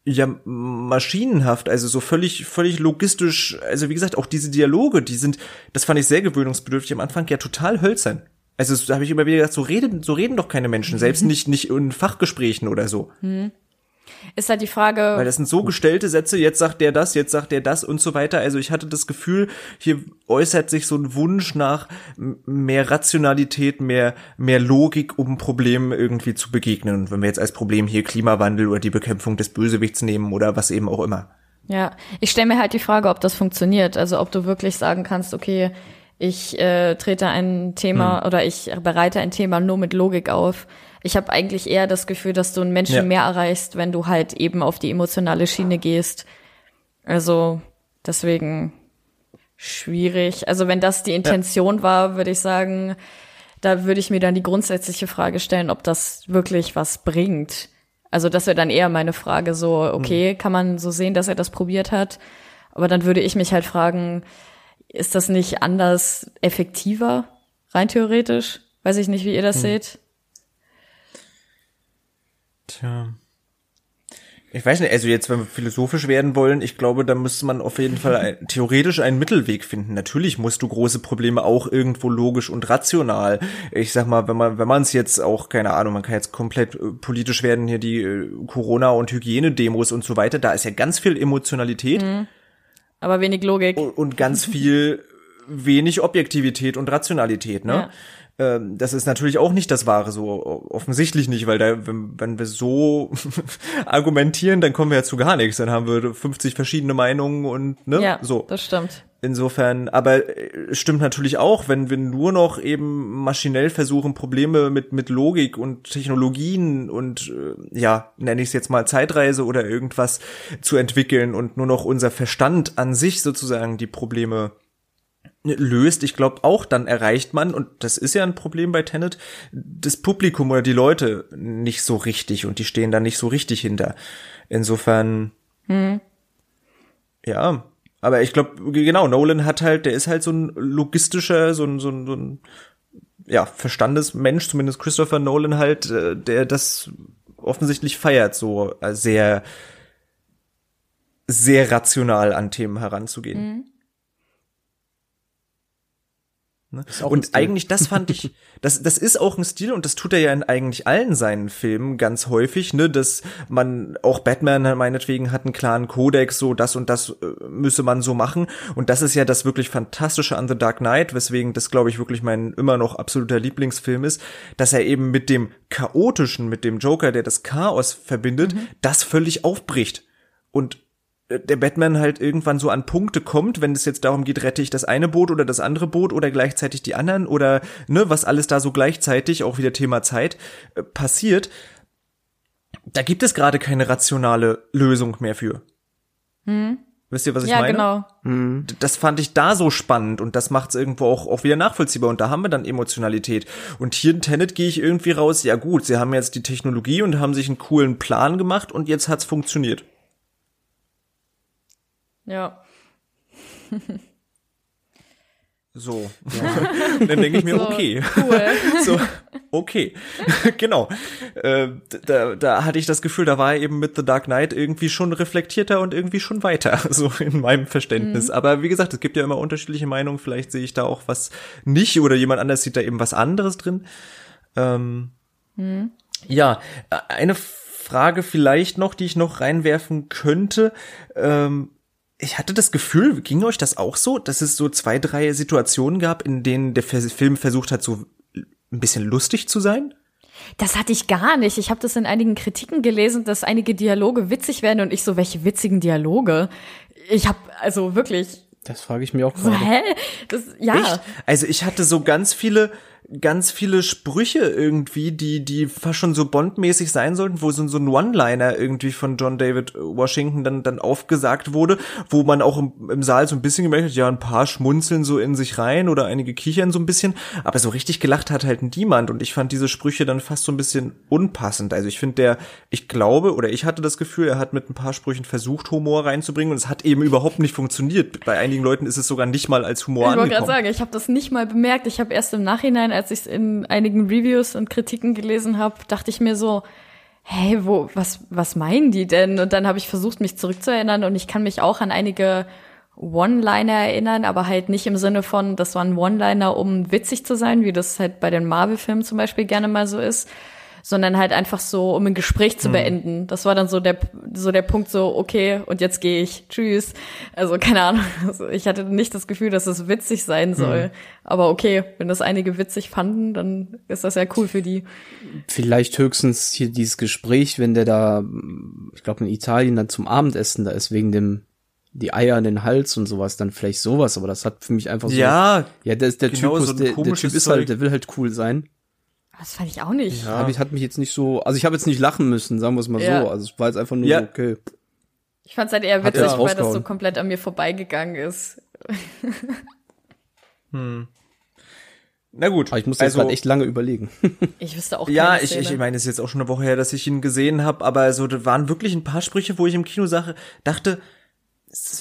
Speaker 1: ja maschinenhaft, also so völlig völlig logistisch, also wie gesagt, auch diese Dialoge, die sind, das fand ich sehr gewöhnungsbedürftig am Anfang, ja total hölzern. Also da habe ich immer wieder gedacht, so reden so reden doch keine Menschen, selbst mhm. nicht nicht in Fachgesprächen oder so. Mhm.
Speaker 3: Ist halt die Frage.
Speaker 1: Weil das sind so gestellte Sätze, jetzt sagt der das, jetzt sagt der das und so weiter. Also ich hatte das Gefühl, hier äußert sich so ein Wunsch nach mehr Rationalität, mehr, mehr Logik, um Problemen irgendwie zu begegnen. Und wenn wir jetzt als Problem hier Klimawandel oder die Bekämpfung des Bösewichts nehmen oder was eben auch immer.
Speaker 3: Ja, ich stelle mir halt die Frage, ob das funktioniert. Also ob du wirklich sagen kannst, okay, ich äh, trete ein Thema hm. oder ich bereite ein Thema nur mit Logik auf ich habe eigentlich eher das Gefühl, dass du einen Menschen ja. mehr erreichst, wenn du halt eben auf die emotionale Schiene gehst. Also deswegen schwierig. Also wenn das die Intention ja. war, würde ich sagen, da würde ich mir dann die grundsätzliche Frage stellen, ob das wirklich was bringt. Also das wäre dann eher meine Frage so, okay, mhm. kann man so sehen, dass er das probiert hat? Aber dann würde ich mich halt fragen, ist das nicht anders effektiver, rein theoretisch? Weiß ich nicht, wie ihr das mhm. seht.
Speaker 1: Tja. Ich weiß nicht, also jetzt, wenn wir philosophisch werden wollen, ich glaube, da müsste man auf jeden Fall ein, theoretisch einen Mittelweg finden. Natürlich musst du große Probleme auch irgendwo logisch und rational. Ich sag mal, wenn man, wenn man es jetzt auch, keine Ahnung, man kann jetzt komplett äh, politisch werden, hier die äh, Corona- und Hygienedemos und so weiter, da ist ja ganz viel Emotionalität. Mhm.
Speaker 3: Aber wenig Logik.
Speaker 1: Und, und ganz viel wenig Objektivität und Rationalität, ne? Ja. Ähm, das ist natürlich auch nicht das Wahre, so offensichtlich nicht, weil da, wenn, wenn wir so argumentieren, dann kommen wir ja zu gar nichts. Dann haben wir 50 verschiedene Meinungen und ne,
Speaker 3: ja,
Speaker 1: so.
Speaker 3: Das stimmt.
Speaker 1: Insofern, aber äh, stimmt natürlich auch, wenn wir nur noch eben maschinell versuchen, Probleme mit, mit Logik und Technologien und äh, ja, nenne ich es jetzt mal Zeitreise oder irgendwas zu entwickeln und nur noch unser Verstand an sich sozusagen die Probleme löst, ich glaube auch, dann erreicht man, und das ist ja ein Problem bei Tenet, das Publikum oder die Leute nicht so richtig und die stehen da nicht so richtig hinter. Insofern, hm. ja, aber ich glaube, genau, Nolan hat halt, der ist halt so ein logistischer, so ein, so ein, so ein ja, Verstandesmensch, zumindest Christopher Nolan halt, äh, der das offensichtlich feiert, so äh, sehr, sehr rational an Themen heranzugehen. Mhm. Ne? Und eigentlich das fand ich, das, das ist auch ein Stil und das tut er ja in eigentlich allen seinen Filmen ganz häufig, ne, dass man, auch Batman meinetwegen hat einen klaren Kodex, so das und das äh, müsse man so machen und das ist ja das wirklich Fantastische an The Dark Knight, weswegen das glaube ich wirklich mein immer noch absoluter Lieblingsfilm ist, dass er eben mit dem Chaotischen, mit dem Joker, der das Chaos verbindet, mhm. das völlig aufbricht und der Batman halt irgendwann so an Punkte kommt, wenn es jetzt darum geht, rette ich das eine Boot oder das andere Boot oder gleichzeitig die anderen oder ne, was alles da so gleichzeitig, auch wieder Thema Zeit, äh, passiert, da gibt es gerade keine rationale Lösung mehr für. Hm. Wisst ihr, was ich ja, meine?
Speaker 3: Genau.
Speaker 1: Hm. Das fand ich da so spannend und das macht es irgendwo auch, auch wieder nachvollziehbar und da haben wir dann Emotionalität. Und hier in Tenet gehe ich irgendwie raus, ja gut, sie haben jetzt die Technologie und haben sich einen coolen Plan gemacht und jetzt hat's funktioniert.
Speaker 3: Ja.
Speaker 1: So. Ja. Dann denke ich mir, so, okay.
Speaker 3: Cool.
Speaker 1: So, okay. genau. Äh, da, da hatte ich das Gefühl, da war er eben mit The Dark Knight irgendwie schon reflektierter und irgendwie schon weiter, so in meinem Verständnis. Mhm. Aber wie gesagt, es gibt ja immer unterschiedliche Meinungen. Vielleicht sehe ich da auch was nicht oder jemand anders sieht da eben was anderes drin. Ähm, mhm. Ja, eine Frage vielleicht noch, die ich noch reinwerfen könnte. Ähm, ich hatte das Gefühl, ging euch das auch so, dass es so zwei, drei Situationen gab, in denen der Film versucht hat, so ein bisschen lustig zu sein?
Speaker 3: Das hatte ich gar nicht. Ich habe das in einigen Kritiken gelesen, dass einige Dialoge witzig werden und ich so, welche witzigen Dialoge? Ich habe also wirklich.
Speaker 2: Das frage ich mir auch gerade.
Speaker 3: So, hä? Das, ja.
Speaker 1: Echt? Also ich hatte so ganz viele ganz viele Sprüche irgendwie, die, die fast schon so Bond-mäßig sein sollten, wo so, so ein One-Liner irgendwie von John David Washington dann, dann aufgesagt wurde, wo man auch im, im Saal so ein bisschen gemerkt hat, ja, ein paar schmunzeln so in sich rein oder einige kichern so ein bisschen, aber so richtig gelacht hat halt niemand und ich fand diese Sprüche dann fast so ein bisschen unpassend. Also ich finde der, ich glaube oder ich hatte das Gefühl, er hat mit ein paar Sprüchen versucht, Humor reinzubringen und es hat eben überhaupt nicht funktioniert. Bei einigen Leuten ist es sogar nicht mal als Humor
Speaker 3: ich angekommen. Ich wollte gerade sagen, ich habe das nicht mal bemerkt. Ich habe erst im Nachhinein als ich es in einigen Reviews und Kritiken gelesen habe, dachte ich mir so, hey, wo, was, was meinen die denn? Und dann habe ich versucht, mich zurückzuerinnern und ich kann mich auch an einige One-Liner erinnern, aber halt nicht im Sinne von, das waren One-Liner, um witzig zu sein, wie das halt bei den Marvel-Filmen zum Beispiel gerne mal so ist, sondern halt einfach so, um ein Gespräch zu mhm. beenden. Das war dann so der, so der Punkt so, okay, und jetzt gehe ich, tschüss. Also keine Ahnung, also ich hatte nicht das Gefühl, dass es witzig sein soll. Mhm. Aber okay, wenn das einige witzig fanden, dann ist das ja cool für die.
Speaker 2: Vielleicht höchstens hier dieses Gespräch, wenn der da, ich glaube in Italien dann zum Abendessen da ist, wegen dem die Eier an den Hals und sowas, dann vielleicht sowas, aber das hat für mich einfach so.
Speaker 1: Ja,
Speaker 2: ja, der ist der genau Typus, so der, der Typ ist halt, der will halt cool sein.
Speaker 3: Das fand ich auch nicht.
Speaker 2: Ja, aber ich hat mich jetzt nicht so, also ich habe jetzt nicht lachen müssen, sagen wir es mal ja. so. Also es war jetzt einfach nur ja. okay.
Speaker 3: Ich fand es halt eher witzig, weil das so komplett an mir vorbeigegangen ist.
Speaker 1: hm. Na gut.
Speaker 2: Aber ich musste also, jetzt echt lange überlegen.
Speaker 3: ich wüsste auch
Speaker 1: Ja, ich, ich meine, es ist jetzt auch schon eine Woche her, dass ich ihn gesehen habe, aber so da waren wirklich ein paar Sprüche, wo ich im Kino sache, dachte,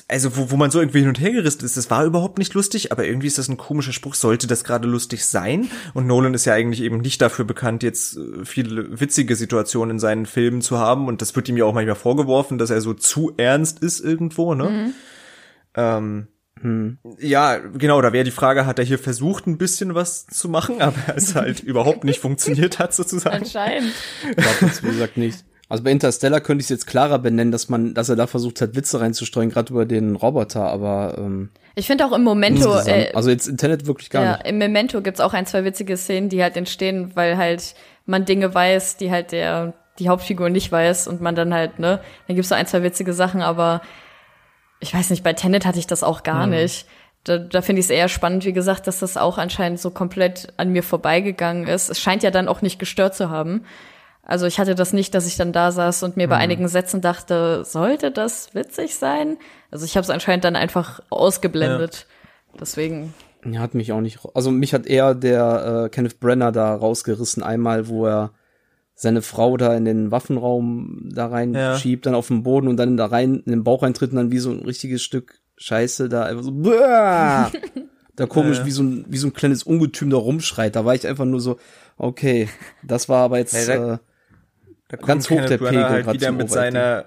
Speaker 1: also wo, wo man so irgendwie hin und her gerissen ist, das war überhaupt nicht lustig, aber irgendwie ist das ein komischer Spruch, sollte das gerade lustig sein? Und Nolan ist ja eigentlich eben nicht dafür bekannt, jetzt äh, viele witzige Situationen in seinen Filmen zu haben und das wird ihm ja auch manchmal vorgeworfen, dass er so zu ernst ist irgendwo, ne? Mhm. Ähm, hm. Ja, genau, da wäre die Frage, hat er hier versucht, ein bisschen was zu machen, aber es halt überhaupt nicht funktioniert hat, sozusagen.
Speaker 3: Anscheinend.
Speaker 2: Ich glaube das, wie gesagt, nicht. Also bei Interstellar könnte ich es jetzt klarer benennen, dass man, dass er da versucht hat, Witze reinzustreuen, gerade über den Roboter, aber ähm,
Speaker 3: ich finde auch im Momento,
Speaker 2: äh, also jetzt Internet wirklich gar
Speaker 3: ja,
Speaker 2: nicht.
Speaker 3: Im Memento gibt's auch ein, zwei witzige Szenen, die halt entstehen, weil halt man Dinge weiß, die halt der die Hauptfigur nicht weiß und man dann halt, ne, dann gibt's so ein, zwei witzige Sachen, aber ich weiß nicht, bei Tenet hatte ich das auch gar hm. nicht. Da, da finde ich es eher spannend, wie gesagt, dass das auch anscheinend so komplett an mir vorbeigegangen ist. Es scheint ja dann auch nicht gestört zu haben. Also ich hatte das nicht, dass ich dann da saß und mir bei mhm. einigen Sätzen dachte, sollte das witzig sein? Also ich habe es anscheinend dann einfach ausgeblendet. Ja. Deswegen.
Speaker 2: Ja, hat mich auch nicht. Also mich hat eher der äh, Kenneth Brenner da rausgerissen, einmal, wo er seine Frau da in den Waffenraum da reinschiebt, ja. dann auf den Boden und dann da rein in den Bauch eintritt und dann wie so ein richtiges Stück Scheiße da einfach so da komisch ja, wie so ein wie so ein kleines Ungetüm da rumschreit. Da war ich einfach nur so, okay, das war aber jetzt äh,
Speaker 1: da ganz hoch der Pegel halt wieder mit seiner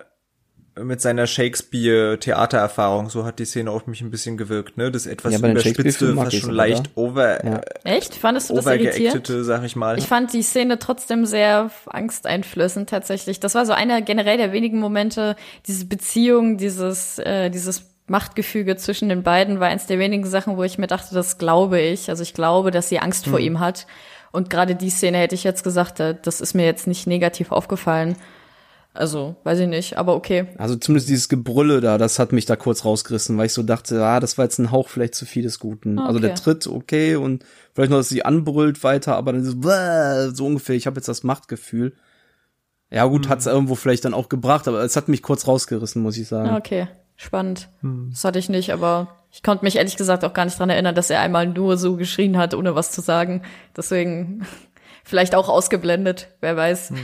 Speaker 1: mit seiner Shakespeare-Theatererfahrung, so hat die Szene auf mich ein bisschen gewirkt, ne? Das etwas ja, überspitzte, fast schon leicht over,
Speaker 3: ja. Echt? Fandest du das irritierend?
Speaker 1: sag ich mal.
Speaker 3: Ich fand die Szene trotzdem sehr angsteinflößend tatsächlich. Das war so einer generell der wenigen Momente, diese Beziehung, dieses, äh, dieses Machtgefüge zwischen den beiden war eins der wenigen Sachen, wo ich mir dachte, das glaube ich. Also ich glaube, dass sie Angst hm. vor ihm hat. Und gerade die Szene hätte ich jetzt gesagt, das ist mir jetzt nicht negativ aufgefallen. Also, weiß ich nicht, aber okay.
Speaker 2: Also zumindest dieses Gebrülle da, das hat mich da kurz rausgerissen, weil ich so dachte, ah, das war jetzt ein Hauch vielleicht zu viel des Guten. Okay. Also der Tritt, okay, und vielleicht noch, dass sie anbrüllt weiter, aber dann so, so ungefähr, ich habe jetzt das Machtgefühl. Ja gut, hm. hat's irgendwo vielleicht dann auch gebracht, aber es hat mich kurz rausgerissen, muss ich sagen.
Speaker 3: Okay, spannend. Hm. Das hatte ich nicht, aber ich konnte mich ehrlich gesagt auch gar nicht dran erinnern, dass er einmal nur so geschrien hat, ohne was zu sagen. Deswegen vielleicht auch ausgeblendet, wer weiß. Hm.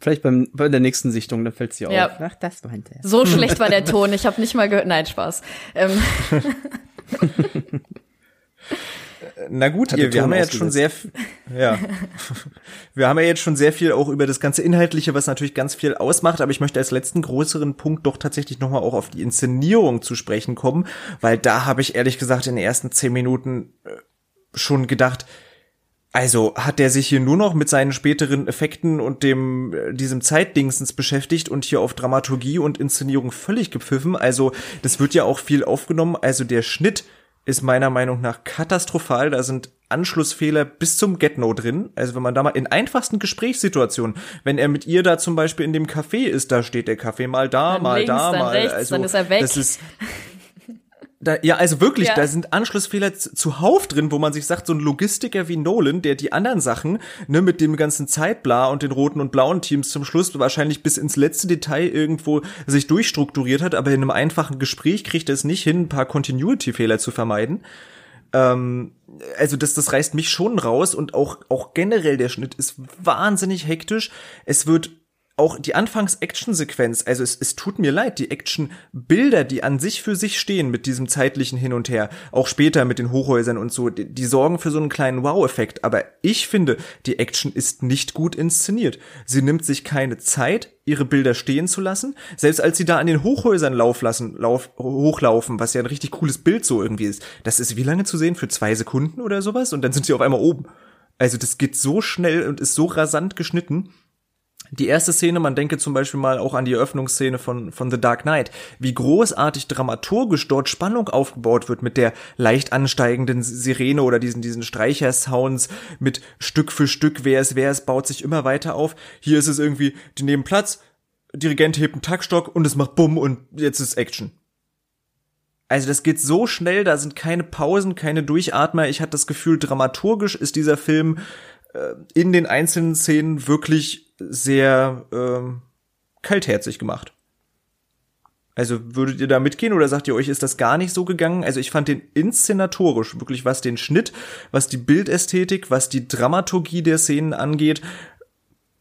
Speaker 2: Vielleicht beim, bei der nächsten Sichtung, da fällt sie ja. auf.
Speaker 3: Ach, das meinte er. So schlecht war der Ton, ich habe nicht mal gehört. Nein, Spaß. Ähm.
Speaker 1: Na gut, ihr, wir haben ja jetzt schon sehr, ja, wir haben ja jetzt schon sehr viel auch über das ganze Inhaltliche, was natürlich ganz viel ausmacht, aber ich möchte als letzten größeren Punkt doch tatsächlich nochmal auch auf die Inszenierung zu sprechen kommen, weil da habe ich ehrlich gesagt in den ersten zehn Minuten äh, schon gedacht, also hat der sich hier nur noch mit seinen späteren Effekten und dem äh, diesem Zeitdingsens beschäftigt und hier auf Dramaturgie und Inszenierung völlig gepfiffen. Also das wird ja auch viel aufgenommen. Also der Schnitt ist meiner Meinung nach katastrophal. Da sind Anschlussfehler bis zum Get-No drin. Also wenn man da mal in einfachsten Gesprächssituationen, wenn er mit ihr da zum Beispiel in dem Café ist, da steht der Kaffee mal da,
Speaker 3: dann
Speaker 1: mal
Speaker 3: links,
Speaker 1: da, mal.
Speaker 3: Rechts,
Speaker 1: also
Speaker 3: dann ist er weg.
Speaker 1: das ist da, ja, also wirklich, ja. da sind Anschlussfehler zuhauf drin, wo man sich sagt, so ein Logistiker wie Nolan, der die anderen Sachen, ne, mit dem ganzen Zeitbla und den roten und blauen Teams zum Schluss wahrscheinlich bis ins letzte Detail irgendwo sich durchstrukturiert hat, aber in einem einfachen Gespräch kriegt er es nicht hin, ein paar Continuity-Fehler zu vermeiden. Ähm, also das, das reißt mich schon raus und auch, auch generell der Schnitt ist wahnsinnig hektisch. Es wird auch die Anfangs-Action-Sequenz, also es, es tut mir leid, die Action-Bilder, die an sich für sich stehen mit diesem zeitlichen Hin und Her, auch später mit den Hochhäusern und so, die, die sorgen für so einen kleinen Wow-Effekt. Aber ich finde, die Action ist nicht gut inszeniert. Sie nimmt sich keine Zeit, ihre Bilder stehen zu lassen. Selbst als sie da an den Hochhäusern lauf lassen, lauf, hochlaufen, was ja ein richtig cooles Bild so irgendwie ist, das ist wie lange zu sehen? Für zwei Sekunden oder sowas? Und dann sind sie auf einmal oben. Also das geht so schnell und ist so rasant geschnitten die erste Szene, man denke zum Beispiel mal auch an die Eröffnungsszene von, von The Dark Knight, wie großartig dramaturgisch dort Spannung aufgebaut wird mit der leicht ansteigenden Sirene oder diesen, diesen Streichersounds mit Stück für Stück, wer es wer es baut sich immer weiter auf. Hier ist es irgendwie, die nehmen Platz, Dirigent hebt einen Taktstock und es macht Bumm und jetzt ist Action. Also das geht so schnell, da sind keine Pausen, keine Durchatmer. Ich hatte das Gefühl, dramaturgisch ist dieser Film in den einzelnen Szenen wirklich sehr ähm, kaltherzig gemacht. Also würdet ihr da mitgehen oder sagt ihr euch, ist das gar nicht so gegangen? Also ich fand den inszenatorisch, wirklich was den Schnitt, was die Bildästhetik, was die Dramaturgie der Szenen angeht,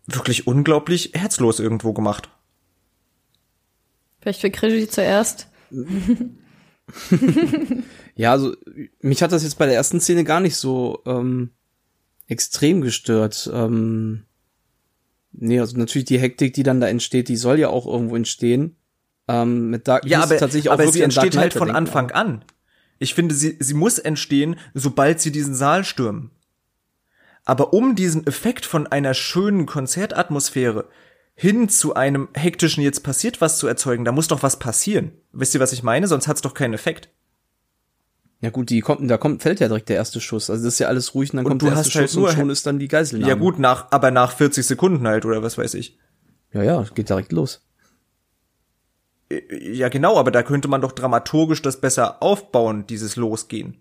Speaker 1: wirklich unglaublich herzlos irgendwo gemacht.
Speaker 3: Vielleicht für Krigi zuerst.
Speaker 2: ja, also mich hat das jetzt bei der ersten Szene gar nicht so ähm, extrem gestört. Ähm, nee, also natürlich die Hektik, die dann da entsteht, die soll ja auch irgendwo entstehen. Ähm, mit Dark
Speaker 1: ja, aber, tatsächlich auch aber sie entsteht halt von Anfang an. Ich finde, sie, sie muss entstehen, sobald sie diesen Saal stürmen. Aber um diesen Effekt von einer schönen Konzertatmosphäre hin zu einem hektischen jetzt passiert was zu erzeugen, da muss doch was passieren. Wisst ihr, was ich meine? Sonst hat's doch keinen Effekt.
Speaker 2: Ja gut, die kommt, da kommt, fällt ja direkt der erste Schuss. Also das ist ja alles ruhig und dann und kommt der erste halt Schuss und schon ist dann die Geiselnahme.
Speaker 1: Ja gut, nach, aber nach 40 Sekunden halt oder was weiß ich.
Speaker 2: Ja, ja, geht direkt los.
Speaker 1: Ja genau, aber da könnte man doch dramaturgisch das besser aufbauen, dieses Losgehen.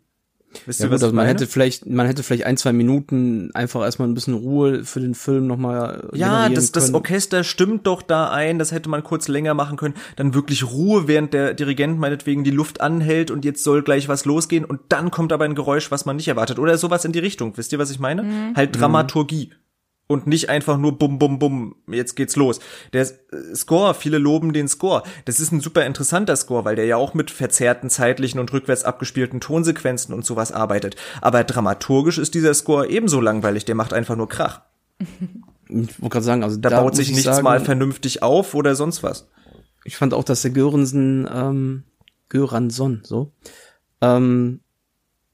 Speaker 2: Wisst ja, ihr, gut, also man hätte vielleicht, man hätte vielleicht ein, zwei Minuten einfach erstmal ein bisschen Ruhe für den Film nochmal.
Speaker 1: Ja, das, das Orchester stimmt doch da ein, das hätte man kurz länger machen können. Dann wirklich Ruhe, während der Dirigent meinetwegen die Luft anhält und jetzt soll gleich was losgehen und dann kommt aber ein Geräusch, was man nicht erwartet. Oder sowas in die Richtung. Wisst ihr, was ich meine? Mhm. Halt Dramaturgie und nicht einfach nur bum bum bum, jetzt geht's los. Der Score, viele loben den Score. Das ist ein super interessanter Score, weil der ja auch mit verzerrten zeitlichen und rückwärts abgespielten Tonsequenzen und sowas arbeitet. Aber dramaturgisch ist dieser Score ebenso langweilig, der macht einfach nur Krach.
Speaker 2: Ich wollte gerade sagen, also
Speaker 1: da, da baut sich nichts sagen, mal vernünftig auf oder sonst was.
Speaker 2: Ich fand auch, dass der Göransen, ähm, Göransson, so, ähm,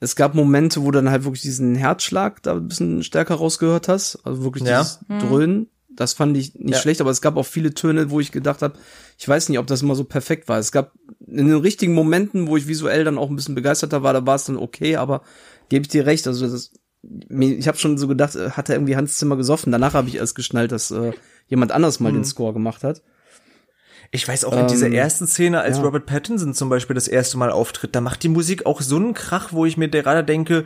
Speaker 2: es gab Momente, wo du dann halt wirklich diesen Herzschlag da ein bisschen stärker rausgehört hast. Also wirklich ja. dieses mhm. Dröhnen. Das fand ich nicht ja. schlecht, aber es gab auch viele Töne, wo ich gedacht habe, ich weiß nicht, ob das immer so perfekt war. Es gab in den richtigen Momenten, wo ich visuell dann auch ein bisschen begeisterter war, da war es dann okay, aber gebe ich dir recht, also das, ich habe schon so gedacht, äh, hat er irgendwie Hans Zimmer gesoffen. Danach habe ich erst geschnallt, dass äh, jemand anders mal mhm. den Score gemacht hat.
Speaker 1: Ich weiß auch in dieser ähm, ersten Szene, als ja. Robert Pattinson zum Beispiel das erste Mal auftritt, da macht die Musik auch so einen Krach, wo ich mir gerade denke,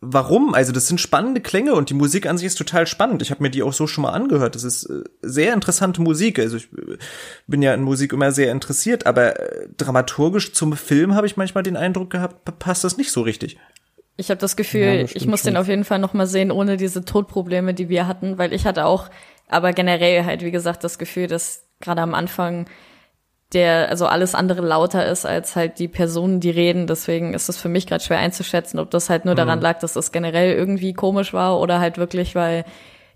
Speaker 1: warum? Also das sind spannende Klänge und die Musik an sich ist total spannend. Ich habe mir die auch so schon mal angehört. Das ist äh, sehr interessante Musik. Also ich äh, bin ja in Musik immer sehr interessiert, aber äh, dramaturgisch zum Film habe ich manchmal den Eindruck gehabt, passt das nicht so richtig.
Speaker 3: Ich habe das Gefühl, ja, das ich muss schon. den auf jeden Fall noch mal sehen, ohne diese Todprobleme, die wir hatten, weil ich hatte auch, aber generell halt wie gesagt das Gefühl, dass gerade am Anfang der, also alles andere lauter ist als halt die Personen, die reden. Deswegen ist es für mich gerade schwer einzuschätzen, ob das halt nur mhm. daran lag, dass das generell irgendwie komisch war oder halt wirklich, weil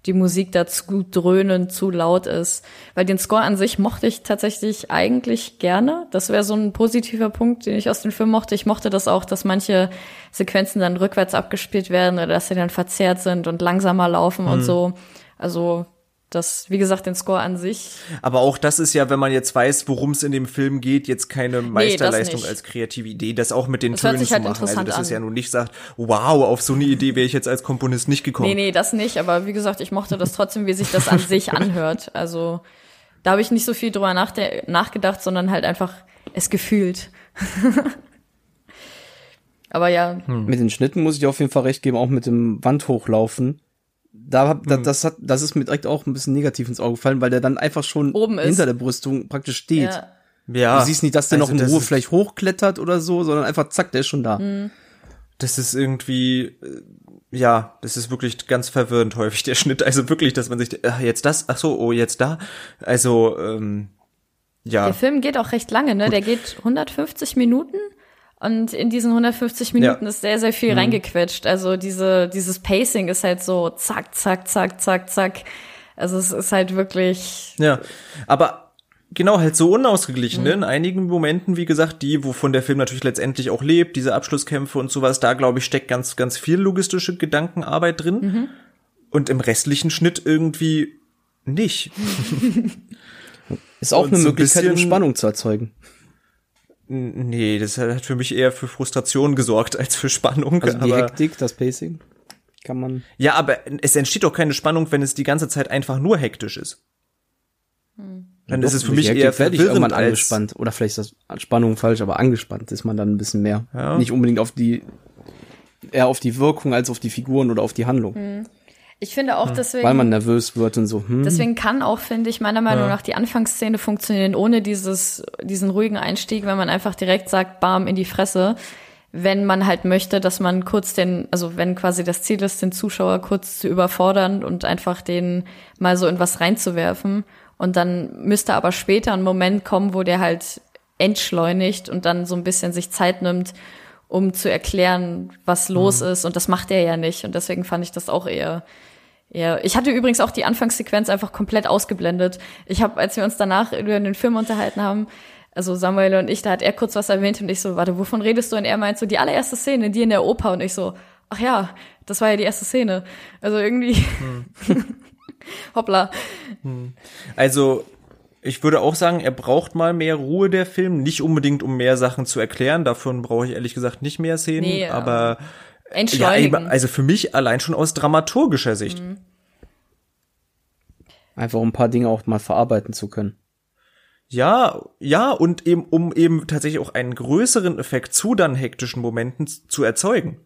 Speaker 3: die Musik da zu dröhnend, zu laut ist. Weil den Score an sich mochte ich tatsächlich eigentlich gerne. Das wäre so ein positiver Punkt, den ich aus dem Film mochte. Ich mochte das auch, dass manche Sequenzen dann rückwärts abgespielt werden oder dass sie dann verzerrt sind und langsamer laufen mhm. und so. Also das, wie gesagt, den Score an sich.
Speaker 1: Aber auch das ist ja, wenn man jetzt weiß, worum es in dem Film geht, jetzt keine Meisterleistung nee, als kreative Idee, das auch mit den das Tönen zu halt machen. Also das an. ist ja nun nicht sagt, wow, auf so eine Idee wäre ich jetzt als Komponist nicht gekommen.
Speaker 3: Nee, nee, das nicht, aber wie gesagt, ich mochte das trotzdem, wie sich das an sich anhört. Also da habe ich nicht so viel drüber nachgedacht, sondern halt einfach es gefühlt. aber ja.
Speaker 2: Hm. Mit den Schnitten muss ich auf jeden Fall recht geben, auch mit dem Wandhochlaufen da, da hm. das hat, das ist mir direkt auch ein bisschen negativ ins Auge gefallen, weil der dann einfach schon Oben hinter ist. der Brüstung praktisch steht. Ja. ja. Du siehst nicht, dass der also noch in Ruhe vielleicht hochklettert oder so, sondern einfach zack, der ist schon da. Hm.
Speaker 1: Das ist irgendwie, äh, ja, das ist wirklich ganz verwirrend häufig der Schnitt. Also wirklich, dass man sich, ach, jetzt das, ach so, oh, jetzt da. Also, ähm, ja.
Speaker 3: Der Film geht auch recht lange, ne? Gut. Der geht 150 Minuten. Und in diesen 150 Minuten ja. ist sehr, sehr viel mhm. reingequetscht. Also diese, dieses Pacing ist halt so zack, zack, zack, zack, zack. Also es ist halt wirklich.
Speaker 1: Ja, aber genau, halt so unausgeglichen. Ne? Mhm. In einigen Momenten, wie gesagt, die, wovon der Film natürlich letztendlich auch lebt, diese Abschlusskämpfe und sowas, da glaube ich, steckt ganz, ganz viel logistische Gedankenarbeit drin. Mhm. Und im restlichen Schnitt irgendwie nicht.
Speaker 2: ist auch und eine Möglichkeit, um Spannung zu erzeugen.
Speaker 1: Nee, das hat für mich eher für Frustration gesorgt als für Spannung.
Speaker 2: Also die aber, Hektik, das Pacing kann man.
Speaker 1: Ja, aber es entsteht doch keine Spannung, wenn es die ganze Zeit einfach nur hektisch ist. Hm. Dann ja, ist es für mich eher verwirrend
Speaker 2: als angespannt oder vielleicht ist das Spannung falsch, aber angespannt ist man dann ein bisschen mehr. Ja. Nicht unbedingt auf die eher auf die Wirkung als auf die Figuren oder auf die Handlung. Hm.
Speaker 3: Ich finde auch deswegen.
Speaker 2: Weil man nervös wird und so.
Speaker 3: Hm. Deswegen kann auch, finde ich, meiner Meinung ja. nach die Anfangsszene funktionieren ohne dieses, diesen ruhigen Einstieg, wenn man einfach direkt sagt, bam, in die Fresse. Wenn man halt möchte, dass man kurz den, also wenn quasi das Ziel ist, den Zuschauer kurz zu überfordern und einfach den mal so in was reinzuwerfen. Und dann müsste aber später ein Moment kommen, wo der halt entschleunigt und dann so ein bisschen sich Zeit nimmt, um zu erklären, was los mhm. ist. Und das macht er ja nicht. Und deswegen fand ich das auch eher ja, ich hatte übrigens auch die Anfangssequenz einfach komplett ausgeblendet. Ich habe, als wir uns danach über den Film unterhalten haben, also Samuel und ich, da hat er kurz was erwähnt und ich so, warte, wovon redest du? Und er meint so, die allererste Szene, die in der Oper und ich so, ach ja, das war ja die erste Szene. Also irgendwie, hm. hoppla.
Speaker 1: Hm. Also, ich würde auch sagen, er braucht mal mehr Ruhe, der Film. Nicht unbedingt, um mehr Sachen zu erklären. Davon brauche ich ehrlich gesagt nicht mehr Szenen. Nee, aber
Speaker 3: entschleunigen.
Speaker 1: Ja, also für mich allein schon aus dramaturgischer Sicht. Mhm.
Speaker 2: Einfach um ein paar Dinge auch mal verarbeiten zu können.
Speaker 1: Ja, ja, und eben, um eben tatsächlich auch einen größeren Effekt zu dann hektischen Momenten zu erzeugen.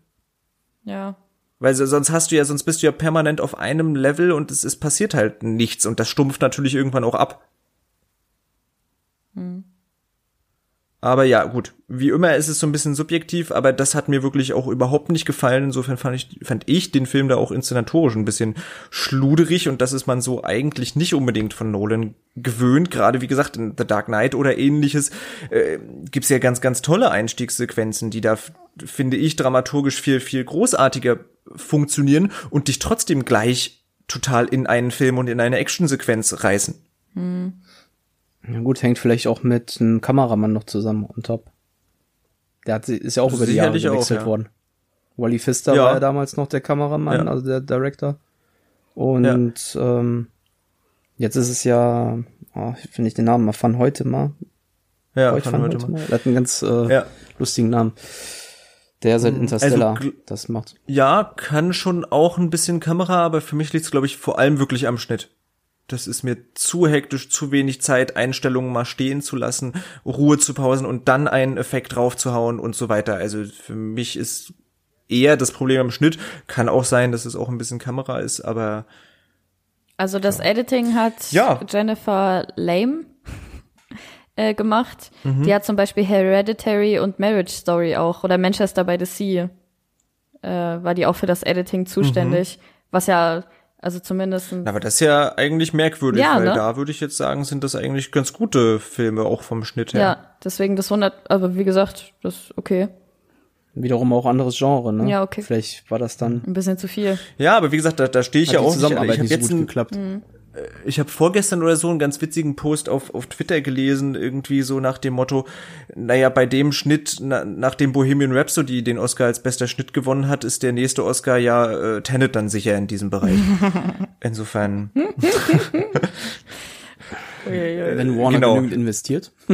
Speaker 3: Ja.
Speaker 1: Weil sonst hast du ja, sonst bist du ja permanent auf einem Level und es, es passiert halt nichts und das stumpft natürlich irgendwann auch ab. Hm. Aber ja, gut, wie immer ist es so ein bisschen subjektiv, aber das hat mir wirklich auch überhaupt nicht gefallen. Insofern fand ich, fand ich den Film da auch inszenatorisch ein bisschen schluderig und das ist man so eigentlich nicht unbedingt von Nolan gewöhnt. Gerade wie gesagt, in The Dark Knight oder ähnliches äh, gibt's ja ganz, ganz tolle Einstiegssequenzen, die da, finde ich, dramaturgisch viel, viel großartiger funktionieren und dich trotzdem gleich total in einen Film und in eine Actionsequenz reißen. Hm.
Speaker 2: Ja gut, hängt vielleicht auch mit einem Kameramann noch zusammen on top. Der hat, ist ja auch über die Jahre gewechselt auch, ja. worden. Wally Pfister ja. war ja damals noch der Kameramann, ja. also der Director. Und ähm, jetzt ist es ja, oh, finde ich den Namen mal von heute mal.
Speaker 1: Ja, heute,
Speaker 2: heute mal. Der hat einen ganz äh, lustigen Namen. Der seit hm, Interstellar also, das macht.
Speaker 1: Ja, kann schon auch ein bisschen Kamera, aber für mich liegt es, glaube ich, vor allem wirklich am Schnitt das ist mir zu hektisch, zu wenig Zeit, Einstellungen mal stehen zu lassen, Ruhe zu pausen und dann einen Effekt draufzuhauen und so weiter. Also für mich ist eher das Problem am Schnitt. Kann auch sein, dass es auch ein bisschen Kamera ist, aber.
Speaker 3: Also das ja. Editing hat ja. Jennifer Lame äh, gemacht. Mhm. Die hat zum Beispiel Hereditary und Marriage Story auch oder Manchester by the Sea äh, war die auch für das Editing zuständig, mhm. was ja also zumindest.
Speaker 1: Aber das ist ja eigentlich merkwürdig, ja, weil ne? da würde ich jetzt sagen, sind das eigentlich ganz gute Filme, auch vom Schnitt her. Ja,
Speaker 3: deswegen das 100, aber wie gesagt, das ist okay.
Speaker 2: Wiederum auch anderes Genre, ne?
Speaker 3: Ja, okay.
Speaker 2: Vielleicht war das dann.
Speaker 3: Ein bisschen zu viel.
Speaker 1: Ja, aber wie gesagt, da, da stehe ich Hat ja auch
Speaker 2: Zusammenarbeit
Speaker 1: nicht. Ich
Speaker 2: habe jetzt so gut geklappt.
Speaker 1: Mhm. Äh, ich habe vorgestern oder so einen ganz witzigen Post auf, auf Twitter gelesen, irgendwie so nach dem Motto, naja, bei dem Schnitt, na, nach dem Bohemian Rhapsody den Oscar als bester Schnitt gewonnen hat, ist der nächste Oscar ja äh, Tenet dann sicher in diesem Bereich. Insofern.
Speaker 2: Wenn Warner genau. genügend investiert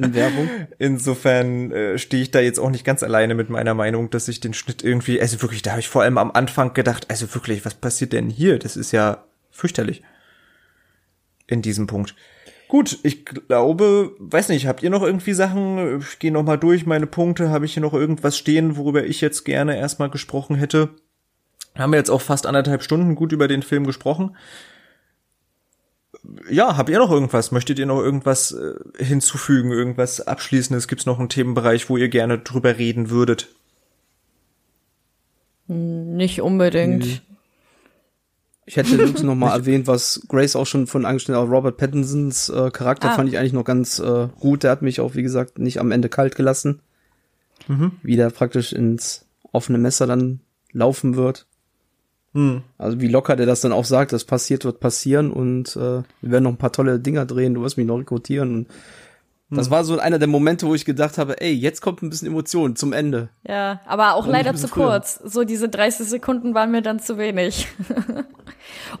Speaker 2: in Werbung.
Speaker 1: Insofern äh, stehe ich da jetzt auch nicht ganz alleine mit meiner Meinung, dass ich den Schnitt irgendwie, also wirklich, da habe ich vor allem am Anfang gedacht, also wirklich, was passiert denn hier? Das ist ja fürchterlich. In diesem Punkt. Gut, ich glaube, weiß nicht, habt ihr noch irgendwie Sachen? Ich gehe noch mal durch meine Punkte. Habe ich hier noch irgendwas stehen, worüber ich jetzt gerne erstmal gesprochen hätte? Haben wir jetzt auch fast anderthalb Stunden gut über den Film gesprochen. Ja, habt ihr noch irgendwas? Möchtet ihr noch irgendwas äh, hinzufügen? Irgendwas Abschließendes? Gibt es noch einen Themenbereich, wo ihr gerne drüber reden würdet?
Speaker 3: Nicht unbedingt. Mhm.
Speaker 2: Ich hätte übrigens noch mal erwähnt, was Grace auch schon von angestellt hat. Robert Pattinsons äh, Charakter ah. fand ich eigentlich noch ganz äh, gut. Der hat mich auch, wie gesagt, nicht am Ende kalt gelassen. Mhm. Wie der praktisch ins offene Messer dann laufen wird. Mhm. Also wie locker der das dann auch sagt, das passiert, wird passieren und äh, wir werden noch ein paar tolle Dinger drehen, du wirst mich noch rekrutieren. Und das hm. war so einer der Momente, wo ich gedacht habe, ey, jetzt kommt ein bisschen Emotion zum Ende.
Speaker 3: Ja, aber auch leider zu früher. kurz. So diese 30 Sekunden waren mir dann zu wenig.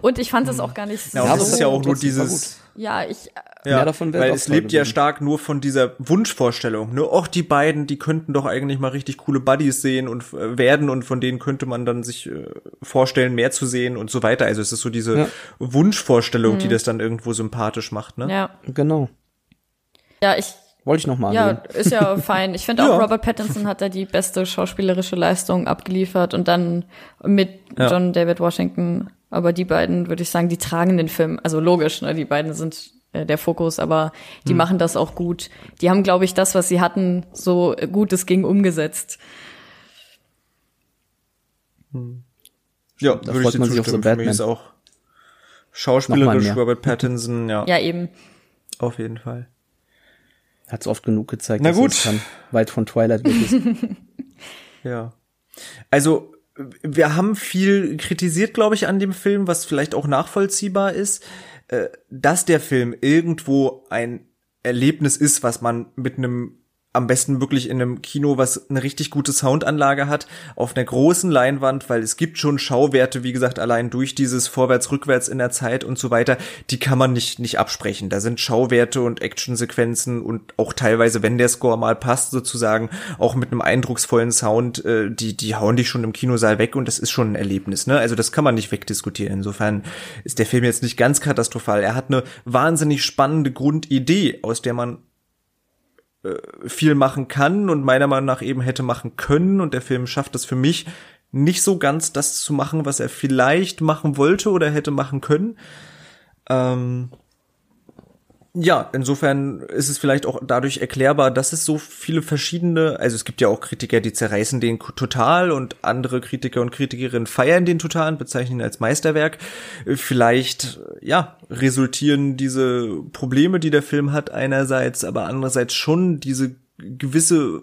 Speaker 3: Und ich fand es hm. auch gar nicht
Speaker 1: so. Ja, das ist ja auch nur dieses.
Speaker 3: Ja, ich.
Speaker 1: Ja, mehr davon weil es lebt ja stark nur von dieser Wunschvorstellung. Ne, auch die beiden, die könnten doch eigentlich mal richtig coole Buddies sehen und äh, werden und von denen könnte man dann sich äh, vorstellen, mehr zu sehen und so weiter. Also es ist so diese ja. Wunschvorstellung, mhm. die das dann irgendwo sympathisch macht. Ne?
Speaker 3: Ja,
Speaker 2: genau.
Speaker 3: Ja, ich
Speaker 2: wollte ich noch mal.
Speaker 3: Ja, ist ja fein. Ich finde auch ja. Robert Pattinson hat da die beste schauspielerische Leistung abgeliefert und dann mit ja. John David Washington. Aber die beiden, würde ich sagen, die tragen den Film. Also logisch, ne? Die beiden sind äh, der Fokus, aber die hm. machen das auch gut. Die haben, glaube ich, das, was sie hatten, so gut es ging, umgesetzt.
Speaker 1: Hm. Ja, da würde ich dir zustimmen. Für mich ist auch schauspielerisch Robert Pattinson, ja.
Speaker 3: Ja, eben.
Speaker 1: Auf jeden Fall.
Speaker 2: Hat's oft genug gezeigt,
Speaker 1: Na gut.
Speaker 2: dass es weit von Twilight weg ist.
Speaker 1: ja. Also, wir haben viel kritisiert, glaube ich, an dem Film, was vielleicht auch nachvollziehbar ist, äh, dass der Film irgendwo ein Erlebnis ist, was man mit einem am besten wirklich in einem Kino, was eine richtig gute Soundanlage hat, auf einer großen Leinwand, weil es gibt schon Schauwerte, wie gesagt, allein durch dieses Vorwärts-Rückwärts in der Zeit und so weiter, die kann man nicht, nicht absprechen. Da sind Schauwerte und Actionsequenzen und auch teilweise, wenn der Score mal passt, sozusagen, auch mit einem eindrucksvollen Sound, äh, die, die hauen dich schon im Kinosaal weg und das ist schon ein Erlebnis, ne? Also das kann man nicht wegdiskutieren. Insofern ist der Film jetzt nicht ganz katastrophal. Er hat eine wahnsinnig spannende Grundidee, aus der man viel machen kann und meiner Meinung nach eben hätte machen können und der Film schafft es für mich nicht so ganz das zu machen, was er vielleicht machen wollte oder hätte machen können. Ähm, ja, insofern ist es vielleicht auch dadurch erklärbar, dass es so viele verschiedene, also es gibt ja auch Kritiker, die zerreißen den total und andere Kritiker und Kritikerinnen feiern den total und bezeichnen ihn als Meisterwerk. Vielleicht, ja, resultieren diese Probleme, die der Film hat, einerseits, aber andererseits schon diese gewisse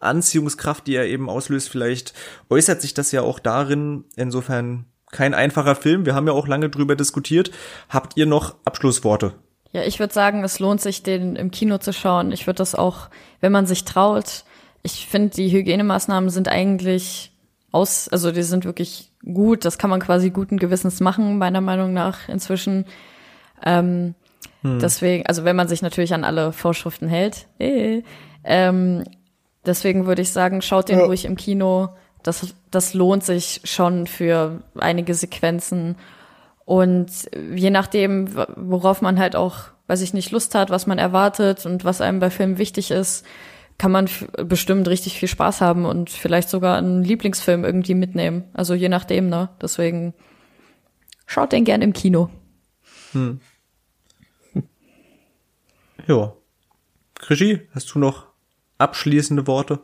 Speaker 1: Anziehungskraft, die er eben auslöst, vielleicht äußert sich das ja auch darin, insofern kein einfacher Film. Wir haben ja auch lange drüber diskutiert. Habt ihr noch Abschlussworte
Speaker 3: ja, ich würde sagen, es lohnt sich, den im Kino zu schauen. Ich würde das auch, wenn man sich traut. Ich finde, die Hygienemaßnahmen sind eigentlich aus, also die sind wirklich gut. Das kann man quasi guten Gewissens machen, meiner Meinung nach inzwischen. Ähm, hm. Deswegen, also wenn man sich natürlich an alle Vorschriften hält. Äh, ähm, deswegen würde ich sagen, schaut den ja. ruhig im Kino. Das, das lohnt sich schon für einige Sequenzen. Und je nachdem, worauf man halt auch, weiß ich nicht, Lust hat, was man erwartet und was einem bei Filmen wichtig ist, kann man bestimmt richtig viel Spaß haben und vielleicht sogar einen Lieblingsfilm irgendwie mitnehmen. Also je nachdem, ne? Deswegen schaut den gern im Kino. Hm.
Speaker 1: Ja. Regie, hast du noch abschließende Worte?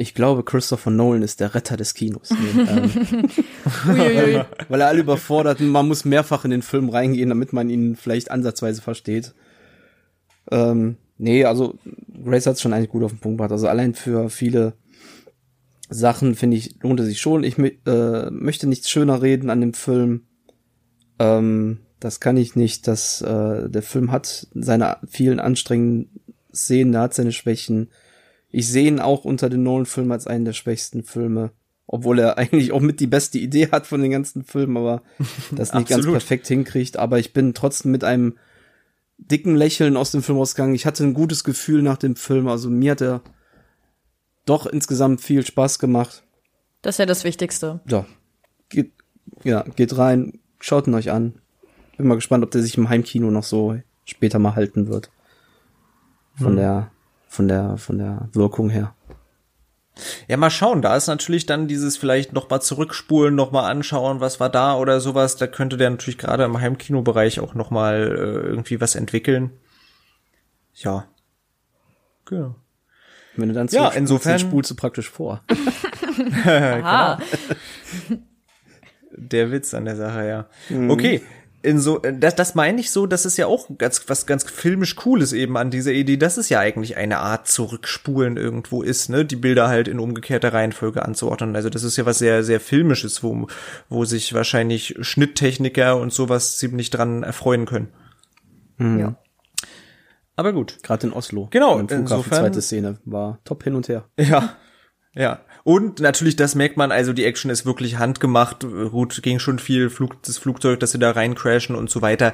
Speaker 2: Ich glaube, Christopher Nolan ist der Retter des Kinos. Nee, ähm, weil, weil, er alle überfordert. Man muss mehrfach in den Film reingehen, damit man ihn vielleicht ansatzweise versteht. Ähm, nee, also Grace hat es schon eigentlich gut auf den Punkt gebracht. Also allein für viele Sachen, finde ich, lohnt es sich schon. Ich äh, möchte nichts schöner reden an dem Film. Ähm, das kann ich nicht. Das, äh, der Film hat seine vielen anstrengenden Szenen, der hat seine Schwächen ich sehe ihn auch unter den Nolan-Filmen als einen der schwächsten Filme. Obwohl er eigentlich auch mit die beste Idee hat von den ganzen Filmen, aber das nicht ganz perfekt hinkriegt. Aber ich bin trotzdem mit einem dicken Lächeln aus dem Film rausgegangen. Ich hatte ein gutes Gefühl nach dem Film. Also mir hat er doch insgesamt viel Spaß gemacht.
Speaker 3: Das ist ja das Wichtigste.
Speaker 2: Ja. Geht, ja, geht rein, schaut ihn euch an. Bin mal gespannt, ob der sich im Heimkino noch so später mal halten wird. Von hm. der von der, von der Wirkung her.
Speaker 1: Ja, mal schauen. Da ist natürlich dann dieses vielleicht noch mal zurückspulen, noch mal anschauen, was war da oder sowas. Da könnte der natürlich gerade im Heimkinobereich auch noch mal äh, irgendwie was entwickeln. Ja.
Speaker 2: Genau. Wenn du dann ja, insofern spulst du praktisch vor.
Speaker 1: genau. Der Witz an der Sache, ja. Mhm. Okay, in so, das, das meine ich so, das ist ja auch ganz, was ganz filmisch Cooles eben an dieser Idee, dass es ja eigentlich eine Art Zurückspulen irgendwo ist, ne, die Bilder halt in umgekehrter Reihenfolge anzuordnen. Also das ist ja was sehr, sehr filmisches, wo, wo sich wahrscheinlich Schnitttechniker und sowas ziemlich dran erfreuen können.
Speaker 2: Mhm. Ja.
Speaker 1: Aber gut.
Speaker 2: Gerade in Oslo.
Speaker 1: Genau.
Speaker 2: Insofern, zweite Szene war top hin und her.
Speaker 1: Ja. Ja, und natürlich, das merkt man, also die Action ist wirklich handgemacht. Gut, ging schon viel, Flug, das Flugzeug, dass sie da rein crashen und so weiter.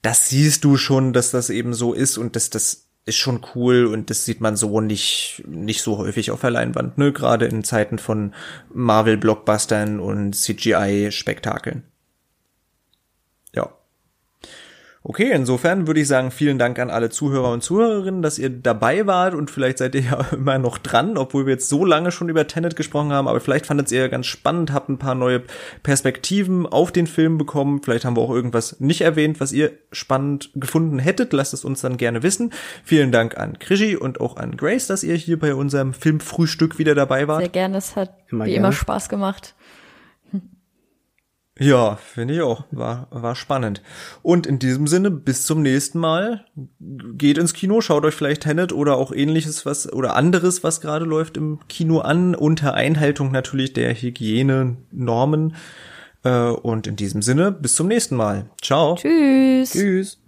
Speaker 1: Das siehst du schon, dass das eben so ist und das, das ist schon cool und das sieht man so nicht, nicht so häufig auf der Leinwand, ne? Gerade in Zeiten von Marvel-Blockbustern und CGI-Spektakeln. Okay, insofern würde ich sagen, vielen Dank an alle Zuhörer und Zuhörerinnen, dass ihr dabei wart und vielleicht seid ihr ja immer noch dran, obwohl wir jetzt so lange schon über Tenet gesprochen haben, aber vielleicht fandet ihr ganz spannend, habt ein paar neue Perspektiven auf den Film bekommen, vielleicht haben wir auch irgendwas nicht erwähnt, was ihr spannend gefunden hättet, lasst es uns dann gerne wissen. Vielen Dank an Krischi und auch an Grace, dass ihr hier bei unserem Filmfrühstück wieder dabei wart.
Speaker 3: Sehr gerne, es hat immer wie gerne. immer Spaß gemacht.
Speaker 1: Ja, finde ich auch. War, war spannend. Und in diesem Sinne, bis zum nächsten Mal. Geht ins Kino, schaut euch vielleicht Tenet oder auch ähnliches, was, oder anderes, was gerade läuft im Kino an, unter Einhaltung natürlich der Hygienenormen. Äh, und in diesem Sinne, bis zum nächsten Mal. Ciao.
Speaker 3: Tschüss.
Speaker 2: Tschüss.